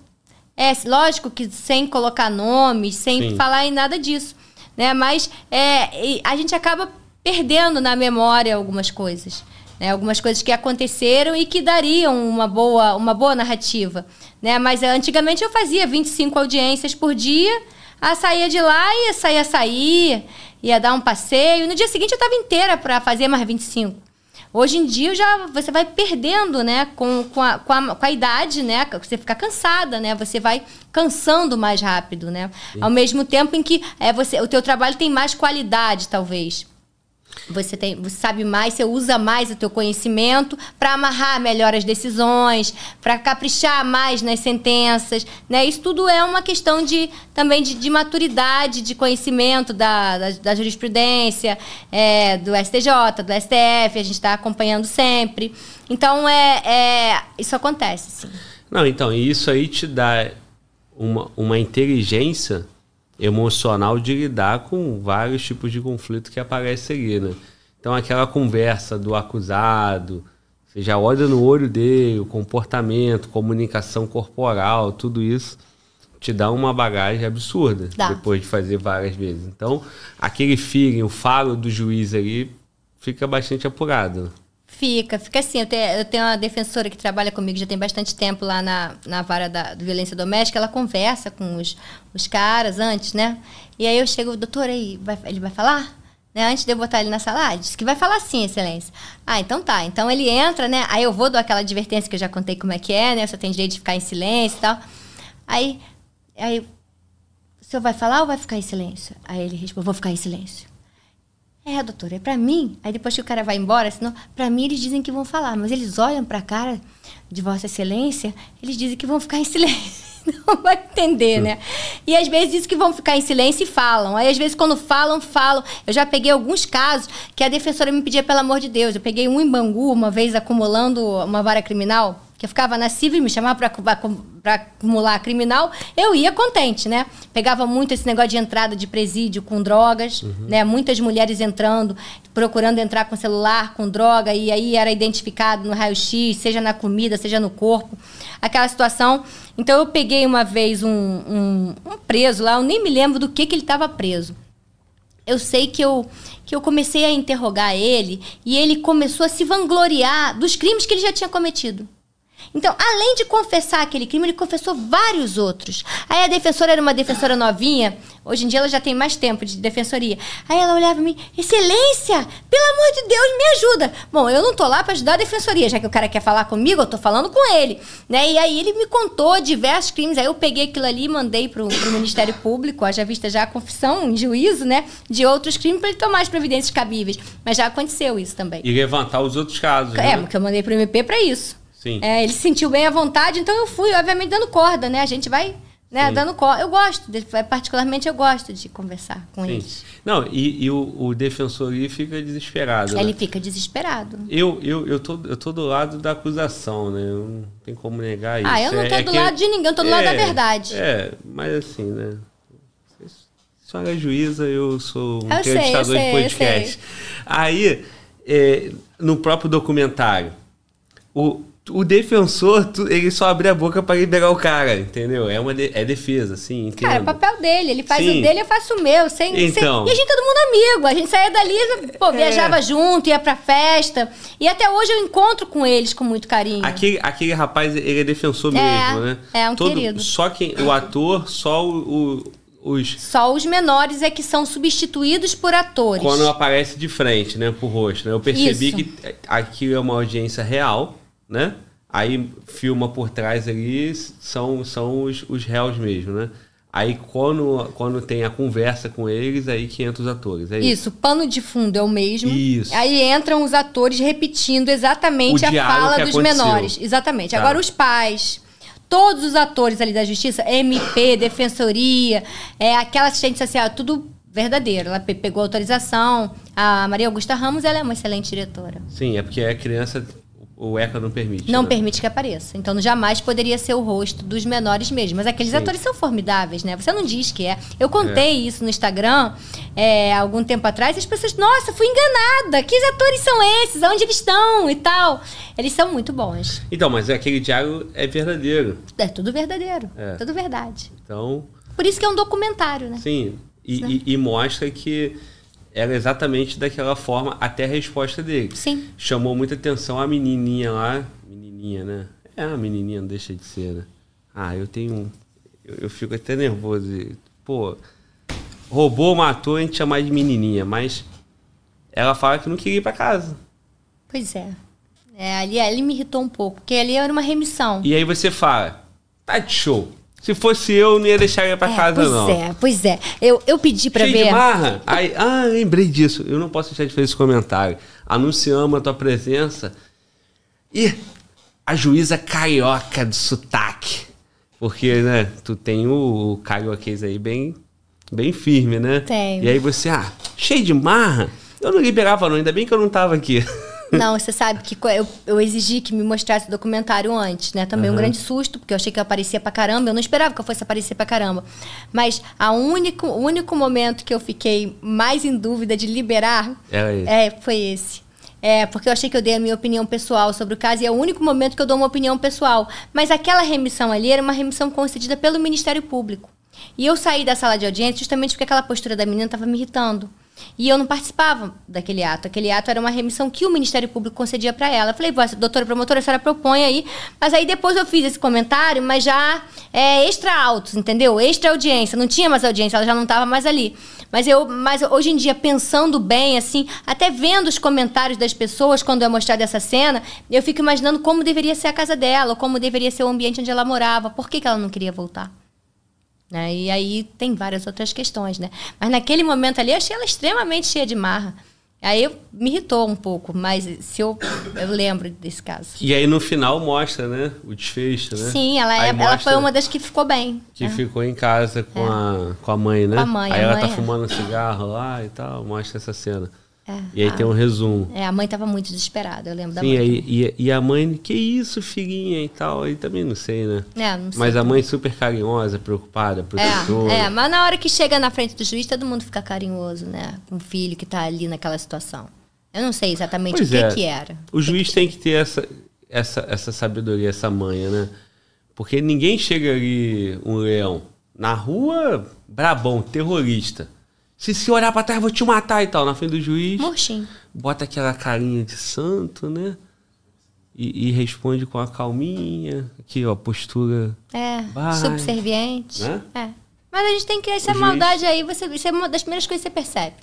É lógico que sem colocar nomes, sem Sim. falar em nada disso. Né? Mas é, a gente acaba perdendo na memória algumas coisas. Né? Algumas coisas que aconteceram e que dariam uma boa, uma boa narrativa. Né? Mas antigamente eu fazia 25 audiências por dia, a saía de lá e saía sair, ia dar um passeio. No dia seguinte eu estava inteira para fazer mais 25. Hoje em dia já você vai perdendo, né, com, com, a, com, a, com a idade, né, você fica cansada, né, você vai cansando mais rápido, né, Sim. ao mesmo tempo em que é, você, o teu trabalho tem mais qualidade, talvez. Você, tem, você sabe mais, você usa mais o teu conhecimento para amarrar melhor as decisões, para caprichar mais nas sentenças. Né? Isso tudo é uma questão de, também de, de maturidade, de conhecimento da, da, da jurisprudência, é, do STJ, do STF, a gente está acompanhando sempre. Então, é, é, isso acontece, sim. Não, então, isso aí te dá uma, uma inteligência emocional de lidar com vários tipos de conflito que aparecem ali, né? Então aquela conversa do acusado, você já olha no olho dele, o comportamento, comunicação corporal, tudo isso te dá uma bagagem absurda Dá. depois de fazer várias vezes. Então, aquele feeling, o falo do juiz ali fica bastante apurado. Fica, fica assim. Eu tenho, eu tenho uma defensora que trabalha comigo já tem bastante tempo lá na, na vara da, violência doméstica. Ela conversa com os, os caras antes, né? E aí eu chego, doutor, aí, vai, ele vai falar? Né? Antes de eu botar ele na sala, ah, disse que vai falar sim, excelência. Ah, então tá. Então ele entra, né? Aí eu vou dar aquela advertência que eu já contei como é que é, né? Você tem direito de ficar em silêncio e tal. Aí, aí, o senhor vai falar ou vai ficar em silêncio? Aí ele responde, vou ficar em silêncio. É, doutor, é para mim. Aí depois que o cara vai embora, senão, para mim eles dizem que vão falar, mas eles olham para a cara de Vossa Excelência, eles dizem que vão ficar em silêncio. Não vai entender, né? E às vezes dizem que vão ficar em silêncio e falam. Aí às vezes quando falam, falam. Eu já peguei alguns casos que a defensora me pedia, pelo amor de Deus. Eu peguei um em Bangu, uma vez acumulando uma vara criminal eu ficava na civil, me chamava para acumular criminal, eu ia contente, né? Pegava muito esse negócio de entrada de presídio com drogas, uhum. né? Muitas mulheres entrando, procurando entrar com celular, com droga, e aí era identificado no raio-x, seja na comida, seja no corpo. Aquela situação. Então eu peguei uma vez um, um, um preso lá, eu nem me lembro do que, que ele estava preso. Eu sei que eu, que eu comecei a interrogar ele e ele começou a se vangloriar dos crimes que ele já tinha cometido. Então, além de confessar aquele crime, ele confessou vários outros. Aí a defensora era uma defensora novinha, hoje em dia ela já tem mais tempo de defensoria. Aí ela olhava para mim, excelência, pelo amor de Deus, me ajuda. Bom, eu não tô lá para ajudar a defensoria, já que o cara quer falar comigo, eu tô falando com ele. Né? E aí ele me contou diversos crimes, aí eu peguei aquilo ali e mandei pro, pro Ministério Público, já vista já a confissão em juízo, né, de outros crimes para ele tomar as providências cabíveis. Mas já aconteceu isso também. E levantar os outros casos. É, né? porque eu mandei pro MP para isso. Sim. É, ele se sentiu bem à vontade, então eu fui, obviamente, dando corda, né? A gente vai né, dando corda. Eu gosto, particularmente eu gosto de conversar com Sim. eles. Não, e, e o, o, defensor ali fica desesperado. Ele né? fica desesperado. Eu, eu, eu, tô, eu tô do lado da acusação, né? Eu não tem como negar isso. Ah, eu não tô é, do é lado de ninguém, eu tô do é, lado da verdade. É, mas assim, né? senhora é juíza, eu sou um Eu sei, entrevistador eu sei, de eu podcast. sei. Aí, é, no próprio documentário, o, o defensor, tu- ele só abre a boca para liberar o cara, entendeu? É uma de- é defesa, sim, entendo. Cara, é o papel dele. Ele faz Sim. o dele, eu faço o meu. Sem, sem- Então. E a gente todo mundo amigo. A gente saía dali, pô, É. viajava junto, ia pra festa. E até hoje eu encontro com eles com muito carinho. Aquele, aquele rapaz, ele é defensor É, mesmo, né? é um querido. Só quem, o ator, só o- o- os... Só os menores é que são substituídos por atores. Quando aparece de frente, né, pro rosto, né? Eu percebi Isso. que aquilo é uma audiência real, né? Aí filma por trás ali, são, são os, os réus mesmo, né? Aí quando, quando tem a conversa com eles, aí que entra os atores. É isso. Isso, pano de fundo é o mesmo. Isso. Aí entram os atores repetindo exatamente O a fala dos aconteceu. menores. Exatamente. Tá. Agora, os pais, todos os atores ali da justiça, MP, defensoria, é, aquela assistente social, tudo verdadeiro. Ela pe- pegou autorização. A Maria Augusta Ramos, ela é uma excelente diretora. Sim, é porque a criança, o ECA não permite. Não né? permite que apareça. Então jamais poderia ser o rosto dos menores mesmo. Mas aqueles Sim. atores são formidáveis, né? Você não diz que é. Eu contei isso no Instagram é, algum tempo atrás e as pessoas, nossa, fui enganada. Que atores são esses? Onde eles estão? E tal. Eles são muito bons. Então, mas aquele diálogo é verdadeiro. É tudo verdadeiro. É. Tudo verdade. Então, Por isso que é um documentário, né? sim. E, e- e mostra que era exatamente daquela forma até a resposta dele. Sim. Chamou muita atenção a menininha lá. Menininha, né? É, a menininha não deixa de ser, né? Ah, eu tenho. Eu, eu fico até nervoso. Pô, roubou, matou, a gente chama de menininha, mas ela fala que não queria ir pra casa. Pois é. É, ali, ali me irritou um pouco, porque ali era uma remissão. E aí você fala, tá de show. Se fosse eu, não ia deixar ir pra É, casa, pois não. é, pois é. Eu, eu pedi pra Cheio ver. de marra. Aí, ah, lembrei disso. Eu não posso deixar de fazer esse comentário. Anunciamos a tua presença. E a juíza carioca de sotaque. Porque, né, tu tem o, o carioquês aí bem, bem firme, né? Tenho. E aí você, ah, cheio de marra. Eu não liberava não, ainda bem que eu não tava aqui. Não, você sabe que eu, eu exigi que me mostrasse o documentário antes, né? Também um Aham. grande susto, porque eu achei que eu aparecia pra caramba. Eu não esperava que eu fosse aparecer pra caramba. Mas a único, o único momento que eu fiquei mais em dúvida de liberar Era esse. é, foi esse. É, porque eu achei que eu dei a minha opinião pessoal sobre o caso e é o único momento que eu dou uma opinião pessoal. Mas aquela remissão ali era uma remissão concedida pelo Ministério Público. E eu saí da sala de audiência justamente porque aquela postura da menina estava me irritando. E eu não participava daquele ato. Aquele ato era uma remissão que o Ministério Público concedia para ela. Eu falei, "Vó, doutora promotora, a senhora propõe aí. Mas aí depois eu fiz esse comentário, mas já é, extra altos, entendeu? Extra audiência. Não tinha mais audiência, ela já não estava mais ali. Mas eu, mas hoje em dia, pensando bem, assim, até vendo os comentários das pessoas quando é mostrada essa cena, eu fico imaginando como deveria ser a casa dela, como deveria ser o ambiente onde ela morava. Por que, que ela não queria voltar? Né? E aí tem várias outras questões, né? Mas naquele momento ali eu achei ela extremamente cheia de marra. Aí eu, me irritou um pouco, mas se eu, eu lembro desse caso. E aí no final mostra, né, o desfecho, né? Sim, ela, é, ela foi uma das que ficou bem. Que né? ficou em casa com, a, com a mãe, né? Com a mãe, Aí a ela mãe tá é. fumando um cigarro lá e tal, mostra essa cena. É, E aí a- tem um resumo. É, a mãe tava muito desesperada, eu lembro da Sim, mãe. aí, e, e a mãe, que isso, filhinha e tal, aí também não sei, né? É, não sei. Mas a mãe super carinhosa, preocupada, protetora. É, é, mas na hora que chega na frente do juiz, todo mundo fica carinhoso, né? Com o filho que tá ali naquela situação. Eu não sei exatamente Pois o que é. que era. O juiz tem que ter essa, essa, essa sabedoria, essa manha, né? Porque ninguém chega ali, um leão, na rua, brabão, terrorista. Se se olhar pra trás, eu vou te matar e tal. Na frente do juiz, Murchinho. bota aquela carinha de santo, né? E, e responde com a calminha. Aqui, ó, postura. É, Vai. subserviente. Né? É. Mas a gente tem que. Essa O juiz- maldade aí, você, isso é uma das primeiras coisas que você percebe.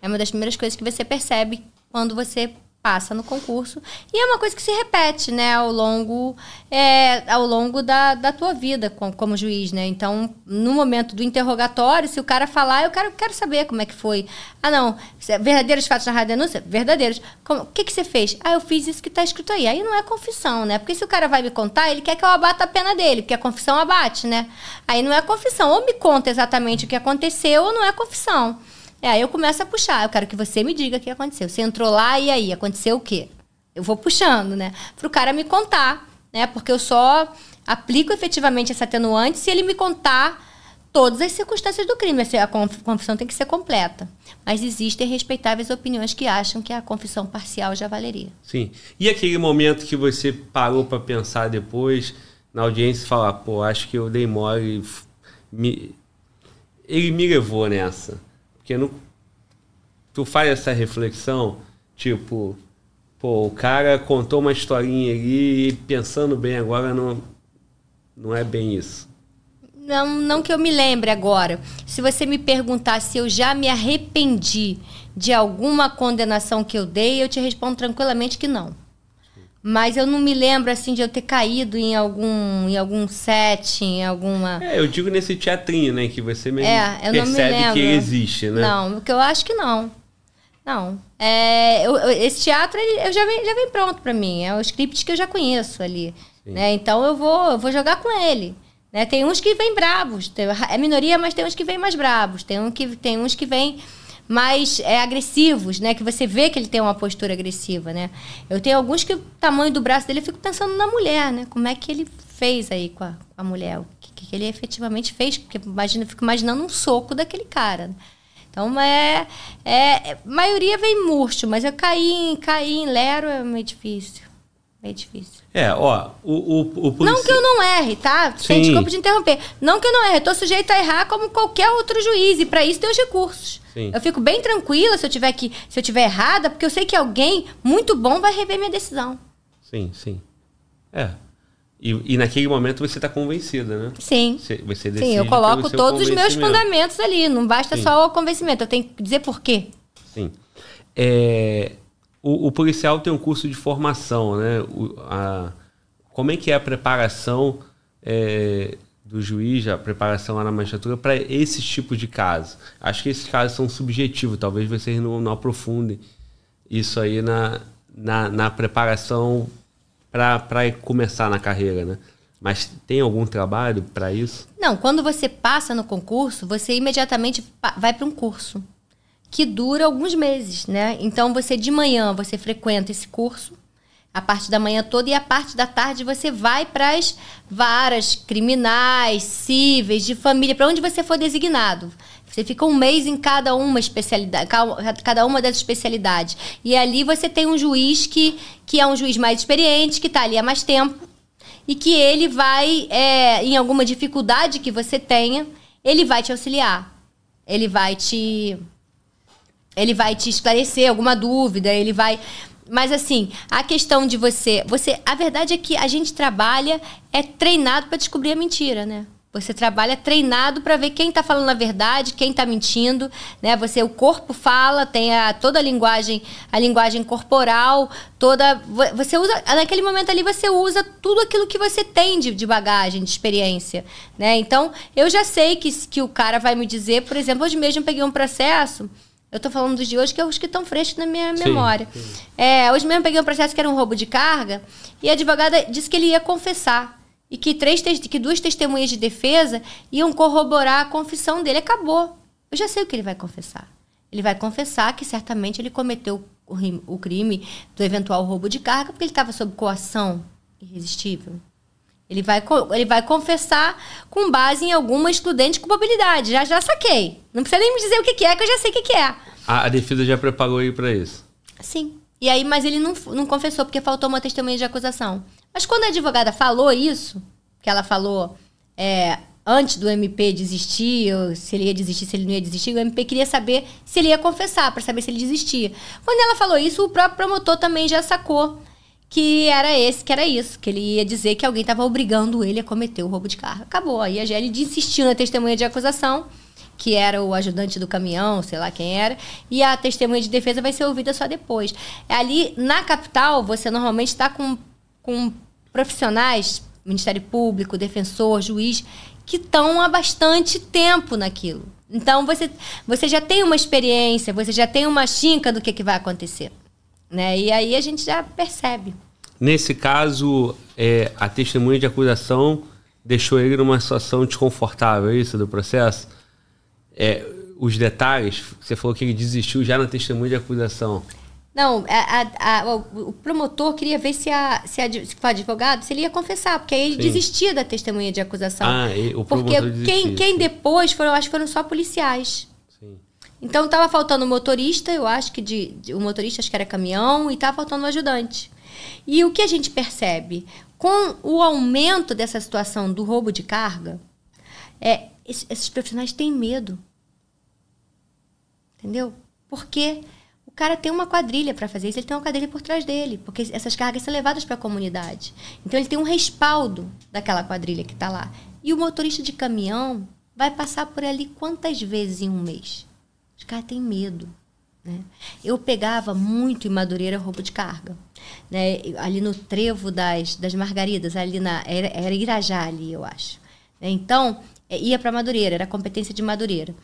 É uma das primeiras coisas que você percebe quando você passa no concurso. E é uma coisa que se repete, né, ao longo, é, ao longo da, da tua vida com- como juiz, né? Então, no momento do interrogatório, se o cara falar, eu quero, quero saber como é que foi. Ah, não, verdadeiros fatos na rádio denúncia? Verdadeiros. Como- O que, que você fez? Ah, eu fiz isso que está escrito aí. Aí não é confissão, né? Porque se o cara vai me contar, ele quer que eu abata a pena dele, porque a confissão abate, né? Aí não é confissão. Ou me conta exatamente o que aconteceu, ou não é confissão. É, aí eu começo a puxar. Eu quero que você me diga o que aconteceu. Você entrou lá e aí, aconteceu o quê? Eu vou puxando, né? Pro cara me contar, né? Porque eu só aplico efetivamente essa atenuante se ele me contar todas as circunstâncias do crime. A confissão tem que ser completa. Mas existem respeitáveis opiniões que acham que a confissão parcial já valeria. Sim. E aquele momento que você parou para pensar depois, na audiência, e falar, pô, acho que eu dei mole. Me... Ele me levou nessa. Porque não... tu faz essa reflexão, tipo, pô, o cara contou uma historinha ali e pensando bem agora não, não é bem isso. Não, não que eu me lembre agora. Se você me perguntar se eu já me arrependi de alguma condenação que eu dei, eu te respondo tranquilamente que não. Mas eu não me lembro assim de eu ter caído em algum em algum set, em alguma. É, eu digo nesse teatrinho, né, que você mesmo é, percebe que ele existe, né? Não, porque eu acho que não. Não. É, eu, esse teatro ele, eu já vem, já vem pronto para mim. É o script que eu já conheço ali. Né? Então eu vou, eu vou jogar com ele. Né? Tem uns que vêm bravos, tem, é minoria, mas tem uns que vêm mais bravos, tem, um que, tem uns que vêm mais é, agressivos, né? Que você vê que ele tem uma postura agressiva, né? Eu tenho alguns que o tamanho do braço dele eu fico pensando na mulher, né? Como é que ele fez aí com a, com a mulher? O que, que, ele efetivamente fez? Porque imagina, eu fico imaginando um soco daquele cara. Né? Então é, é, maioria vem murcho, mas eu caí, caí em Lero é meio difícil. Meio difícil. É, ó, o, o, o Não que eu não erre, tá? Sem desculpa de interromper. Não que eu não erre, eu tô sujeito a errar como qualquer outro juiz. E para isso tem os recursos. Sim. Eu fico bem tranquila se eu tiver que, se eu tiver errada, porque eu sei que alguém muito bom vai rever minha decisão. Sim, sim. É. E, e naquele momento você está convencida, né? Sim. Você, você sim, eu coloco todos os meus fundamentos ali. Não basta sim. só o convencimento, eu tenho que dizer por quê. Sim. É, o, o, policial tem um curso de formação, né? O, a, como é que é a preparação é, do juiz, a preparação lá na magistratura para esses tipos de casos? Acho que esses casos são subjetivos, talvez vocês não, não aprofundem isso aí na, na, na preparação para começar na carreira, né? Mas tem algum trabalho para isso? Não, quando você passa no concurso, você imediatamente vai para um curso que dura alguns meses, né? Então você de manhã você frequenta esse curso, a parte da manhã toda e a parte da tarde você vai para as varas criminais, cíveis, de família, para onde você for designado. Você fica um mês em cada uma especialidade, cada uma das especialidades. E ali você tem um juiz que, que é um juiz mais experiente, que está ali há mais tempo, e que ele vai, é, em alguma dificuldade que você tenha, ele vai te auxiliar. Ele vai te ele vai te esclarecer alguma dúvida, ele vai. Mas assim, a questão de você, você, a verdade é que a gente trabalha é treinado para descobrir a mentira, né? Você trabalha treinado para ver quem está falando a verdade, quem está mentindo, né? Você, o corpo fala, tem a, toda a linguagem, a linguagem corporal, toda. Você usa naquele momento ali você usa tudo aquilo que você tem de, de bagagem, de experiência, né? Então eu já sei que que o cara vai me dizer, por exemplo, hoje mesmo eu peguei um processo eu estou falando dos de hoje, que é os que estão frescos na minha sim, memória. Sim. É, hoje mesmo peguei um processo que era um roubo de carga e a advogada disse que ele ia confessar. E que, três, que duas testemunhas de defesa iam corroborar a confissão dele. Acabou. Eu já sei o que ele vai confessar. Ele vai confessar que certamente ele cometeu o crime do eventual roubo de carga porque ele estava sob coação irresistível. Ele vai, ele vai confessar com base em alguma excludente de culpabilidade. Já, já saquei. Não precisa nem me dizer o que, que é, que eu já sei o que, que é. A, a defesa já preparou ele para isso? Sim. E aí, mas ele não, não confessou porque faltou uma testemunha de acusação. Mas quando a advogada falou isso, que ela falou é, antes do MP desistir, ou se ele ia desistir, se ele não ia desistir, o MP queria saber se ele ia confessar, para saber se ele desistia. Quando ela falou isso, o próprio promotor também já sacou que era esse, que era isso, que ele ia dizer que alguém estava obrigando ele a cometer o roubo de carro. Acabou. Aí a GL insistiu na testemunha de acusação, que era o ajudante do caminhão, sei lá quem era, e a testemunha de defesa vai ser ouvida só depois. Ali, na capital, você normalmente está com, com profissionais, Ministério Público, defensor, juiz, que estão há bastante tempo naquilo. Então, você, você já tem uma experiência, você já tem uma chinca do que, que vai acontecer. Né? E aí a gente já percebe. Nesse caso, é, a testemunha de acusação deixou ele numa situação desconfortável, é isso do processo? É, os detalhes, você falou que ele desistiu já na testemunha de acusação. Não, a, a, o promotor queria ver se, a, se, a, se o advogado se ele ia confessar, porque aí ele Sim. desistia da testemunha de acusação. Ah, e o porque quem, quem depois foram, acho que foram só policiais. Então estava faltando o motorista, eu acho que de, de, o motorista acho que era caminhão, e estava faltando o ajudante. E o que a gente percebe? Com o aumento dessa situação do roubo de carga, é, esses profissionais têm medo. Entendeu? Porque o cara tem uma quadrilha para fazer isso, ele tem uma quadrilha por trás dele, porque essas cargas são levadas para a comunidade. Então ele tem um respaldo daquela quadrilha que está lá. E o motorista de caminhão vai passar por ali quantas vezes em um mês? Os caras têm medo. Né? Eu pegava muito em Madureira roubo de carga. Né? Ali no trevo das, das Margaridas, ali na. Era, era Irajá ali, eu acho. Né? Então, é, ia para Madureira, era competência de Madureira.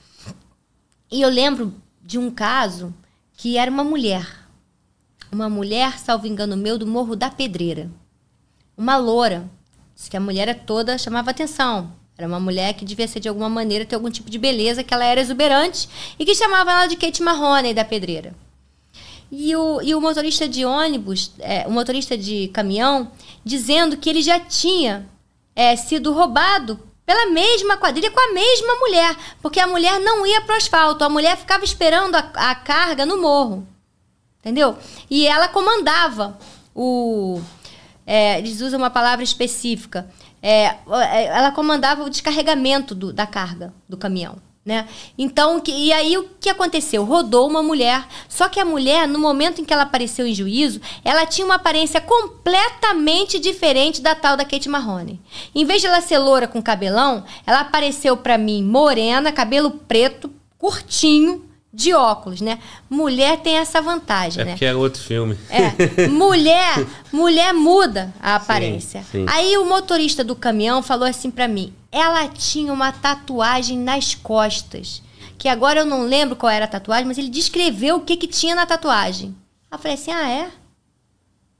E eu lembro de um caso que era uma mulher. Uma mulher, salvo engano meu, do Morro da Pedreira. Uma loura. Diz que a mulher é toda chamava atenção. Era uma mulher que devia ser de alguma maneira ter algum tipo de beleza, que ela era exuberante e que chamava ela de Kate Marrone da Pedreira. E o, e o motorista de ônibus, é, o motorista de caminhão, dizendo que ele já tinha é, sido roubado pela mesma quadrilha com a mesma mulher, porque a mulher não ia para o asfalto, a mulher ficava esperando a, a carga no morro, entendeu? E ela comandava o, é, eles usam uma palavra específica, é, ela comandava o descarregamento do, da carga do caminhão. Né? Então, que, e aí o que aconteceu? Rodou uma mulher, só que a mulher, no momento em que ela apareceu em juízo, ela tinha uma aparência completamente diferente da tal da Kate Marrone. Em vez de ela ser loura com cabelão, ela apareceu para mim morena, cabelo preto, curtinho, de óculos, né? Mulher tem essa vantagem, é né? porque é outro filme. É. Mulher, mulher muda a aparência. Sim, sim. Aí o motorista do caminhão falou assim para mim: ela tinha uma tatuagem nas costas. Que agora eu não lembro qual era a tatuagem, mas ele descreveu o que, que tinha na tatuagem. Eu falei assim: ah, é?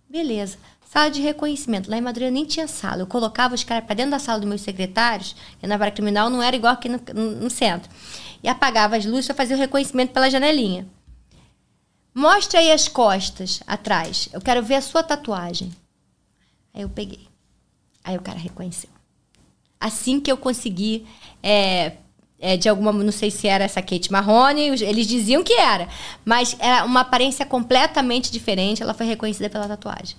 Beleza. Sala de reconhecimento. Lá em Madureira nem tinha sala. Eu colocava os caras para dentro da sala dos meus secretários, que na vara criminal não era igual aqui no, no, no centro e apagava as luzes para fazer o reconhecimento pela janelinha. Mostra aí as costas atrás. Eu quero ver a sua tatuagem. Aí eu peguei. Aí o cara reconheceu. Assim que eu consegui, é, é, de alguma, não sei se era essa Kate Marrone, eles diziam que era, mas era uma aparência completamente diferente. Ela foi reconhecida pela tatuagem.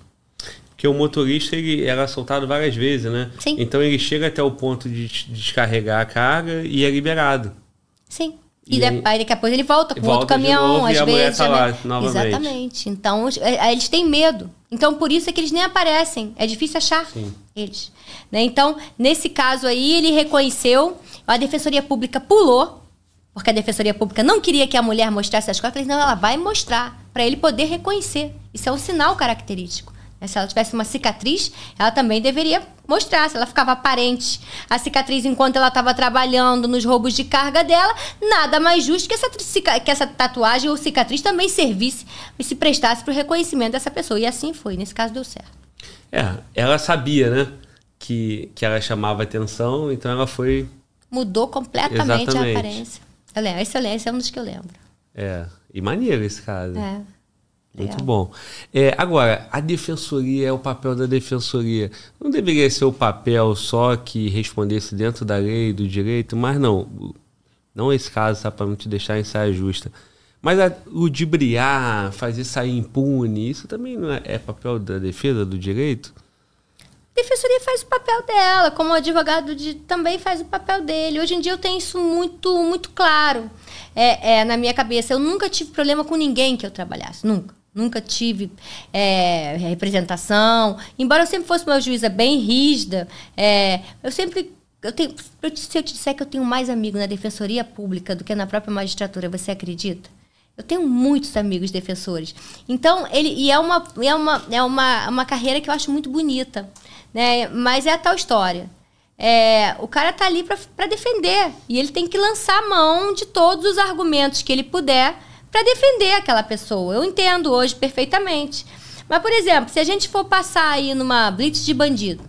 Porque o motorista ele era assaltado várias vezes, né? Sim. Então ele chega até o ponto de descarregar a carga e é liberado. Sim. E, e aí, daqui a pouco ele volta com volta outro caminhão, novo, às vezes. Tá lá, novamente. Exatamente. Então, é, eles têm medo. Então, por isso é que eles nem aparecem. É difícil achar Sim. eles. Né? Então, nesse caso aí, ele reconheceu, a Defensoria Pública pulou, porque a Defensoria Pública não queria que a mulher mostrasse as costas, não, ela vai mostrar, para ele poder reconhecer. Isso é um sinal característico. Né? Se ela tivesse uma cicatriz, ela também deveria mostrar. Se ela ficava aparente a cicatriz enquanto ela estava trabalhando nos roubos de carga dela, nada mais justo que essa, que essa tatuagem ou cicatriz também servisse e se prestasse para o reconhecimento dessa pessoa. E assim foi. Nesse caso, deu certo. É, ela sabia, né? Que, que ela chamava atenção, então ela foi. Mudou completamente Exatamente. a aparência. Eu lembro. Esse, esse é um dos que eu lembro. É. E maneiro esse caso. É. Muito bom. É, agora, a defensoria é o papel da defensoria. Não deveria ser o papel só que respondesse dentro da lei, do direito, mas não. Não esse caso, tá? Para não te deixar em saia justa. Mas a, o de briar, fazer sair impune, isso também não é, é papel da defesa do direito? A defensoria faz o papel dela, como o advogado de, também faz o papel dele. Hoje em dia eu tenho isso muito, muito claro é, é, na minha cabeça. Eu nunca tive problema com ninguém que eu trabalhasse, nunca. Nunca tive é, representação. Embora eu sempre fosse uma juíza bem rígida, é, eu sempre. Eu tenho, se eu te disser que eu tenho mais amigos na defensoria pública do que na própria magistratura, você acredita? Eu tenho muitos amigos defensores. Então, ele e é uma, é uma, é uma, uma carreira que eu acho muito bonita. Né? Mas é a tal história. É, o cara tá ali para defender. E ele tem que lançar mão de todos os argumentos que ele puder para defender aquela pessoa. Eu entendo hoje perfeitamente. Mas, por exemplo, se a gente for passar aí numa blitz de bandido,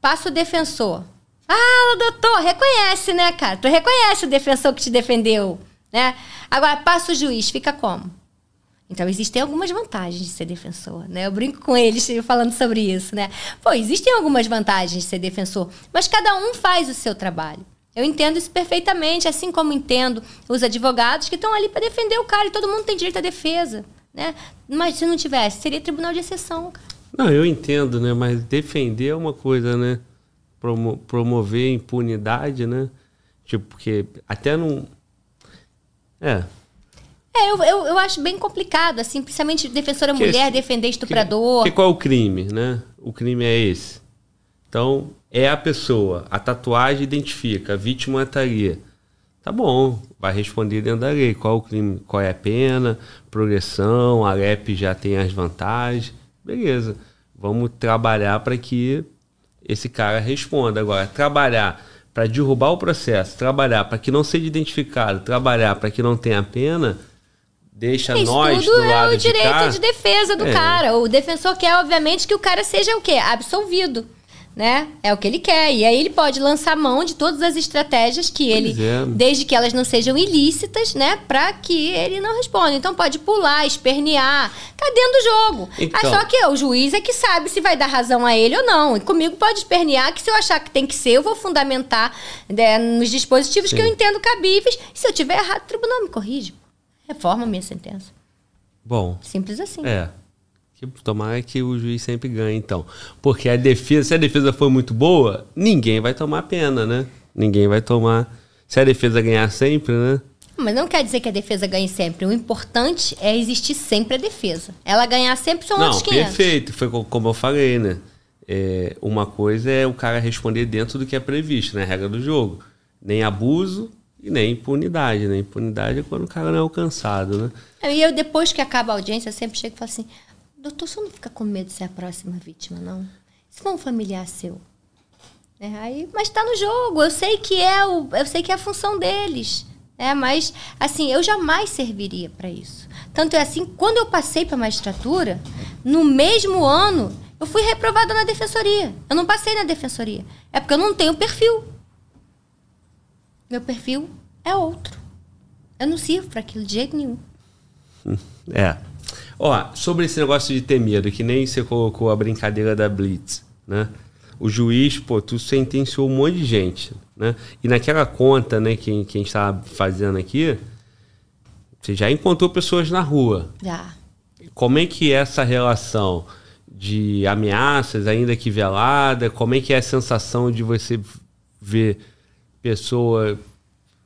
passa o defensor. Ah, doutor, reconhece, né, cara? Tu reconhece o defensor que te defendeu, né? Agora, passa o juiz, fica como? Então, existem algumas vantagens de ser defensor, né? Eu brinco com eles falando sobre isso, né? Pô, existem algumas vantagens de ser defensor, mas cada um faz o seu trabalho. Eu entendo isso perfeitamente, assim como entendo os advogados que estão ali para defender o cara e todo mundo tem direito à defesa, né? Mas se não tivesse, seria tribunal de exceção, cara. Não, eu entendo, né? Mas defender é uma coisa, né? Promo promover impunidade, né? Tipo, porque até não. É, é, eu, eu, eu, acho bem complicado, assim, principalmente defensora que mulher defender estuprador. Que, que, qual é o crime, né? O crime é esse. Então, é a pessoa. A tatuagem identifica, a vítima estaria. Tá bom, vai responder dentro da lei. Qual o crime, qual é a pena, progressão, a LEP já tem as vantagens. Beleza. Vamos trabalhar para que esse cara responda. Agora, trabalhar para derrubar o processo, trabalhar para que não seja identificado, trabalhar para que não tenha pena, deixa Isso nós tudo do é lado é o direito de, cá. de defesa do é. cara. O defensor quer, obviamente, que o cara seja o quê? Absolvido. Né? É o que ele quer. E aí ele pode lançar mão de todas as estratégias que ele, é. desde que elas não sejam ilícitas, né? Para que ele não responda. Então pode pular, espernear, tá dentro do jogo. Então. Ah, só que o juiz é que sabe se vai dar razão a ele ou não. E comigo pode espernear que se eu achar que tem que ser, eu vou fundamentar né, nos dispositivos Sim. que eu entendo cabíveis. E se eu tiver errado, o tribunal me corrige reforma a minha sentença. Bom. Simples assim. É. Tomara que o juiz sempre ganhe, então. Porque a defesa, se a defesa for muito boa, ninguém vai tomar pena, né? Ninguém vai tomar. Se a defesa ganhar sempre, né? Mas não quer dizer que a defesa ganhe sempre. O importante é existir sempre a defesa. Ela ganhar sempre são não, outros 500. perfeito. Foi como eu falei, né? É, uma coisa é o cara responder dentro do que é previsto, né? Regra do jogo. Nem abuso, e nem impunidade, né? Impunidade é quando o cara não é alcançado, né? E eu, depois que acaba a audiência, sempre chego e falo assim: doutor, você não fica com medo de ser a próxima vítima, não? Se for um familiar seu. É, aí, mas está no jogo, eu sei que é o, eu sei que é a função deles. É, mas, assim, eu jamais serviria para isso. Tanto é assim, quando eu passei para a magistratura, no mesmo ano, eu fui reprovada na defensoria. Eu não passei na defensoria. É porque eu não tenho perfil. Meu perfil é outro. Eu não sirvo para aquilo de jeito nenhum. É. Ó, sobre esse negócio de ter medo, que nem você colocou a brincadeira da Blitz, né? O juiz, pô, tu sentenciou um monte de gente, né? E naquela conta, né, que, que a gente estava fazendo aqui, você já encontrou pessoas na rua. Já. Como é que é essa relação de ameaças, ainda que velada? Como é que é a sensação de você ver pessoa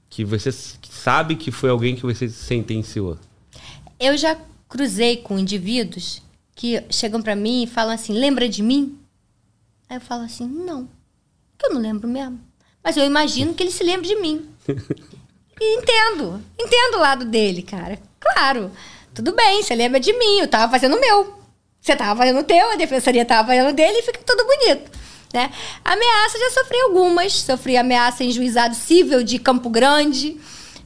que você sabe que foi alguém que você sentenciou? Eu já cruzei com indivíduos que chegam para mim e falam assim: lembra de mim? Aí eu falo assim: não, que eu não lembro mesmo. Mas eu imagino que ele se lembre de mim. e entendo, entendo o lado dele, cara. Claro, tudo bem, você lembra de mim, eu tava fazendo o meu. Você tava fazendo o teu, a defensoria tava fazendo o dele e fica tudo bonito. Né? Ameaça, já sofri algumas. Sofri ameaça em juizado civil de Campo Grande,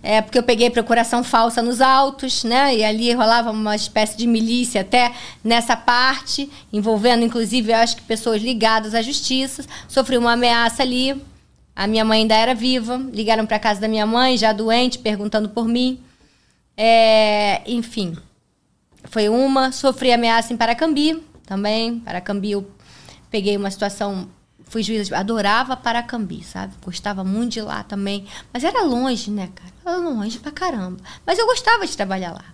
é, porque eu peguei procuração falsa nos autos, né? E ali rolava uma espécie de milícia até nessa parte, envolvendo inclusive, eu acho que pessoas ligadas à justiça. Sofri uma ameaça ali. A minha mãe ainda era viva. Ligaram para casa da minha mãe, já doente, perguntando por mim. É, enfim, foi uma. Sofri ameaça em Paracambi também. Paracambi eu peguei uma situação fui juíza, adorava Paracambi, sabe? Gostava muito de lá também. Mas era longe, né, cara? Era longe pra caramba. Mas eu gostava de trabalhar lá.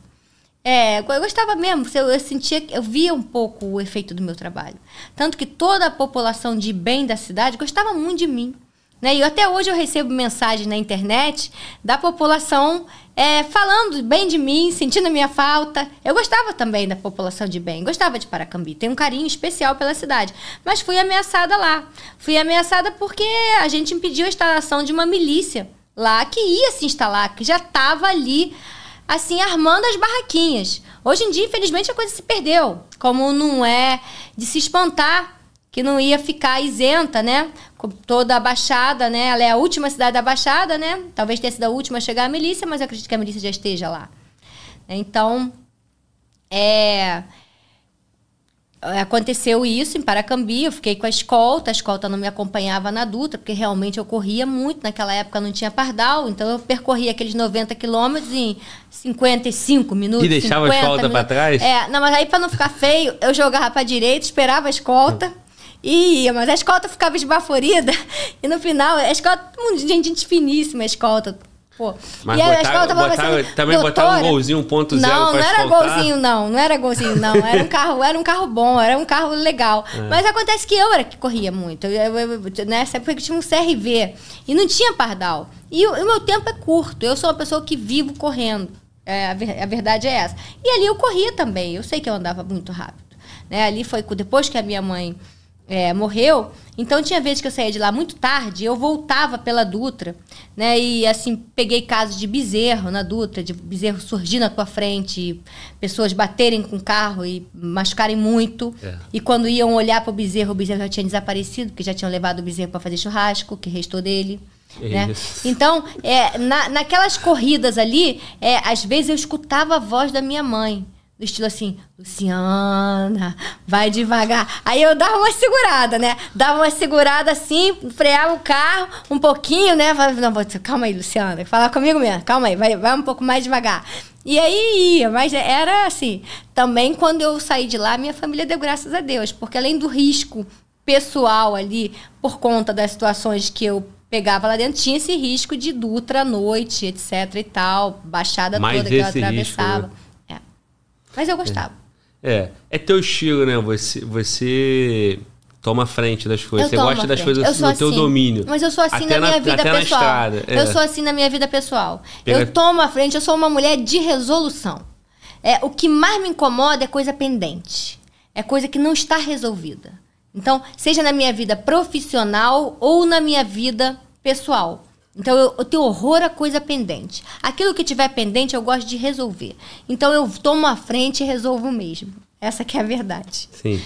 É, eu gostava mesmo, eu, eu sentia, eu via um pouco o efeito do meu trabalho. Tanto que toda a população de bem da cidade gostava muito de mim. Né? E até hoje eu recebo mensagens na internet da população é, falando bem de mim, sentindo minha falta. Eu gostava também da população de bem, gostava de Paracambi, tenho um carinho especial pela cidade. Mas fui ameaçada lá. Fui ameaçada porque a gente impediu a instalação de uma milícia lá que ia se instalar, que já estava ali, assim, armando as barraquinhas. Hoje em dia, infelizmente, a coisa se perdeu. Como não é de se espantar que não ia ficar isenta, né? Com toda a Baixada, né? Ela é a última cidade da Baixada, né? Talvez tenha sido a última a chegar a milícia, mas eu acredito que a milícia já esteja lá. Então, é... aconteceu isso em Paracambi, eu fiquei com a escolta, a escolta não me acompanhava na Dutra, porque realmente eu corria muito, naquela época não tinha pardal, então eu percorria aqueles 90 quilômetros em 55 minutos. E deixava a escolta para trás? É, não, mas aí para não ficar feio, eu jogava para direita, esperava a escolta. E ia, mas a escolta ficava esbaforida. E no final, a escolta, gente finíssima, a escolta Pô. Mas e botaram, a escola tava botaram, assim, também botaram um golzinho 1.0 Não, não era golzinho, não. Não era golzinho, não. Era um carro, era um carro bom, era um carro legal. É. Mas acontece que eu era que corria muito. Eu, eu, eu, nessa época tinha um CRV. E não tinha pardal. E o, o, meu tempo é curto. Eu sou uma pessoa que vivo correndo. É, a verdade é essa. E ali eu corria também. Eu sei que eu andava muito rápido. Né? Ali foi depois que a minha mãe é, morreu. Então tinha vezes que eu saía de lá muito tarde, eu voltava pela Dutra, né? E assim, peguei casos de bezerro na Dutra, de bezerro surgir na tua frente, pessoas baterem com o carro e machucarem muito. É. E quando iam olhar para o bezerro, o bezerro já tinha desaparecido, porque já tinham levado o bezerro para fazer churrasco, que restou dele. Né? Então, é, na, naquelas corridas ali, é, às vezes eu escutava a voz da minha mãe do estilo assim, Luciana, vai devagar. Aí eu dava uma segurada, né? Dava uma segurada assim, freava o carro um pouquinho, né? Falava, não, calma aí, Luciana, fala comigo mesmo, calma aí, vai, vai um pouco mais devagar. E aí ia, mas era assim. Também quando eu saí de lá, minha família deu graças a Deus, porque além do risco pessoal ali, por conta das situações que eu pegava lá dentro, tinha esse risco de Dutra à noite, etc e tal, baixada mais toda que eu atravessava. Risco, né? Mas eu gostava. É. é, é teu estilo, né? Você, você toma frente das coisas. Eu você gosta das coisas no assim. teu domínio. Mas eu sou assim até na minha na, vida pessoal. É. Eu sou assim na minha vida pessoal. Pega... Eu tomo a frente, eu sou uma mulher de resolução. É, o que mais me incomoda é coisa pendente. É coisa que não está resolvida. Então, seja na minha vida profissional ou na minha vida pessoal. Então eu, eu, tenho horror a coisa pendente. Aquilo que tiver pendente eu gosto de resolver. Então eu tomo a frente e resolvo mesmo. Essa que é a verdade. Sim.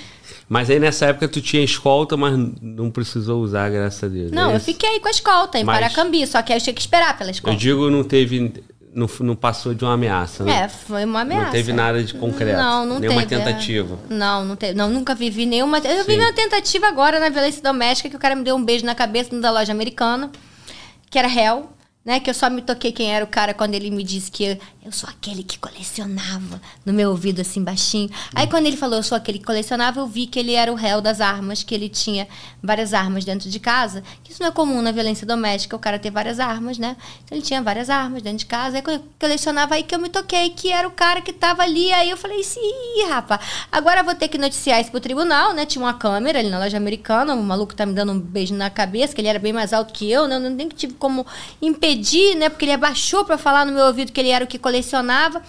Mas aí nessa época tu tinha escolta, mas não precisou usar, graças a Deus. Não, é eu fiquei com a escolta em mas... Paracambi, só que aí eu tinha que esperar pela escolta. Eu digo, não teve. Não, não passou de uma ameaça, né? É, foi uma ameaça. Não teve nada de concreto. Não, não nenhuma teve. Nenhuma é. tentativa. Não, não teve. Não, nunca vivi nenhuma. Eu Sim. vivi uma tentativa agora na violência doméstica, que o cara me deu um beijo na cabeça da loja americana que era réu, né? Que eu só me toquei quem era o cara quando ele me disse que eu sou aquele que colecionava no meu ouvido assim baixinho. Aí quando ele falou eu sou aquele que colecionava, eu vi que ele era o réu das armas, que ele tinha várias armas dentro de casa. Isso não é comum na violência doméstica, o cara ter várias armas, né? Então ele tinha várias armas dentro de casa. Aí quando eu colecionava aí que eu me toquei que era o cara que tava ali. Aí eu falei, sim, rapaz, agora vou ter que noticiar isso pro tribunal, né? Tinha uma câmera ali na loja americana, o maluco tá me dando um beijo na cabeça, que ele era bem mais alto que eu, né? Eu nem tive como impedir, né? Porque ele abaixou para falar no meu ouvido que ele era o que colecionava colecionava.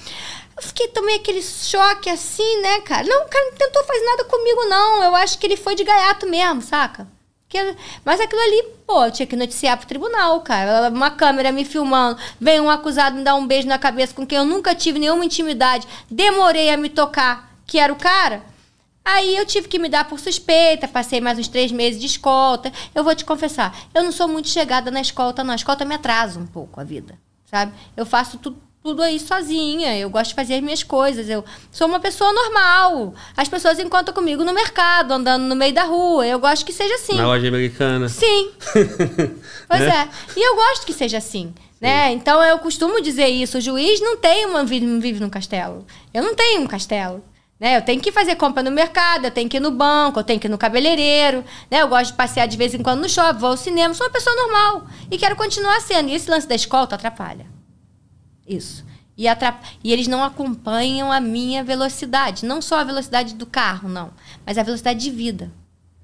Eu fiquei, tomei aquele choque assim, né, cara? Não, o cara não tentou fazer nada comigo, não. Eu acho que ele foi de gaiato mesmo, saca? Que, mas aquilo ali, pô, eu tinha que noticiar pro tribunal, cara. Uma câmera me filmando, vem um acusado me dar um beijo na cabeça com quem eu nunca tive nenhuma intimidade, demorei a me tocar, que era o cara. Aí eu tive que me dar por suspeita, passei mais uns três meses de escolta. Eu vou te confessar, eu não sou muito chegada na escolta, não. A escolta me atrasa um pouco a vida, sabe? Eu faço tudo tudo aí sozinha. Eu gosto de fazer as minhas coisas. Eu sou uma pessoa normal. As pessoas encontram comigo no mercado, andando no meio da rua. Eu gosto que seja assim. Na loja americana. Sim. pois né? é. E eu gosto que seja assim. Né? Então eu costumo dizer isso. O juiz não tem uma não vive num castelo. Eu não tenho um castelo. Né? Eu tenho que fazer compra no mercado, eu tenho que ir no banco, eu tenho que ir no cabeleireiro, né? Eu gosto de passear de vez em quando no shopping, vou ao cinema, sou uma pessoa normal e quero continuar sendo. E esse lance da escolta atrapalha. Isso. E, atrap... e eles não acompanham a minha velocidade. Não só a velocidade do carro, não. Mas a velocidade de vida.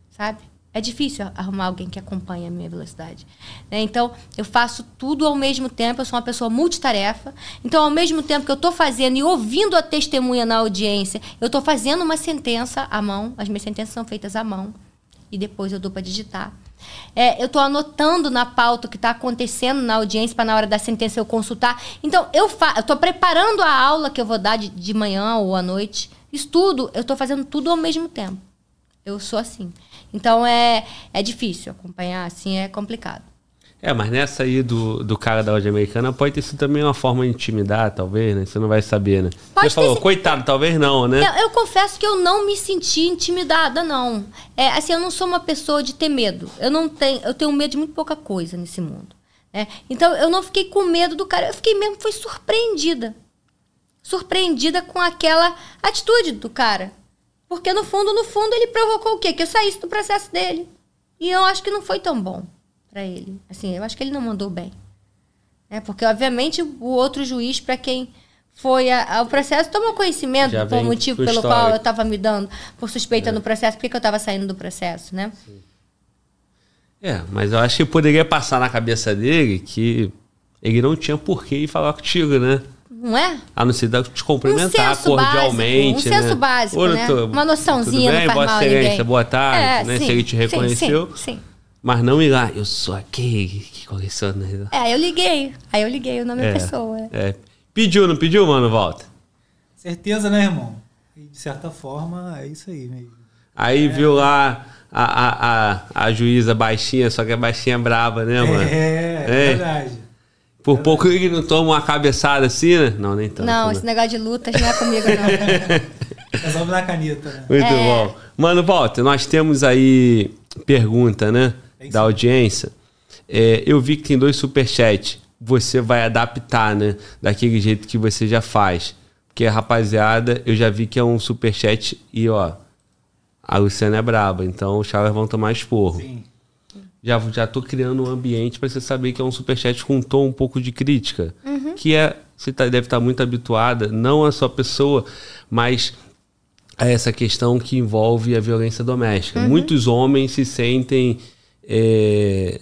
Sabe? É difícil arrumar alguém que acompanhe a minha velocidade. Né? Então, eu faço tudo ao mesmo tempo. Eu sou uma pessoa multitarefa. Então, ao mesmo tempo que eu estou fazendo e ouvindo a testemunha na audiência, eu estou fazendo uma sentença à mão. As minhas sentenças são feitas à mão. E depois eu dou para digitar. É, eu estou anotando na pauta o que está acontecendo na audiência para na hora da sentença eu consultar. Então, eu estou preparando a aula que eu vou dar de, de manhã ou à noite. Estudo, eu estou fazendo tudo ao mesmo tempo. Eu sou assim. Então, é, é difícil acompanhar, assim, é complicado. É, mas nessa aí do, do cara da loja americana pode ter sido também uma forma de intimidar, talvez, né? Você não vai saber, né? Pode Você falou, sido- coitado, talvez não, né? Eu, eu confesso que eu não me senti intimidada, não. É, assim, eu não sou uma pessoa de ter medo. Eu não tenho, eu tenho medo de muito pouca coisa nesse mundo. né? Então eu não fiquei com medo do cara, eu fiquei mesmo, foi surpreendida. Surpreendida com aquela atitude do cara. Porque no fundo, no fundo, ele provocou o quê? Que eu saísse do processo dele. E eu acho que não foi tão bom pra ele. Assim, eu acho que ele não mandou bem. É, porque, obviamente, o outro juiz, para quem foi a- ao processo, tomou conhecimento Já do vem motivo pelo histórico. qual eu estava me dando por suspeita no processo, por que que eu estava saindo do processo, né? É, mas eu acho que poderia passar na cabeça dele que ele não tinha por que ir falar contigo, né? Não é? A não ser te cumprimentar Um cordialmente. básico, um né? senso básico, Ô, né? doutor, Uma noçãozinha tudo bem? não faz Vossa mal a ninguém. boa tarde, É, né? sim, Se ele te sim, reconheceu. Sim, sim. Mas não ir lá, eu sou aquele que coleciona. É, eu liguei. Aí eu liguei o nome da pessoa. é. é. Pediu, não pediu, mano, volta? Certeza, né, irmão? E de certa forma, é isso aí mesmo. Aí viu lá a, a, a, a juíza baixinha, só que a baixinha é brava, né, mano? É, é É. verdade. Por pouco ele não toma uma cabeçada assim, né? Não, nem tanto. não, né? esse negócio de lutas não é comigo, não. Resolve na caneta, né? Muito É. bom. Mano, Walter, nós temos aí pergunta, né? Tem Da audiência. É, eu vi que tem dois superchats. Você vai adaptar, né? Daquele jeito que você já faz. Porque, rapaziada, eu já vi que é um superchat e, ó, a Luciana é braba. Então, os caras vão tomar esporro. Sim. Já, já tô criando um ambiente para você saber que é um superchat com um tom um pouco de crítica. Que é, você tá- deve estar muito habituada, não a sua pessoa, mas a essa questão que envolve a violência doméstica. Muitos homens se sentem. É,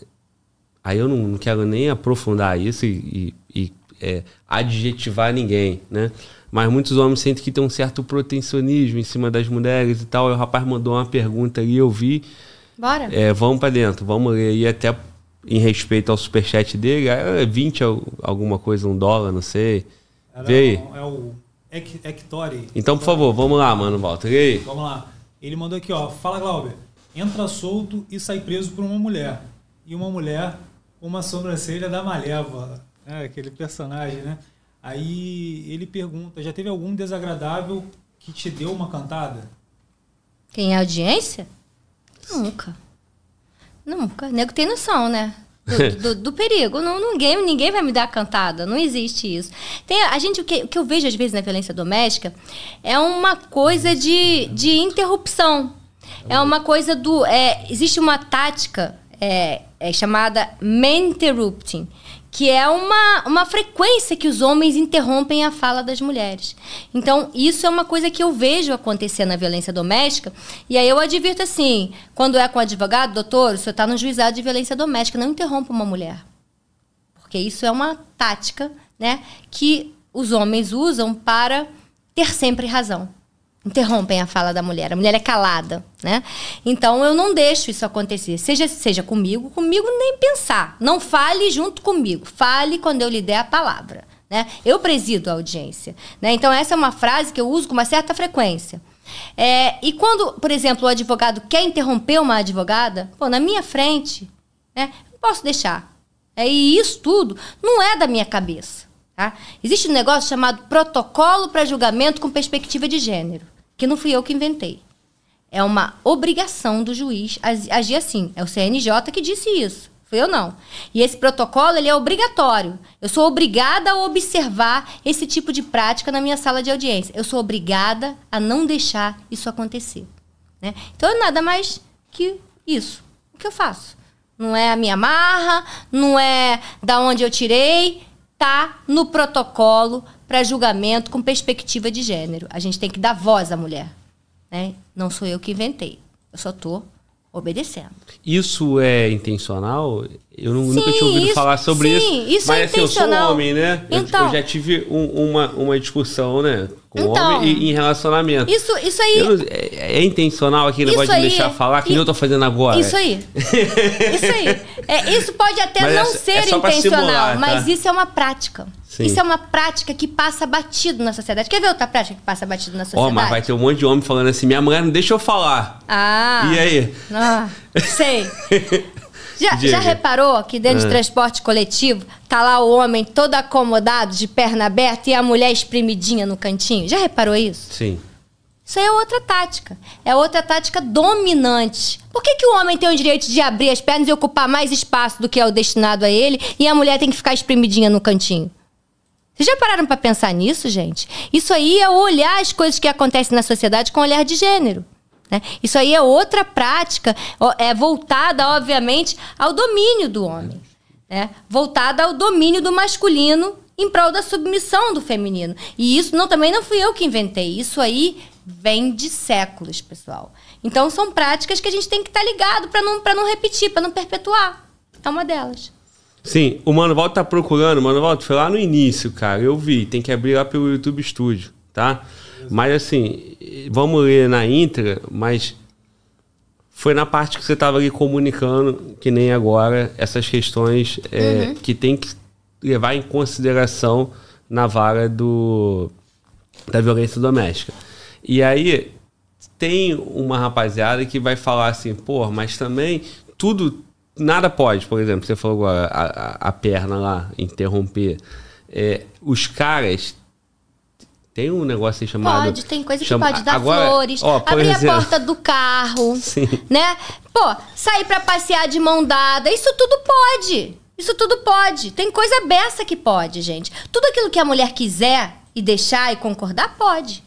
aí eu não, não quero nem aprofundar isso e, e- e, é, adjetivar ninguém, né? Mas muitos homens sentem que tem um certo protecionismo em cima das mulheres e tal. Aí o rapaz mandou uma pergunta ali, eu vi. Bora? É, vamos pra dentro, vamos ler aí até em respeito ao superchat dele. É 20 al- alguma coisa, um dólar, não sei. Era Vê aí. É o Hec- Hectore. Então, por favor, vamos lá, mano, Walter. E aí? Vamos lá. Ele mandou aqui, ó. Fala, Glauber. Entra solto e sai preso por uma mulher. E uma mulher uma sobrancelha da Malévola. É, aquele personagem, né? Aí ele pergunta, já teve algum desagradável que te deu uma cantada? Quem é audiência? Nunca. Nunca. O nego tem noção, né? Do, do- do perigo. Não, ninguém, ninguém vai me dar cantada. Não existe isso. Tem, a gente, o que, o que eu vejo às vezes na violência doméstica é uma coisa de, de interrupção. É uma coisa do. é, existe uma tática é, é chamada interrupting, que é uma, uma frequência que os homens interrompem a fala das mulheres. Então, isso é uma coisa que eu vejo acontecer na violência doméstica. E aí eu advirto assim: quando é com advogado, doutor, o senhor está no juizado de violência doméstica, não interrompa uma mulher. Porque isso é uma tática né, que os homens usam para ter sempre razão. Interrompem a fala da mulher. A mulher é calada, né? Então eu não deixo isso acontecer. Seja, seja comigo, comigo nem pensar. Não fale junto comigo. Fale quando eu lhe der a palavra. Né? Eu presido a audiência. Né? Então essa é uma frase que eu uso com uma certa frequência. É, e quando, por exemplo, o advogado quer interromper uma advogada, pô, na minha frente, né? Não posso deixar. É, e isso tudo não é da minha cabeça. Tá? Existe um negócio chamado protocolo para julgamento com perspectiva de gênero, que não fui eu que inventei. É uma obrigação do juiz ag- agir assim. É o CNJ que disse isso. Fui eu não. E esse protocolo ele é obrigatório. Eu sou obrigada a observar esse tipo de prática na minha sala de audiência. Eu sou obrigada a não deixar isso acontecer. né? Então é nada mais que isso. O que eu faço? Não é a minha marra, não é da onde eu tirei, tá no protocolo para julgamento com perspectiva de gênero. A gente tem que dar voz à mulher. Né? Não sou eu que inventei. Eu só tô obedecendo. Isso é intencional? Eu nu- nunca Sim, tinha ouvido isso- falar sobre sim, isso. isso Mas é assim, eu sou intencional. homem, né? Eu- Então. eu já tive um- uma, uma discussão, né? Com Então. homem e, em relacionamento. Isso, isso aí. Eu não- é, é intencional aquele negócio de aí deixar é- falar, que nem i- eu tô fazendo agora. Isso aí. Isso aí. É, isso pode até Mas não é- ser é intencional, simular, tá? mas isso é uma prática. Sim. Isso é uma prática que passa batido na sociedade. Quer ver outra prática que passa batido na Ó, sociedade? mas vai ter um monte de homem falando assim, minha mulher não deixa eu falar. Ah. E aí? Ah, sei. Já, já reparou que dentro de Ah. transporte coletivo tá lá o homem todo acomodado, de perna aberta, e a mulher espremidinha no cantinho? Já reparou isso? Sim. Isso aí é outra tática. É outra tática dominante. Por que, que o homem tem o direito de abrir as pernas e ocupar mais espaço do que é o destinado a ele e a mulher tem que ficar espremidinha no cantinho? Vocês já pararam pra pensar nisso, gente? Isso aí é olhar as coisas que acontecem na sociedade com olhar de gênero. né? Isso aí é outra prática, é voltada, obviamente, ao domínio do homem. Né? Voltada ao domínio do masculino em prol da submissão do feminino. E isso não, também não fui eu que inventei. Isso aí vem de séculos, pessoal. Então são práticas que a gente tem que estar ligado para não, não repetir, para não perpetuar. É uma delas. Sim, o Mano tá procurando. Mano foi lá no início, cara. Eu vi. Tem que abrir lá pelo YouTube Studio, tá? Mas assim, vamos ler na íntegra, mas foi na parte que você tava ali comunicando, que nem agora, essas questões é, que tem que levar em consideração na vara do, da violência doméstica. E aí, tem uma rapaziada que vai falar assim, pô, mas também tudo, nada pode, por exemplo, você falou agora, a, a, a perna lá, interromper. É, os caras. Tem um negócio aí chamado. Pode, tem coisa que chama- pode dar agora, flores, ó, abrir exemplo- a porta do carro, Sim. né? Pô, sair pra passear de mão dada, isso tudo pode. Isso tudo pode. Tem coisa beça que pode, gente. Tudo aquilo que a mulher quiser e deixar e concordar, pode.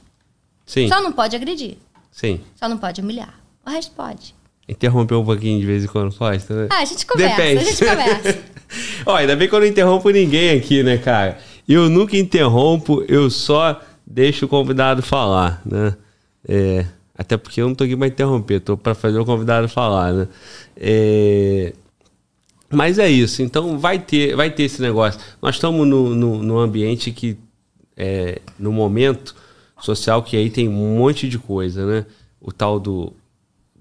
Sim, Só não pode agredir. sim. Só não pode humilhar. O resto pode. Interromper um pouquinho de vez em quando pode, tá? Ah, a gente conversa, a gente conversa. Ó, ainda bem que eu não interrompo ninguém aqui, né, cara? Eu nunca interrompo, eu só deixo o convidado falar, né? É, até porque eu não tô aqui pra interromper, tô pra fazer o convidado falar, né? É, mas é isso, então vai ter, vai ter esse negócio. Nós estamos no, no, num ambiente que, é, no momento social, que aí tem um monte de coisa, né? O tal do,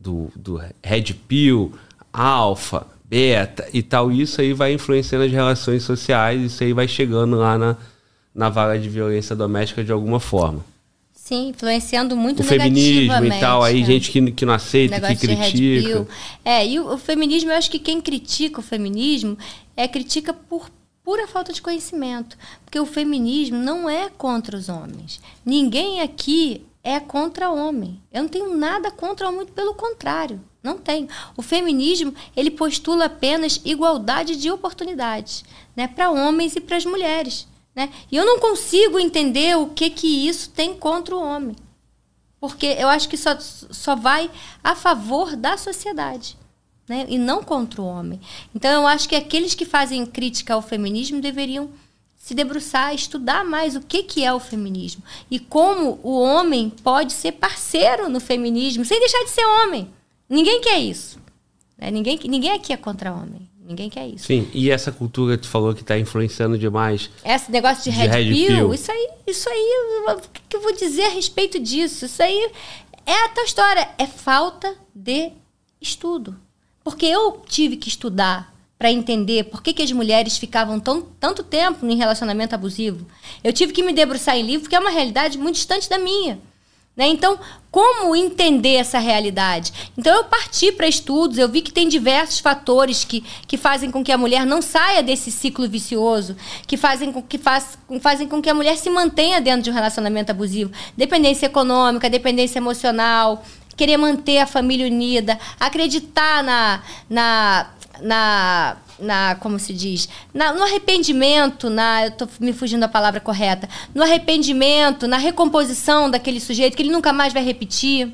do, do Red Pill, Alpha, Beta e tal. Isso aí vai influenciando as relações sociais, isso aí vai chegando lá na, na vaga de violência doméstica de alguma forma. Sim, influenciando muito o feminismo e tal, aí né? gente que, que não aceita, que critica. É, e o, o feminismo, eu acho que quem critica o feminismo é critica por pura falta de conhecimento. Porque o feminismo não é contra os homens. Ninguém aqui é contra homem. Eu não tenho nada contra homem, muito pelo contrário. Não tenho. O feminismo, ele postula apenas igualdade de oportunidades, né, para homens e para as mulheres, né? E eu não consigo entender o que que isso tem contra o homem. Porque eu acho que só, só vai a favor da sociedade. Né? E não contra o homem. Então eu acho que aqueles que fazem crítica ao feminismo deveriam se debruçar, estudar mais o que, que é o feminismo. E como o homem pode ser parceiro no feminismo, sem deixar de ser homem. Ninguém quer isso. né? Ninguém, ninguém aqui é contra homem. Ninguém quer isso. Sim, e essa cultura que tu falou que tá influenciando demais. Esse negócio de, De Red, Red Pill, Pill. isso aí, isso aí, o que eu vou dizer a respeito disso? Isso aí é a tua história, é falta de estudo. Porque eu tive que estudar para entender por que, que as mulheres ficavam tão, tanto tempo em relacionamento abusivo. Eu tive que me debruçar em livro, porque é uma realidade muito distante da minha. Né? Então, como entender essa realidade? Então, eu parti para estudos, eu vi que tem diversos fatores que, que fazem com que a mulher não saia desse ciclo vicioso, que, fazem com, que faz, fazem com que a mulher se mantenha dentro de um relacionamento abusivo. Dependência econômica, dependência emocional, querer manter a família unida, acreditar na, na, na, na como se diz, na, no arrependimento, na, eu tô me fugindo da palavra correta, no arrependimento, na recomposição daquele sujeito que ele nunca mais vai repetir.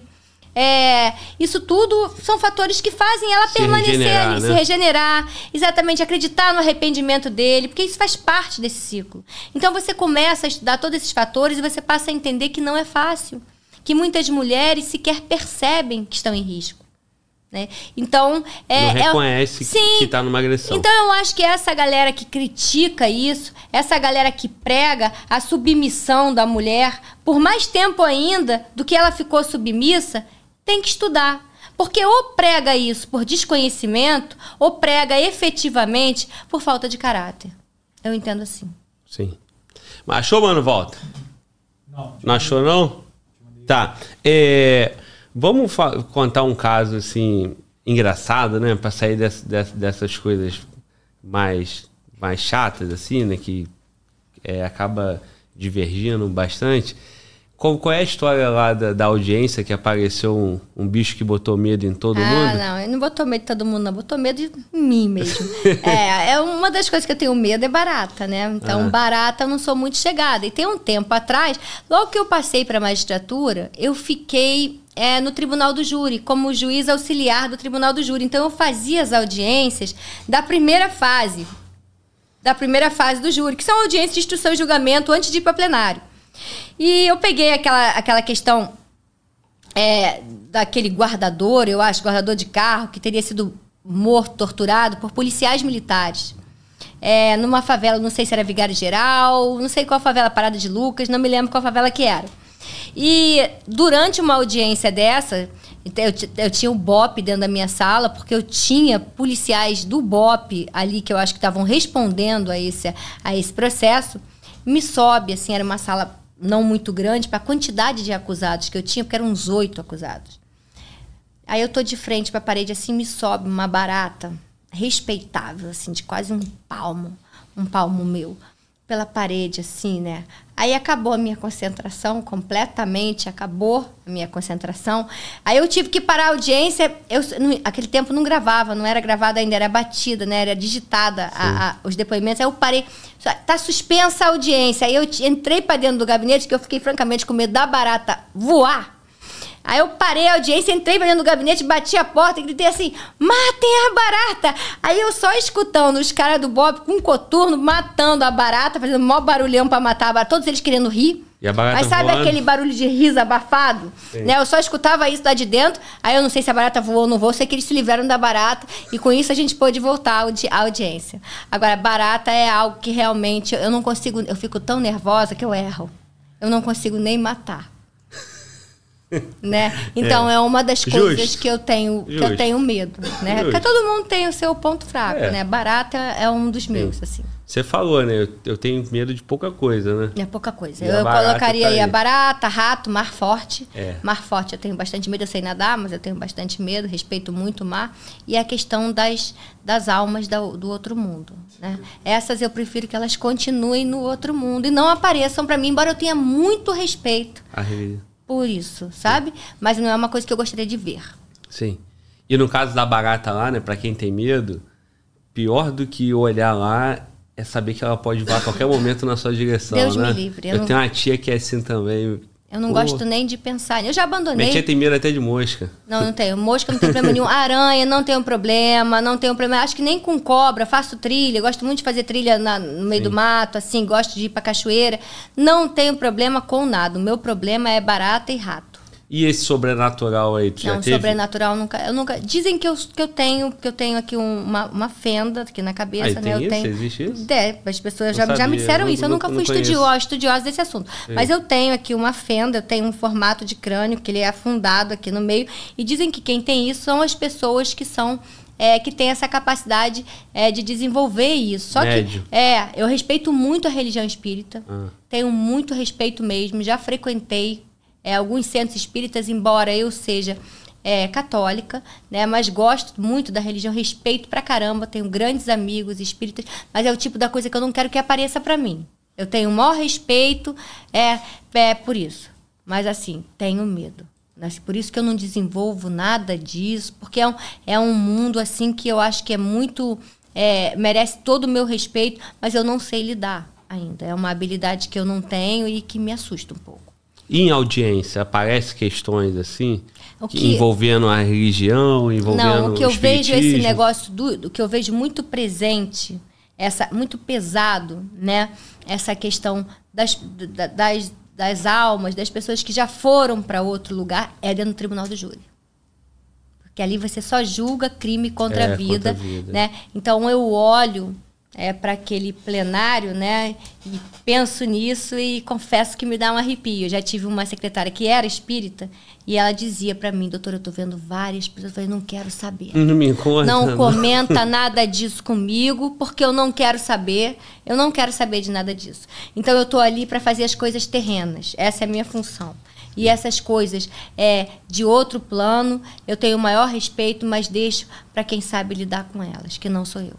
É, isso tudo são fatores que fazem ela Se permanecer regenerar, ali, né? se regenerar, exatamente, acreditar no arrependimento dele, porque isso faz parte desse ciclo. Então você começa a estudar todos esses fatores e você passa a entender que não é fácil, que muitas mulheres sequer percebem que estão em risco. Né? Então, é, não é- reconhece que- Sim. que tá numa agressão. Então eu acho que essa galera que critica isso, essa galera que prega a submissão da mulher por mais tempo ainda do que ela ficou submissa, tem que estudar. Porque ou prega isso por desconhecimento, ou prega efetivamente por falta de caráter. Eu entendo assim. Sim. Mas achou, mano, volta? Não. Não achou, não? Tá. É, vamos contar um caso, assim, engraçado, né? Para sair dess, dess, dessas coisas mais, mais chatas, assim, né? Que é, acaba divergindo bastante. Qual, qual, é a história lá da, da audiência que apareceu um, um, bicho que botou medo em todo ah, mundo? Ah, não, ele não botou medo de todo mundo, não. Botou medo de mim mesmo. é, é uma das coisas que eu tenho medo é barata, né? Então, ah. barata eu não sou muito chegada. E tem um tempo atrás, logo que eu passei para a magistratura, eu fiquei é, no tribunal do júri, como juiz auxiliar do tribunal do júri. Então, eu fazia as audiências da primeira fase. Da primeira fase do júri, que são audiências de instrução e julgamento antes de ir para plenário. E eu peguei aquela, aquela questão é, daquele guardador, eu acho, guardador de carro, que teria sido morto, torturado por policiais militares. É, numa favela, não sei se era Vigário Geral, não sei qual favela, Parada de Lucas, não me lembro qual favela que era. E durante uma audiência dessa, eu, eu tinha o BOP dentro da minha sala, porque eu tinha policiais do BOP ali que eu acho que estavam respondendo a esse, a esse processo. Me sobe, assim, era uma sala não muito grande para a quantidade de acusados que eu tinha, porque eram uns oito acusados. Aí eu tô de frente para a parede, assim, me sobe uma barata respeitável, assim, de quase um palmo, um palmo meu pela parede, assim, né? Aí acabou a minha concentração completamente, acabou a minha concentração. Aí eu tive que parar a audiência. Eu, no, aquele tempo não gravava, não era gravada ainda, era batida, né? Era digitada a, a, os depoimentos. Aí eu parei. Tá suspensa a audiência. Aí eu entrei para dentro do gabinete, que eu fiquei francamente com medo da barata voar Aí eu parei a audiência, entrei dentro do gabinete, bati a porta e gritei assim: matem a barata! Aí eu só escutando os caras do Bob com um coturno matando a barata, fazendo maior barulhão para matar a barata, todos eles querendo rir. Mas sabe voando? aquele barulho de riso abafado? Né? Eu só escutava isso lá de dentro. Aí eu não sei se a barata voou ou não voou, sei que eles se livraram da barata. E com isso a gente pôde voltar à audiência. Agora, barata é algo que realmente eu não consigo. Eu fico tão nervosa que eu erro. Eu não consigo nem matar né? Então é, é uma das coisas Justo. que eu tenho que eu tenho medo, né? Justo. Porque todo mundo tem o seu ponto fraco, é. né? Barata é um dos meus, Sim. assim. Você falou, né? Eu, eu, tenho medo de pouca coisa, né? É pouca coisa. eu colocaria tá aí a barata, rato, mar forte. É. Mar forte eu tenho bastante medo, eu sei nadar, mas eu tenho bastante medo, respeito muito o mar. E a questão das, das almas do, do outro mundo. Né? Essas eu prefiro que elas continuem no outro mundo e não apareçam para mim, embora eu tenha muito respeito. A por isso, sabe? Mas não é uma coisa que eu gostaria de ver. Sim. E no caso da barata lá, né, para quem tem medo, pior do que olhar lá é saber que ela pode voar a qualquer momento na sua direção, Deus né? me livre. Eu, eu não... tenho uma tia que é assim também. Eu não gosto nem de pensar. Eu já abandonei. Minha tia tem medo até de mosca. Não, não tenho. Mosca não tem problema nenhum. Aranha não tenho problema. Não tenho problema. Acho que nem com cobra. Faço trilha. Gosto muito de fazer trilha na, no meio Sim. do mato, assim. Gosto de ir pra cachoeira. Não tenho problema com nada. O meu problema é barata e rato. E esse sobrenatural aí, tu não, já teve? sobrenatural nunca, eu nunca. Dizem que eu, que eu tenho, que eu tenho aqui um, uma, uma fenda aqui na cabeça, aí, né? Tem eu isso? tenho. Existe isso? É, as pessoas já, já me disseram não, isso. Eu nunca fui estudiosa, estudiosa desse assunto. Sim. Mas eu tenho aqui uma fenda, eu tenho um formato de crânio que ele é afundado aqui no meio. E dizem que quem tem isso são as pessoas que são é, que tem essa capacidade é, de desenvolver isso. Só Médio. que é, eu respeito muito a religião espírita, ah. tenho muito respeito mesmo, já frequentei é, alguns centros espíritas, embora eu seja é, católica, né? Mas gosto muito da religião, respeito pra caramba, tenho grandes amigos espíritas, mas é o tipo da coisa que eu não quero que apareça para mim. Eu tenho o maior respeito, é, é por isso. Mas assim, tenho medo. Né? Por isso que eu não desenvolvo nada disso, porque é um, é um mundo assim que eu acho que é muito. É, merece todo o meu respeito, mas eu não sei lidar ainda. É uma habilidade que eu não tenho e que me assusta um pouco. Em audiência, aparece questões assim? Que... Envolvendo a religião, envolvendo Não, o que eu vejo esse negócio do, o que eu vejo muito presente, essa muito pesado, né? Essa questão das, das, das almas, das pessoas que já foram para outro lugar, é dentro do tribunal do júri. Porque ali você só julga crime contra, é, a, vida, contra a vida, né? Então eu olho é, para aquele plenário, né? E penso nisso e confesso que me dá um arrepio. Eu já tive uma secretária que era espírita e ela dizia para mim, doutora, eu tô vendo várias pessoas, eu falei, não quero saber. Não me conta. Não comenta nada disso comigo, porque eu não quero saber, eu não quero saber de nada disso. Então eu tô ali para fazer as coisas terrenas. Essa é a minha função. e essas coisas é de outro plano, eu tenho o maior respeito, mas deixo para quem sabe lidar com elas, que não sou eu.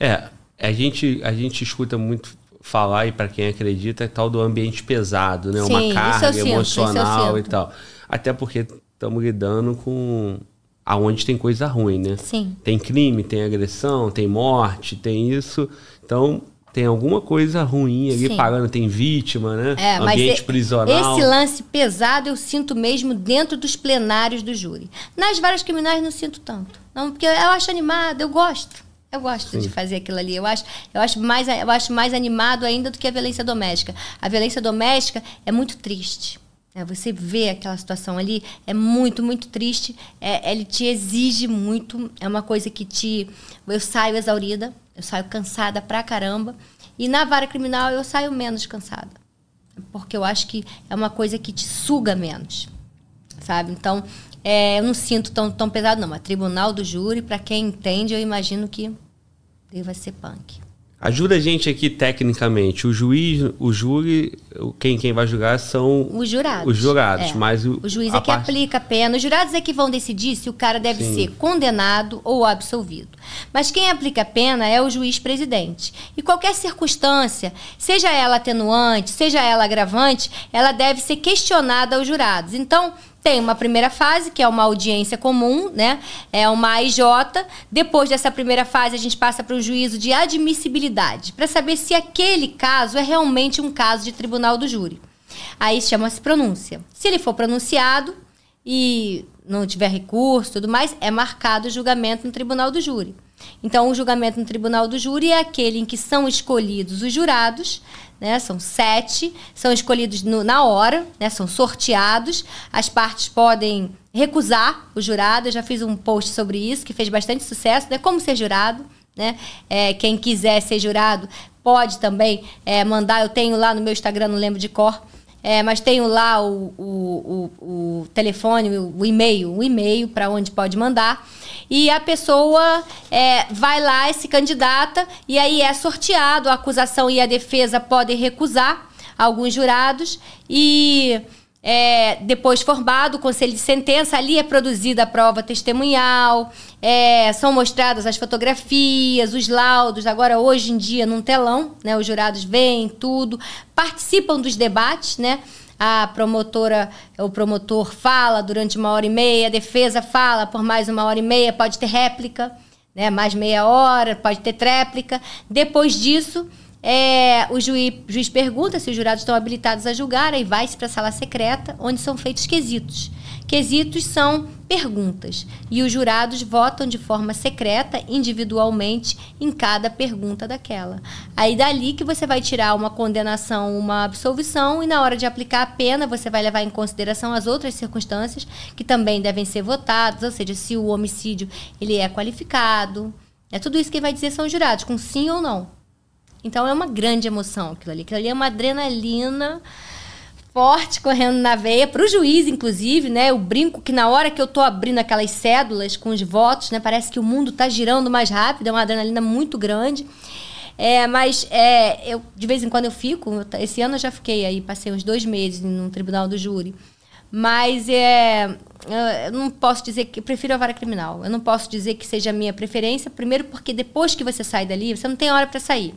É, a gente, a gente escuta muito falar, e para quem acredita, é tal do ambiente pesado, né? Sim, Uma carga sinto, emocional e tal. Até porque estamos lidando com aonde tem coisa ruim, né? Sim. Tem crime, tem agressão, tem morte, tem isso. Então, tem alguma coisa ruim ali Sim. parando, tem vítima, né? É, mas ambiente prisional. esse lance pesado eu sinto mesmo dentro dos plenários do júri. Nas várias criminais não sinto tanto. Não, porque eu acho animado, eu gosto. Eu gosto de fazer aquilo ali. Eu acho, eu, acho mais, eu acho mais animado ainda do que a violência doméstica. A violência doméstica é muito triste. É, você vê aquela situação ali, é muito, muito triste. É, ele te exige muito. É uma coisa que te. Eu saio exaurida, eu saio cansada pra caramba. E na vara criminal eu saio menos cansada porque eu acho que é uma coisa que te suga menos, sabe? Então, é, eu não sinto tão, tão pesado, não. Mas tribunal do júri, para quem entende, eu imagino que deva ser punk. Ajuda a gente aqui tecnicamente. O juiz, o júri, quem, quem vai julgar são Os jurados. Os jurados, É. mas o, O juiz é que parte- aplica a pena. Os jurados é que vão decidir se o cara deve Sim. ser condenado ou absolvido. Mas quem aplica a pena é o juiz presidente. E qualquer circunstância, seja ela atenuante, seja ela agravante, ela deve ser questionada aos jurados. Então, tem uma primeira fase, que é uma audiência comum, né? É uma AIJ. Depois dessa primeira fase, a gente passa para o juízo de admissibilidade, para saber se aquele caso é realmente um caso de tribunal do júri. Aí chama-se pronúncia. Se ele for pronunciado e não tiver recurso tudo mais, é marcado o julgamento no tribunal do júri. Então, o julgamento no tribunal do júri é aquele em que são escolhidos os jurados, né? São sete, são escolhidos no- na hora, né? São sorteados. As partes podem recusar o jurado. Eu já fiz um post sobre isso que fez bastante sucesso, né? Como ser jurado, né? É, quem quiser ser jurado pode também é, mandar. Eu tenho lá no meu Instagram, não lembro de cor. É, mas tenho lá o, o, o, o telefone, o, e-mail, o e-mail para onde pode mandar. E a pessoa é, vai lá, se candidata, e aí é sorteado. A acusação e a defesa podem recusar alguns jurados. E é, depois formado, o conselho de sentença, ali é produzida a prova testemunhal, é, são mostradas as fotografias, os laudos, agora hoje em dia num telão, né? Os jurados veem tudo, participam dos debates, né? A promotora, o promotor fala durante uma hora e meia, a defesa fala por mais uma hora e meia, pode ter réplica, né? Mais meia hora, pode ter tréplica. Depois disso, é, o juiz, juiz pergunta se os jurados estão habilitados a julgar, aí vai-se para a sala secreta, onde são feitos quesitos. Quesitos são perguntas e os jurados votam de forma secreta, individualmente, em cada pergunta daquela. Aí dali que você vai tirar uma condenação, uma absolvição e na hora de aplicar a pena você vai levar em consideração as outras circunstâncias que também devem ser votadas, ou seja, se o homicídio ele é qualificado. É tudo isso que vai dizer são os jurados, com sim ou não. Então é uma grande emoção aquilo ali. Aquilo ali é uma adrenalina forte correndo na veia, para o juiz, inclusive, né? Eu brinco que na hora que eu tô abrindo aquelas cédulas com os votos, né? Parece que o mundo tá girando mais rápido, é uma adrenalina muito grande. É, mas é, eu, de vez em quando eu fico, esse ano eu já fiquei aí, passei uns dois meses no tribunal do júri. Mas é, eu não posso dizer que eu prefiro a vara criminal. Eu não posso dizer que seja a minha preferência, primeiro porque depois que você sai dali, você não tem hora para sair.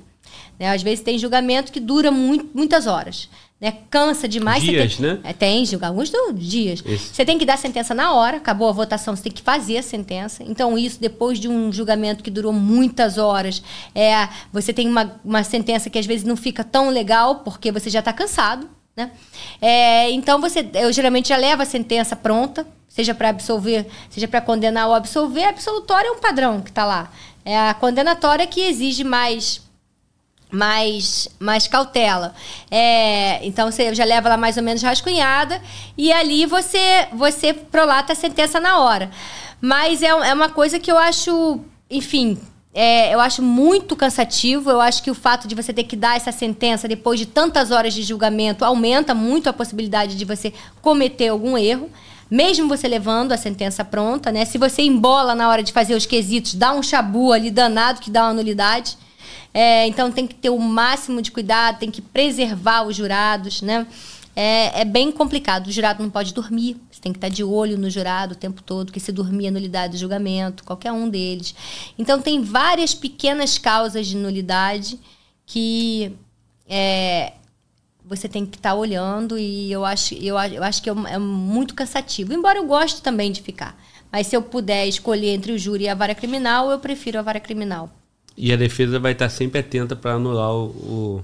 Né? Às vezes tem julgamento que dura muito, muitas horas. Né? Cansa demais. Dias, tem, né? É, tem, julga- alguns dias. Isso. Você tem que dar a sentença na hora, acabou a votação, você tem que fazer a sentença. Então, isso, depois de um julgamento que durou muitas horas, é, você tem uma, uma sentença que às vezes não fica tão legal, porque você já está cansado. Né? É, então, você, eu geralmente já levo a sentença pronta, seja para absolver, seja para condenar ou absolver. A absolutória é um padrão que está lá. É a condenatória que exige mais mais, mais cautela. É, então você já leva ela mais ou menos rascunhada e ali você você prolata a sentença na hora. Mas é, é uma coisa que eu acho, enfim, é, eu acho muito cansativo. Eu acho que o fato de você ter que dar essa sentença depois de tantas horas de julgamento aumenta muito a possibilidade de você cometer algum erro. Mesmo você levando a sentença pronta, né? Se você embola na hora de fazer os quesitos, dá um chabu ali danado que dá uma nulidade. É, então tem que ter o máximo de cuidado, tem que preservar os jurados, né? é, é bem complicado. O jurado não pode dormir, você tem que estar de olho no jurado o tempo todo, que se dormir é nulidade do julgamento, qualquer um deles. Então, tem várias pequenas causas de nulidade que é, você tem que estar olhando e eu acho, eu, eu acho que é, é muito cansativo. Embora eu goste também de ficar. Mas se eu puder escolher entre o júri e a vara criminal, eu prefiro a vara criminal. E a defesa vai estar sempre atenta para anular o, o...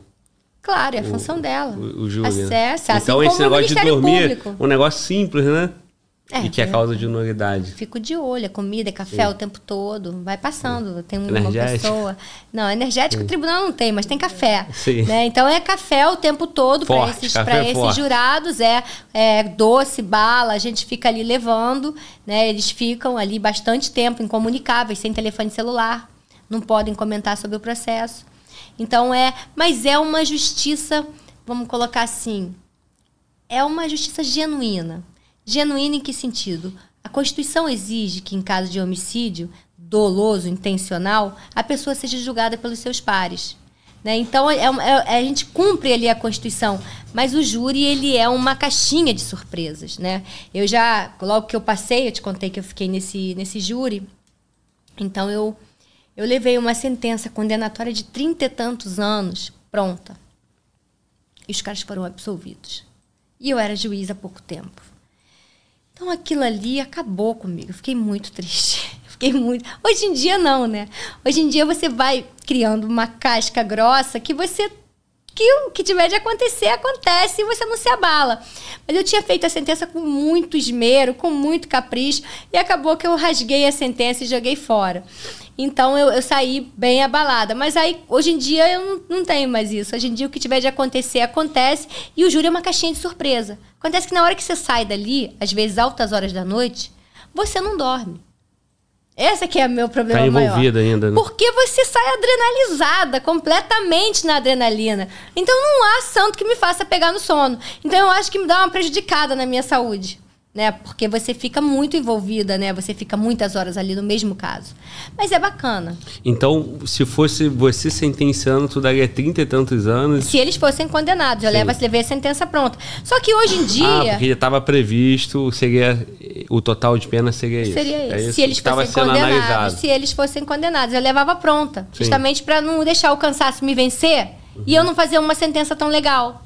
Claro, é a função dela. O, o júri. Acessa, né? assim então, esse negócio de dormir, Público. um negócio simples, né? É, e que é causa de nulidade. Fico de olho, é comida, é café o tempo todo, vai passando. Tem uma Energético. pessoa. Não, energético o tribunal não tem, mas tem café. Sim. Né? Então é café o tempo todo para esses, pra esses jurados. É, é doce, bala, a gente fica ali levando, né? Eles ficam ali bastante tempo incomunicáveis, sem telefone celular, não podem comentar sobre o processo. Então é. Mas é uma justiça, vamos colocar assim, é uma justiça genuína. Genuína em que sentido? A Constituição exige que, em caso de homicídio doloso, intencional, a pessoa seja julgada pelos seus pares. Né? Então, é, é- a gente cumpre ali a Constituição, mas o júri ele é uma caixinha de surpresas. Né? Eu já, logo que eu passei, eu te contei que eu fiquei nesse, nesse júri, então eu, eu levei uma sentença condenatória de trinta e tantos anos pronta. E os caras foram absolvidos. E eu era juiz há pouco tempo. Então aquilo ali acabou comigo. Eu fiquei muito triste. Fiquei muito. Hoje em dia não, né? Hoje em dia você vai criando uma casca grossa que você que o que tiver de acontecer acontece e você não se abala. Mas eu tinha feito a sentença com muito esmero, com muito capricho e acabou que eu rasguei a sentença e joguei fora. Então eu, eu saí bem abalada. Mas aí, hoje em dia, eu não, não tenho mais isso. Hoje em dia, o que tiver de acontecer, acontece. E o júri é uma caixinha de surpresa. Acontece que na hora que você sai dali, às vezes altas horas da noite, você não dorme. Esse que é o meu problema Tá maior. envolvida ainda, né? Porque você sai adrenalizada, completamente na adrenalina. Então não há santo que me faça pegar no sono. Então eu acho que me dá uma prejudicada na minha saúde. Né? Porque você fica muito envolvida, né? Você fica muitas horas ali no mesmo caso. Mas é bacana. Então, se fosse você sentenciando, tu daria trinta e tantos anos. Se eles fossem condenados, eu Sim. a sentença pronta. Só que hoje em dia. Ah, porque já estava previsto, seria o total de pena seria isso. Seria É isso. Se eles fossem condenados. analisado. Se eles fossem condenados, eu levava pronta. Sim. Justamente para não deixar o cansaço me vencer e eu não fazer uma sentença tão legal.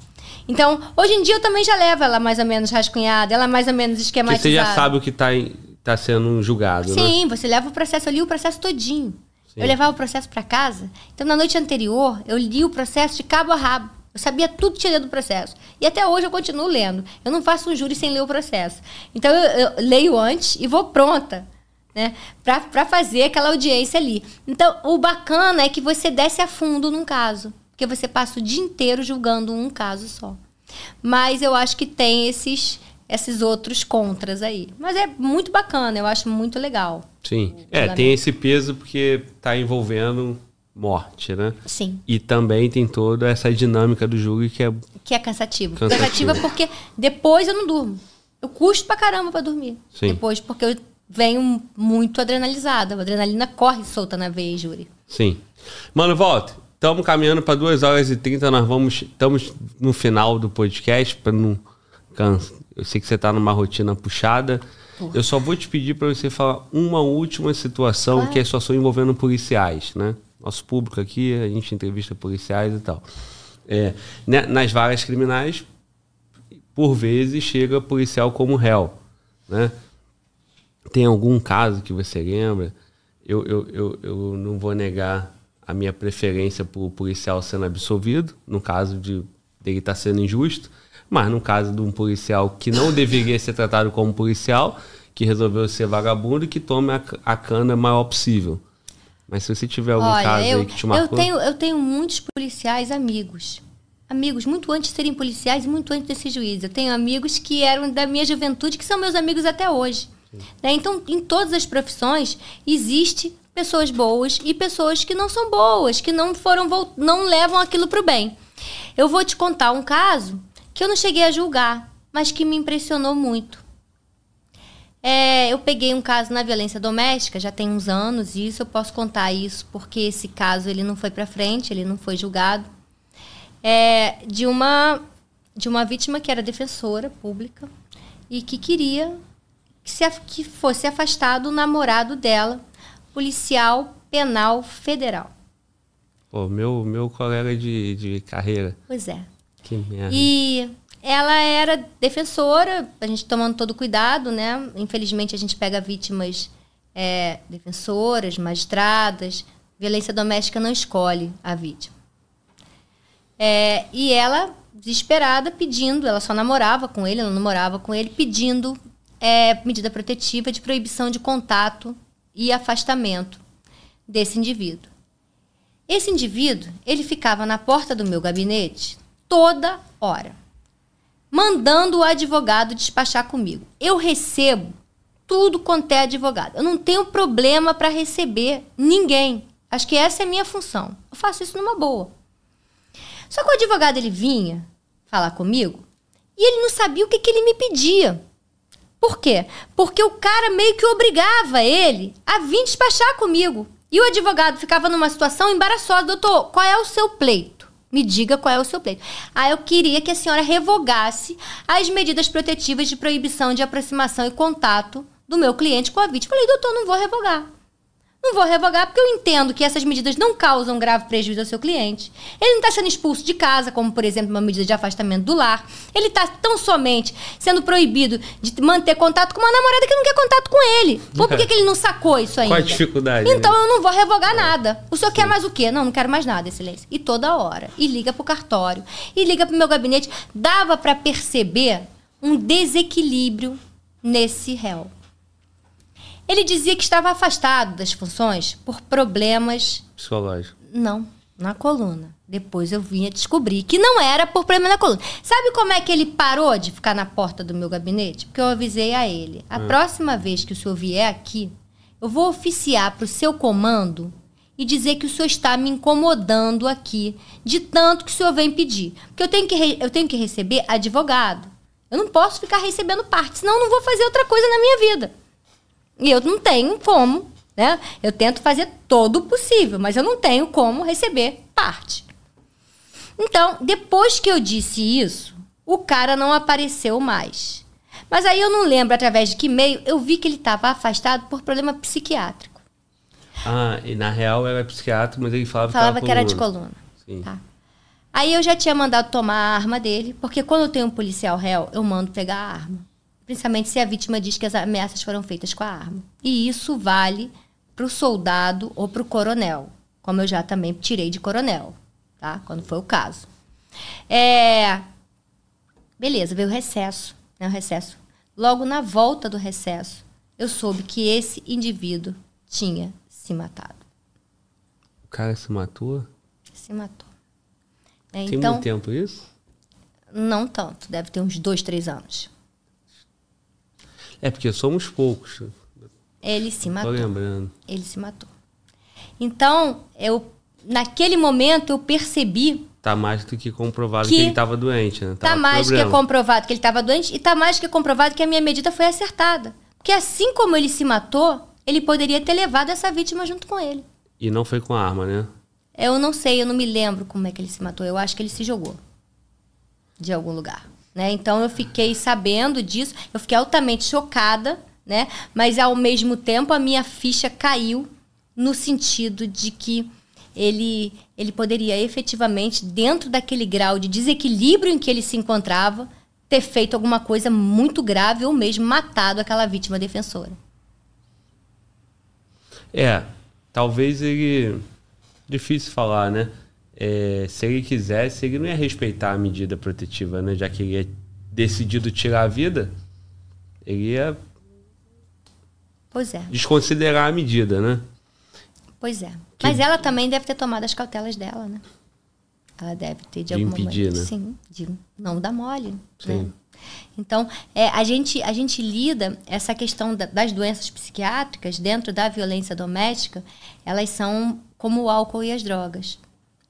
Então, hoje em dia eu também já levo ela mais ou menos rascunhada, ela mais ou menos Porque esquematizada. você já sabe o que está tá sendo julgado, né? Sim, você leva o processo, eu li o processo todinho. Sim. Eu levava o processo para casa. Então, na noite anterior, eu li o processo de cabo a rabo. Eu sabia tudo que tinha dentro do processo. E até hoje eu continuo lendo. Eu não faço um júri sem ler o processo. Então, eu, eu leio antes e vou pronta. Né, para fazer aquela audiência ali. Então, o bacana é que você desce a fundo num caso. Porque você passa o dia inteiro julgando um caso só. Mas eu acho que tem esses, esses outros contras aí. Mas é muito bacana, eu acho muito legal. Sim. É, tem esse peso porque está envolvendo morte, né? Sim. E também tem toda essa dinâmica do júri que é. Que é cansativo. Cansativo. Cansativa porque depois eu não durmo. Eu custo pra caramba pra dormir. Sim. Depois, porque eu venho muito adrenalizada. A adrenalina corre solta na veia, júri. Sim. Mano, volta. Estamos caminhando para 2 horas e 30. Nós vamos. Estamos no final do podcast para não cansa. Eu sei que você está numa rotina puxada. Eu só vou te pedir para você falar uma última situação Claro. que é a situação envolvendo policiais, né? Nosso público aqui, a gente entrevista policiais e tal. É, né, nas varas criminais, por vezes chega policial como réu, né? Tem algum caso que você lembra? Eu, eu, eu, eu não vou negar a minha preferência por policial sendo absolvido, no caso de dele estar sendo injusto, mas no caso de um policial que não deveria ser tratado como policial, que resolveu ser vagabundo e que tome a, a cana maior possível. Mas se você tiver algum caso eu, aí que te eu, marcou... tenho, eu tenho muitos policiais amigos. Amigos, muito antes de serem policiais e muito antes de ser juiz. Eu tenho amigos que eram da minha juventude, que são meus amigos até hoje. Né? Então, em todas as profissões, existe pessoas boas e pessoas que não são boas, que não foram não levam aquilo para o bem. Eu vou te contar um caso que eu não cheguei a julgar, mas que me impressionou muito. É, eu peguei um caso na violência doméstica, já tem uns anos isso, eu posso contar isso porque esse caso ele não foi para frente, ele não foi julgado. É, de uma de uma vítima que era defensora pública e que queria que, se, que fosse afastado o namorado dela, policial penal federal. Pô, meu, meu colega de, de carreira. Pois é. Que merda. E ela era defensora, a gente tomando todo cuidado, né? Infelizmente a gente pega vítimas é, defensoras, magistradas. Violência doméstica não escolhe a vítima. É, e ela, desesperada, pedindo, ela só namorava com ele, ela não morava com ele, pedindo é, medida protetiva de proibição de contato e afastamento desse indivíduo. Esse indivíduo, ele ficava na porta do meu gabinete toda hora, mandando o advogado despachar comigo. Eu recebo tudo quanto é advogado. Eu não tenho problema para receber ninguém. Acho que essa é a minha função. Eu faço isso numa boa. Só que o advogado ele vinha falar comigo e ele não sabia o que, que ele me pedia. Por quê? Porque o cara meio que obrigava ele a vir despachar comigo. E o advogado ficava numa situação embaraçosa. Doutor, qual é o seu pleito? Me diga qual é o seu pleito. Ah, eu queria que a senhora revogasse as medidas protetivas de proibição de aproximação e contato do meu cliente com a vítima. Falei, doutor, não vou revogar. Não vou revogar porque eu entendo que essas medidas não causam grave prejuízo ao seu cliente. Ele não está sendo expulso de casa, como, por exemplo, uma medida de afastamento do lar. Ele está tão somente sendo proibido de manter contato com uma namorada que não quer contato com ele. Por que, que ele não sacou isso ainda? Qual a dificuldade? Então né? eu não vou revogar nada. O senhor Sim. quer mais o quê? Não, não quero mais nada, excelência. E toda hora. E liga pro cartório. E liga pro meu gabinete. Dava para perceber um desequilíbrio nesse réu. Ele dizia que estava afastado das funções por problemas. Psicológicos. Não, na coluna. Depois eu vinha descobrir que não era por problema na coluna. Sabe como é que ele parou de ficar na porta do meu gabinete? Porque eu avisei a ele: a hum. próxima vez que o senhor vier aqui, eu vou oficiar para o seu comando e dizer que o senhor está me incomodando aqui, de tanto que o senhor vem pedir. Porque eu tenho que, eu tenho que receber advogado. Eu não posso ficar recebendo parte, senão eu não vou fazer outra coisa na minha vida. E eu não tenho como, né? Eu tento fazer todo o possível, mas eu não tenho como receber parte. Então, depois que eu disse isso, o cara não apareceu mais. Mas aí eu não lembro através de que meio, eu vi que ele estava afastado por problema psiquiátrico. Ah, e na real era psiquiátrico, mas ele falava, falava que, que era de coluna. Sim. Tá. Aí eu já tinha mandado tomar a arma dele, porque quando eu tenho um policial réu, eu mando pegar a arma principalmente se a vítima diz que as ameaças foram feitas com a arma. E isso vale para o soldado ou para o coronel, como eu já também tirei de coronel, tá? Quando foi o caso. É... Beleza, veio o recesso, né? O recesso. Logo na volta do recesso, eu soube que esse indivíduo tinha se matado. O cara se matou? Se matou. É, Tem então, muito tempo isso? Não tanto, deve ter uns dois, três anos. É porque somos poucos. Ele se matou. Tô lembrando. Ele se matou. Então, eu naquele momento eu percebi Tá mais do que comprovado que, que ele estava doente, né? Tava tá mais do que comprovado que ele estava doente e tá mais do que comprovado que a minha medida foi acertada. Porque assim como ele se matou, ele poderia ter levado essa vítima junto com ele. E não foi com a arma, né? Eu não sei, eu não me lembro como é que ele se matou. Eu acho que ele se jogou de algum lugar. Né? Então eu fiquei sabendo disso, eu fiquei altamente chocada, né? Mas ao mesmo tempo a minha ficha caiu no sentido de que ele, ele poderia efetivamente, dentro daquele grau de desequilíbrio em que ele se encontrava, ter feito alguma coisa muito grave ou mesmo matado aquela vítima defensora. É, talvez ele. Difícil falar, né? É, se ele quisesse, ele não ia respeitar a medida protetiva, né? Já que ele ia decidido tirar a vida, ele ia pois é. desconsiderar a medida, né? Pois é. Que... Mas ela também deve ter tomado as cautelas dela, né? Ela deve ter de, de alguma impedir, maneira. né? Sim, de não dar mole. Sim. Né? Então, é, a, gente, a gente lida essa questão da, das doenças psiquiátricas dentro da violência doméstica, elas são como o álcool e as drogas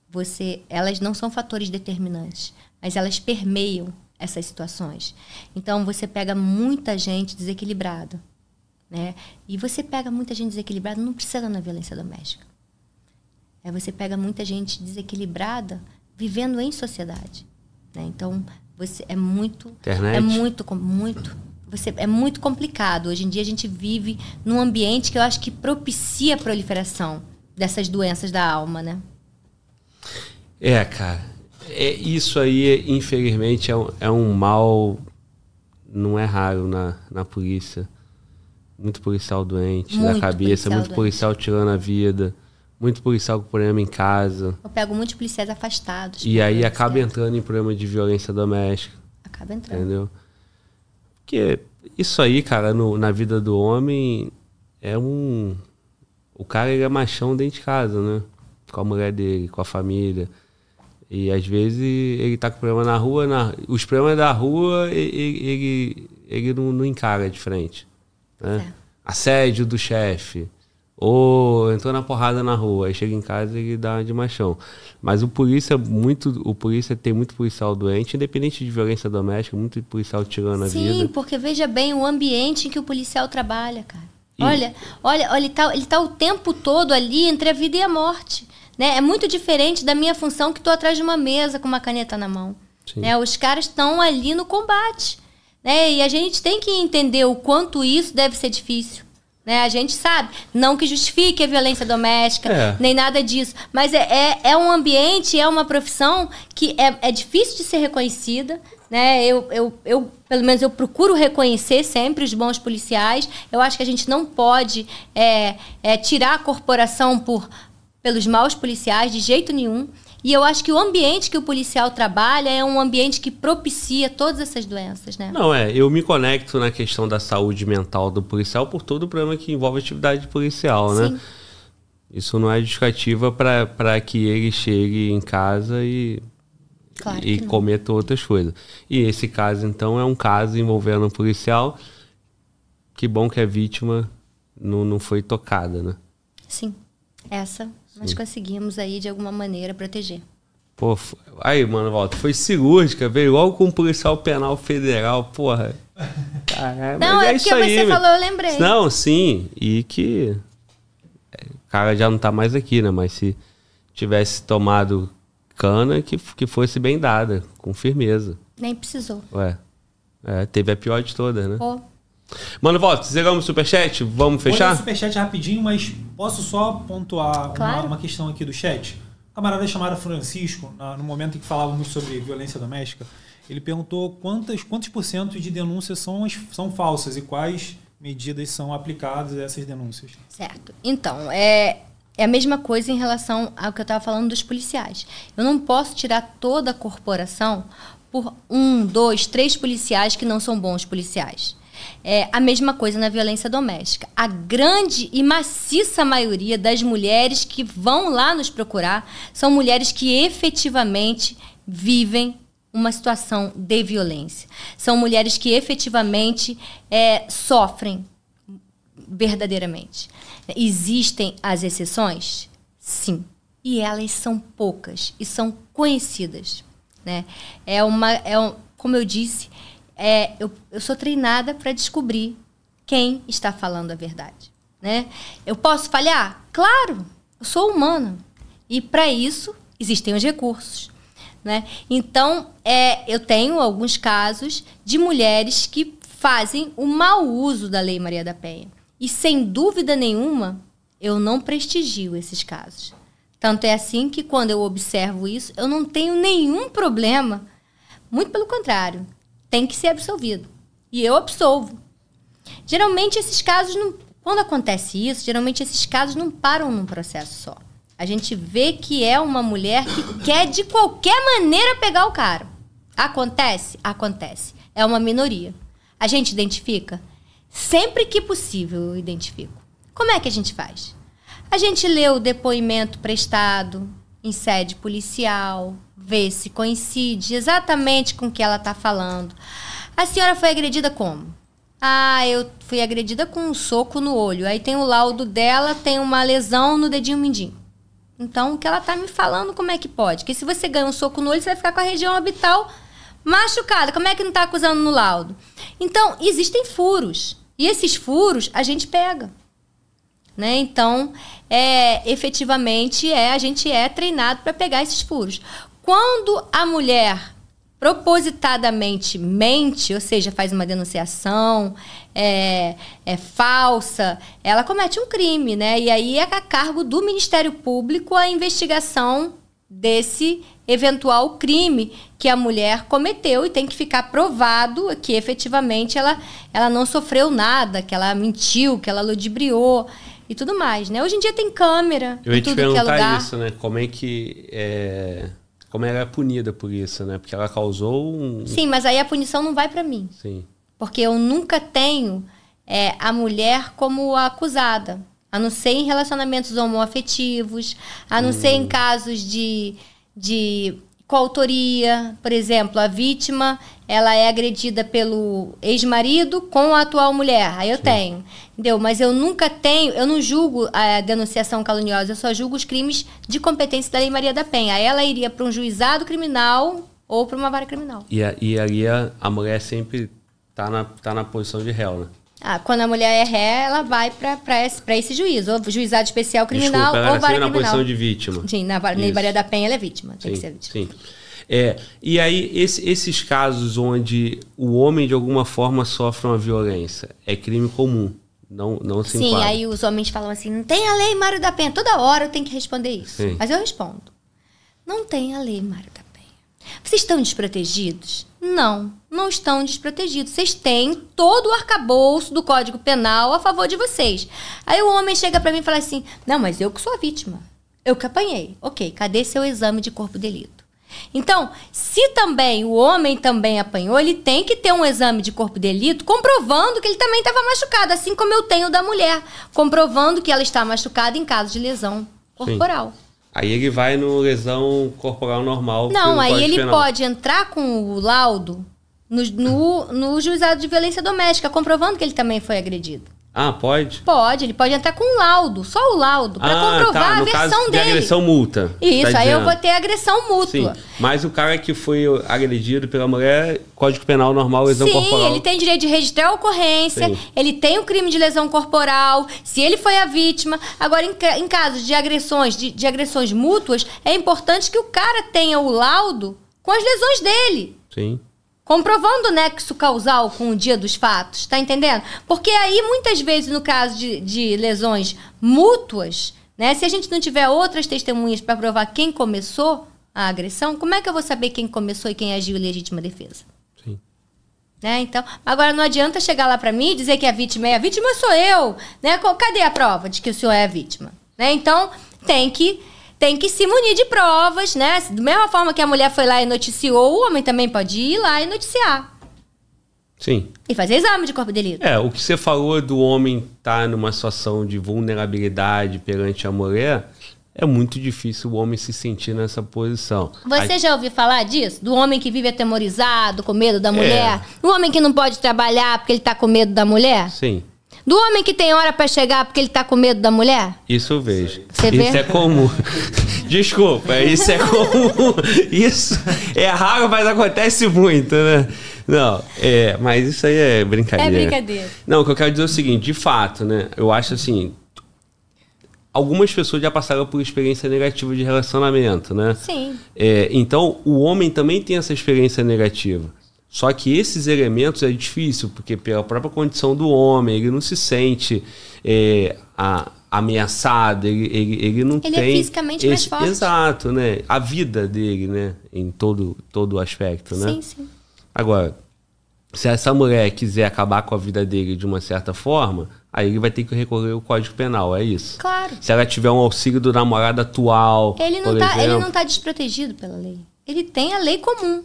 você, elas não são fatores determinantes, mas elas permeiam essas situações. Então você pega muita gente desequilibrada, né? E você pega muita gente desequilibrada, não precisa na violência doméstica. É você pega muita gente desequilibrada vivendo em sociedade. Né? Então Você é muito, Internet. é muito, muito, você é muito complicado. Hoje em dia a gente vive num ambiente que eu acho que propicia a proliferação dessas doenças da alma, né? É, cara. É, isso aí, infelizmente, é um, é um mal. Não é raro na, na polícia. Muito policial doente da Muito cabeça, policial muito doente. policial tirando a vida, muito policial com problema em casa. Eu pego muitos policiais afastados. E aí acaba desse- entrando em problema de violência doméstica, Acaba entrando. entendeu? Porque isso aí, cara, no- na vida do homem é um. O cara ele é machão dentro de casa, né? Com a mulher dele, com a família. E às vezes ele tá com problema na rua, na, os problemas da rua e- e- ele, ele, não, não encara de frente. Né? É. Assédio do chefe. Ou entrou na porrada na rua, aí chega em casa e ele dá de machão. Mas o polícia é muito. O polícia tem muito policial doente, independente de violência doméstica, muito policial tirando a Sim, vida. porque veja bem o ambiente em que o policial trabalha, cara. E- Olha, olha, olha, ele tá, ele tá o tempo todo ali entre a vida e a morte. Né? É muito diferente da minha função que estou atrás de uma mesa com uma caneta na mão. Né? Os caras estão ali no combate. Né? E a gente tem que entender o quanto isso deve ser difícil. Né? A gente sabe, não que justifique a violência doméstica, É. nem nada disso. Mas é, é, é um ambiente, é uma profissão que é, é difícil de ser reconhecida. Né? Eu, eu, eu, pelo menos, eu procuro reconhecer sempre os bons policiais. Eu acho que a gente não pode é, é, tirar a corporação por, pelos maus policiais de jeito nenhum. E eu acho que o ambiente que o policial trabalha é um ambiente que propicia todas essas doenças, né? Não, é, eu me conecto na questão da saúde mental do policial por todo o problema que envolve atividade policial, né? Sim. Isso não é justificativa para que ele chegue em casa e, Claro e não. cometa outras coisas. E esse caso, então, é um caso envolvendo um policial. Que bom que a vítima não, não foi tocada, né? Sim. Essa nós conseguimos aí, de alguma maneira, proteger. Pô, aí, mano, volta. Foi cirúrgica, veio logo com um policial penal federal, porra. Caralho, Não, mas é, é porque isso aí, você meu. falou, eu lembrei. Não, sim. E que. é, O cara já não tá mais aqui, né? Mas se tivesse tomado cana, que, que fosse bem dada, com firmeza. Nem precisou. Ué. É, teve a pior de todas, né? Pô, Mano, volta, zeramos o superchat? Vamos o fechar? superchat rapidinho, mas posso só pontuar uma, Claro. uma questão aqui do chat? Um camarada chamado Francisco, no momento em que falávamos sobre violência doméstica, ele perguntou quantas, quantos por cento de denúncias são, as- são falsas e quais medidas são aplicadas a essas denúncias. certo. Então, é, é a mesma coisa em relação ao que eu estava falando dos policiais. Eu não posso tirar toda a corporação por um, dois, três policiais que não são bons policiais. É a mesma coisa na violência doméstica. A grande e maciça maioria das mulheres que vão lá nos procurar são mulheres que efetivamente vivem uma situação de violência. São mulheres que efetivamente é, sofrem verdadeiramente. Existem as exceções? Sim. E elas são poucas e são conhecidas. Né? É uma, é um, como eu disse, é, eu, eu sou treinada para descobrir quem está falando a verdade. Né? Eu posso falhar? Claro, eu sou humana. E para isso existem os recursos. Né? Então, é, eu tenho alguns casos de mulheres que fazem o mau uso da Lei Maria da Penha. E, sem dúvida nenhuma, eu não prestigio esses casos. Tanto é assim que, quando eu observo isso, eu não tenho nenhum problema. Muito pelo contrário, tem que ser absolvido. E eu absolvo. Geralmente, esses casos, não, quando acontece isso, geralmente esses casos não param num processo só. A gente vê que é uma mulher que quer de qualquer maneira pegar o cara. Acontece? Acontece. É uma minoria. A gente identifica? Sempre que possível eu identifico. Como é que a gente faz? A gente lê o depoimento prestado em sede policial, vê se coincide exatamente com o que ela está falando. A senhora foi agredida como? Ah, eu fui agredida com um soco no olho. Aí tem o laudo dela, tem uma lesão no dedinho mindinho. Então, o que ela tá me falando, como é que pode? Porque se você ganha um soco no olho, você vai ficar com a região orbital machucada. Como é que não tá acusando no laudo? Então, existem furos. E esses furos a gente pega. Né? Então, é, efetivamente, é, a gente é treinado para pegar esses furos. Quando a mulher propositadamente mente, ou seja, faz uma denunciação, é, é falsa, ela comete um crime, né? E aí é a cargo do Ministério Público a investigação desse eventual crime que a mulher cometeu e tem que ficar provado que efetivamente ela, ela não sofreu nada, que ela mentiu, que ela ludibriou e tudo mais, né? Hoje em dia tem câmera, Eu ia te tudo que é perguntar lugar. isso, né? Como é que. É... Como ela é punida por isso, né? Porque ela causou um. Sim, mas aí a punição não vai para mim. Sim. Porque eu nunca tenho é, a mulher como acusada. A não ser em relacionamentos homoafetivos, a não ser em casos de, de coautoria. Por exemplo, a vítima ela é agredida pelo ex-marido com a atual mulher. Aí eu tenho. Entendeu? Mas eu nunca tenho, eu não julgo a denunciação caluniosa, eu só julgo os crimes de competência da Lei Maria da Penha. Aí ela iria para um juizado criminal ou para uma vara criminal. E, e ali a, a mulher sempre tá na, tá na posição de réu, né? Ah, quando a mulher é ré, ela vai para esse, pra esse juiz, ou juizado especial criminal Desculpa, ou vara na criminal. posição de vítima. Sim, na Isso. Maria da Penha ela é vítima, tem que ser Sim, vítima. sim. É, e aí, esse- esses casos onde o homem de alguma forma sofre uma violência, é crime comum. Não, não se Sim, enquadra. aí os homens falam assim: não tem a Lei Mário da Penha. Toda hora eu tenho que responder isso. Sim. Mas eu respondo: não tem a Lei Mário da Penha. Vocês estão desprotegidos? Não, não estão desprotegidos. Vocês têm todo o arcabouço do Código Penal a favor de vocês. Aí o homem chega pra mim e fala assim: não, mas eu que sou a vítima. Eu que apanhei. Ok, cadê seu exame de corpo de delito? Então, se também o homem também apanhou, ele tem que ter um exame de corpo de delito comprovando que ele também estava machucado, assim como eu tenho da mulher, comprovando que ela está machucada em caso de lesão corporal. Aí ele vai no lesão corporal normal. Não, aí ele Penal. pode entrar com o laudo no, no, no juizado de violência doméstica, comprovando que ele também foi agredido. Ah, pode? Pode, ele pode entrar com um laudo, só o laudo, para ah, comprovar tá. a versão caso de dele. agressão multa. Isso, tá aí eu vou ter agressão mútua. Sim, mas o cara que foi agredido pela mulher, Código Penal normal, lesão Sim, corporal. ele tem direito de registrar a ocorrência, Sim. ele tem o crime de lesão corporal, se ele foi a vítima. Agora, em, em casos de agressões, de, de agressões mútuas, é importante que o cara tenha o laudo com as lesões dele. Sim. Comprovando o nexo causal com o dia dos fatos, tá entendendo? Porque aí, muitas vezes, no caso de, de lesões mútuas, né? Se a gente não tiver outras testemunhas para provar quem começou a agressão, como é que eu vou saber quem começou e quem agiu em legítima defesa? Sim. Né? Então, agora não adianta chegar lá para mim e dizer que a vítima é a vítima sou eu, né? Cadê a prova de que o senhor é a vítima? Né? Então, tem que tem que se munir de provas, né? Da mesma forma que a mulher foi lá e noticiou, o homem também pode ir lá e noticiar. Sim. E fazer exame de corpo de delito. É, o que você falou do homem estar numa situação de vulnerabilidade perante a mulher, é muito difícil o homem se sentir nessa posição. Você já ouviu falar disso? Do homem que vive atemorizado, com medo É. da mulher? Do homem que não pode trabalhar porque ele tá com medo da mulher? Sim. Do homem que tem hora para chegar porque ele tá com medo da mulher? Isso eu vejo. Você vê? Isso é comum. Desculpa, isso é comum. Isso é raro, mas acontece muito, né? Não, é, mas isso aí é brincadeira. É brincadeira. Não, o que eu quero dizer é o seguinte, de fato, né? Eu acho assim, algumas pessoas já passaram por experiência negativa de relacionamento, né? Sim. É, então, o homem também tem essa experiência negativa. Só que esses elementos é difícil, porque pela própria condição do homem, ele não se sente é, a- ameaçado, ele, ele, ele não Ele é tem... fisicamente mais forte. Exato, né? A vida dele, né? Em todo, todo aspecto, né? Sim, sim. Agora, se essa mulher quiser acabar com a vida dele de uma certa forma, aí ele vai ter que recorrer ao Código Penal, é isso? Claro. Se ela tiver um auxílio do namorado atual, Ele não, tá, ele exemplo, não tá desprotegido pela lei. Ele tem a lei comum.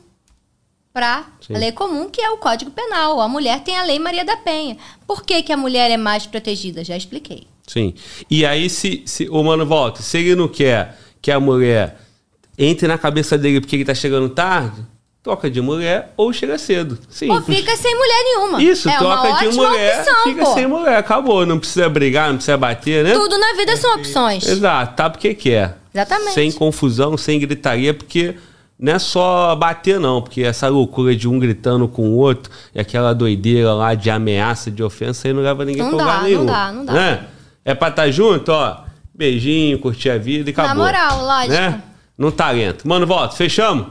Sim. a lei comum, que é o Código Penal. A mulher tem a lei Maria da Penha. Por que, que a mulher é mais protegida? Já expliquei. Sim. E aí, se, se o mano volta, se ele não quer que a mulher entre na cabeça dele porque ele tá chegando tarde, troca de mulher ou chega cedo. Sim. Ou fica sem mulher nenhuma. Isso, é troca de mulher, opção, fica pô. sem mulher, acabou. Não precisa brigar, não precisa bater, né? Tudo na vida são opções. Exato, tá porque quer. Exatamente. Sem confusão, sem gritaria, porque não é só bater, não, porque essa loucura de um gritando com o outro e aquela doideira lá de ameaça, de ofensa, aí não leva ninguém Não pra dá, lugar não nenhum. dá, não dá. Né? É pra estar junto, ó, beijinho, curtir a vida e acabou. moral, lógico. Né? No talento. Mano, volta, fechamos?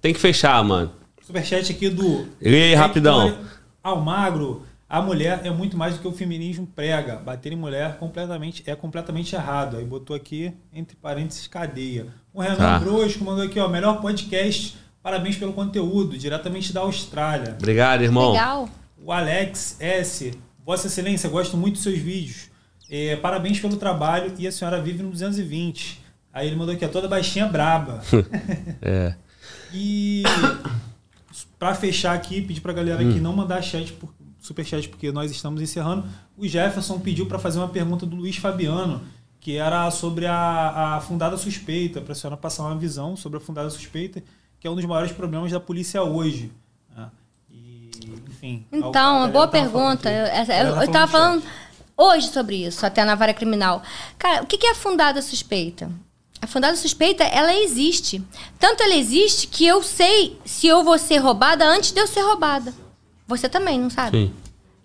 Tem que fechar, mano. superchat aqui do. Lê aí, rapidão. Almagro. A mulher é muito mais do que o feminismo prega. Bater em mulher completamente, é completamente errado. Aí botou aqui, entre parênteses, cadeia. O Renan Tá. Brosco mandou aqui, ó, melhor podcast. Parabéns pelo conteúdo, diretamente da Austrália. Obrigado, irmão. Legal. O Alex S. Vossa Excelência, gosto muito dos seus vídeos. É, parabéns pelo trabalho e a senhora vive no 220. Aí ele mandou aqui, ó, toda baixinha braba. É. E para fechar aqui, pedir pra galera aqui não mandar chat por superchat porque nós estamos encerrando. O Jefferson pediu para fazer uma pergunta do Luiz Fabiano, que era sobre a, a fundada suspeita, para a senhora passar uma visão sobre a fundada suspeita, que é um dos maiores problemas da polícia hoje. né? E, enfim. Então, uma boa pergunta. Eu, A essa- galera eu, eu tava no falando hoje sobre isso, até na vara criminal. Cara, o que é a fundada suspeita? A fundada suspeita, ela existe. Tanto ela existe que eu sei se eu vou ser roubada antes de eu ser roubada. Você também, não sabe? Sim.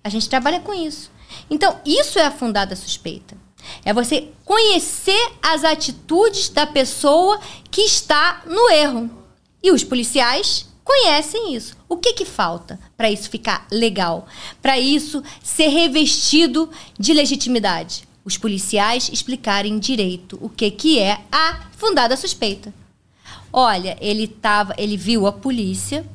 A gente trabalha com isso. Então, isso é a fundada suspeita. É você conhecer as atitudes da pessoa que está no erro. E os policiais conhecem isso. O que, que falta para isso ficar legal? Para isso ser revestido de legitimidade? Os policiais explicarem direito o que, que é a fundada suspeita. Olha, ele tava, ele viu a polícia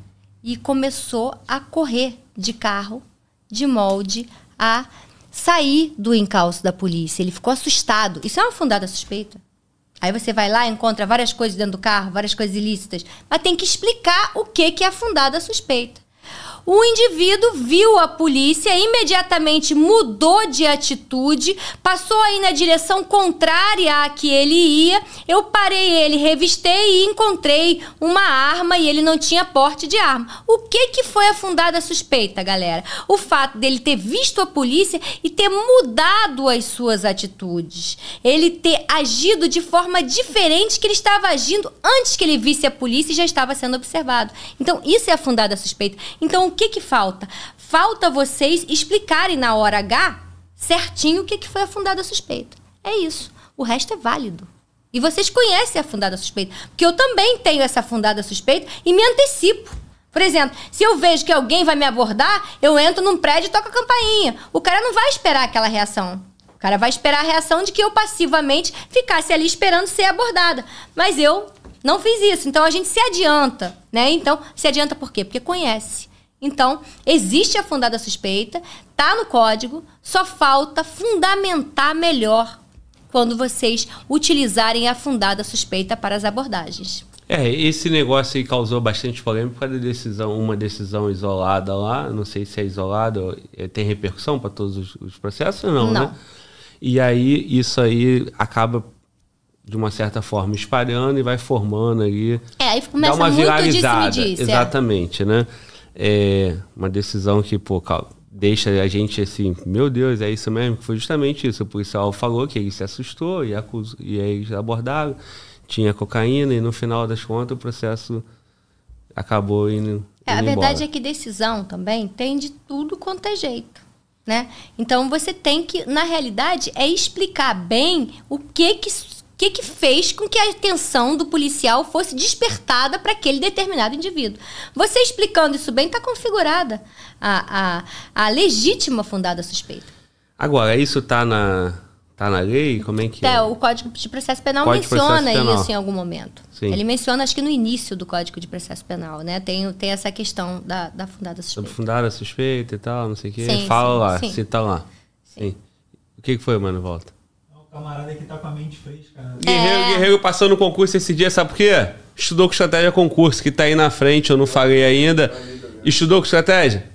e começou a correr de carro, de molde, a sair do encalço da polícia. Ele ficou assustado. Isso é uma fundada suspeita. Aí você vai lá e encontra várias coisas dentro do carro, várias coisas ilícitas, mas tem que explicar o que que é fundada suspeita. O indivíduo viu a polícia, imediatamente mudou de atitude, passou aí na direção contrária à que ele ia. Eu parei ele, revistei e encontrei uma arma e ele não tinha porte de arma. O que que foi a fundada suspeita, galera? O fato dele ter visto a polícia e ter mudado as suas atitudes. Ele ter agido de forma diferente que ele estava agindo antes que ele visse a polícia e já estava sendo observado. Então, isso é a fundada suspeita. Então, que que falta? Falta vocês explicarem na hora H certinho o que que foi a fundada suspeita. É isso. O resto é válido. E vocês conhecem a fundada suspeita. Porque eu também tenho essa fundada suspeita e me antecipo. Por exemplo, se eu vejo que alguém vai me abordar, eu entro num prédio e toco a campainha. O cara não vai esperar aquela reação. O cara vai esperar a reação de que eu passivamente ficasse ali esperando ser abordada. Mas eu não fiz isso. Então a gente se adianta, né? Então, se adianta por quê? Porque conhece. Então, existe a fundada suspeita, tá no código, só falta fundamentar melhor quando vocês utilizarem a fundada suspeita para as abordagens. É, esse negócio aí causou bastante polêmica por causa da decisão, uma decisão isolada lá, não sei se é isolada, é, tem repercussão para todos os, os processos ou não, Não. né? E aí isso aí acaba de uma certa forma espalhando e vai formando aí É, aí dá começa uma muito viralizada, disse-me-disse. é. exatamente, né? É uma decisão que, pô, deixa a gente assim, meu Deus, é isso mesmo? Foi justamente isso. O policial falou que ele se assustou e, acusou, e aí eles abordaram, tinha cocaína e no final das contas o processo acabou indo. É, a verdade embora. é que decisão também tem de tudo quanto é jeito, né? Então você tem que, na realidade, é explicar bem o que que, que que fez com que a atenção do policial fosse despertada para aquele determinado indivíduo. Você explicando isso bem, está configurada a, a, a legítima fundada suspeita. Agora, isso tá na, tá na lei? Como é que Até é? o Código de Processo Penal Código menciona Processo Penal. isso em algum momento. Sim. Ele menciona, acho que no início do Código de Processo Penal, né? Tem, tem essa questão da, da fundada Sobre suspeita. fundada suspeita e tal, não sei o quê. Sim, Fala sim, lá, sim. cita lá. Sim. O que, que foi, mano? Volta. O camarada aqui tá com a mente fresca. né? Guerreiro, É. Guerreiro passou no concurso esse dia, sabe por quê? Estudou com estratégia concurso, que tá aí na frente, eu não falei ainda. Estudou com estratégia?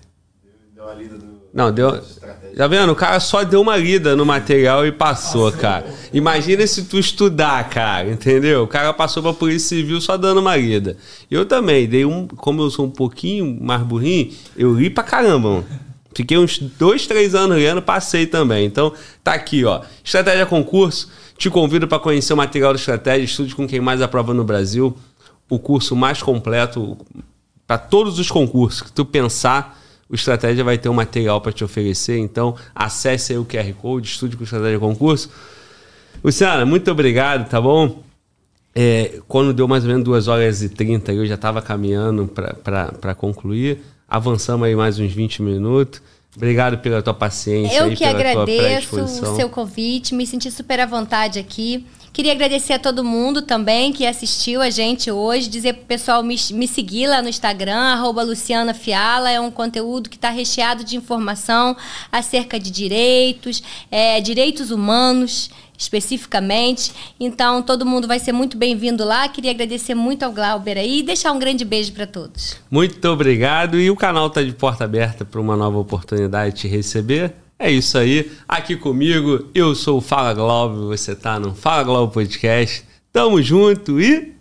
Deu uma lida do. Não, deu. Estratégia. Tá vendo? O cara só deu uma lida no material e passou, cara. Imagina se tu estudar, cara, entendeu? O cara passou pra Polícia Civil só dando uma lida. Eu também, dei um. Como eu sou um pouquinho mais burrinho, eu li pra caramba, mano. Fiquei uns dois, três anos lendo, passei também. Então, tá aqui, ó. Estratégia Concurso. Te convido para conhecer o material da estratégia. Estude com quem mais aprova no Brasil. O curso mais completo para todos os concursos que tu pensar, o Estratégia vai ter um material para te oferecer. Então, acesse aí o QR Code, estude com Estratégia Concurso. Luciana, muito obrigado, tá bom? É, quando deu mais ou menos 2 horas e 30, eu já estava caminhando para concluir. Avançamos aí mais uns 20 minutos. Obrigado pela tua paciência. Eu aí, que agradeço o seu convite, me senti super à vontade aqui. Queria agradecer a todo mundo também que assistiu a gente hoje, dizer pro pessoal me, me seguir lá no Instagram, arroba Luciana Fiala, é um conteúdo que está recheado de informação acerca de direitos, é, direitos humanos, especificamente. Então, todo mundo vai ser muito bem-vindo lá. Queria agradecer muito ao Glauber aí e deixar um grande beijo para todos. Muito obrigado. E o canal está de porta aberta para uma nova oportunidade de te receber. É isso aí. Aqui comigo, eu sou o Fala Globo, você tá no Fala Globo Podcast. Tamo junto e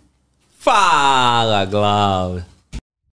Fala Globo!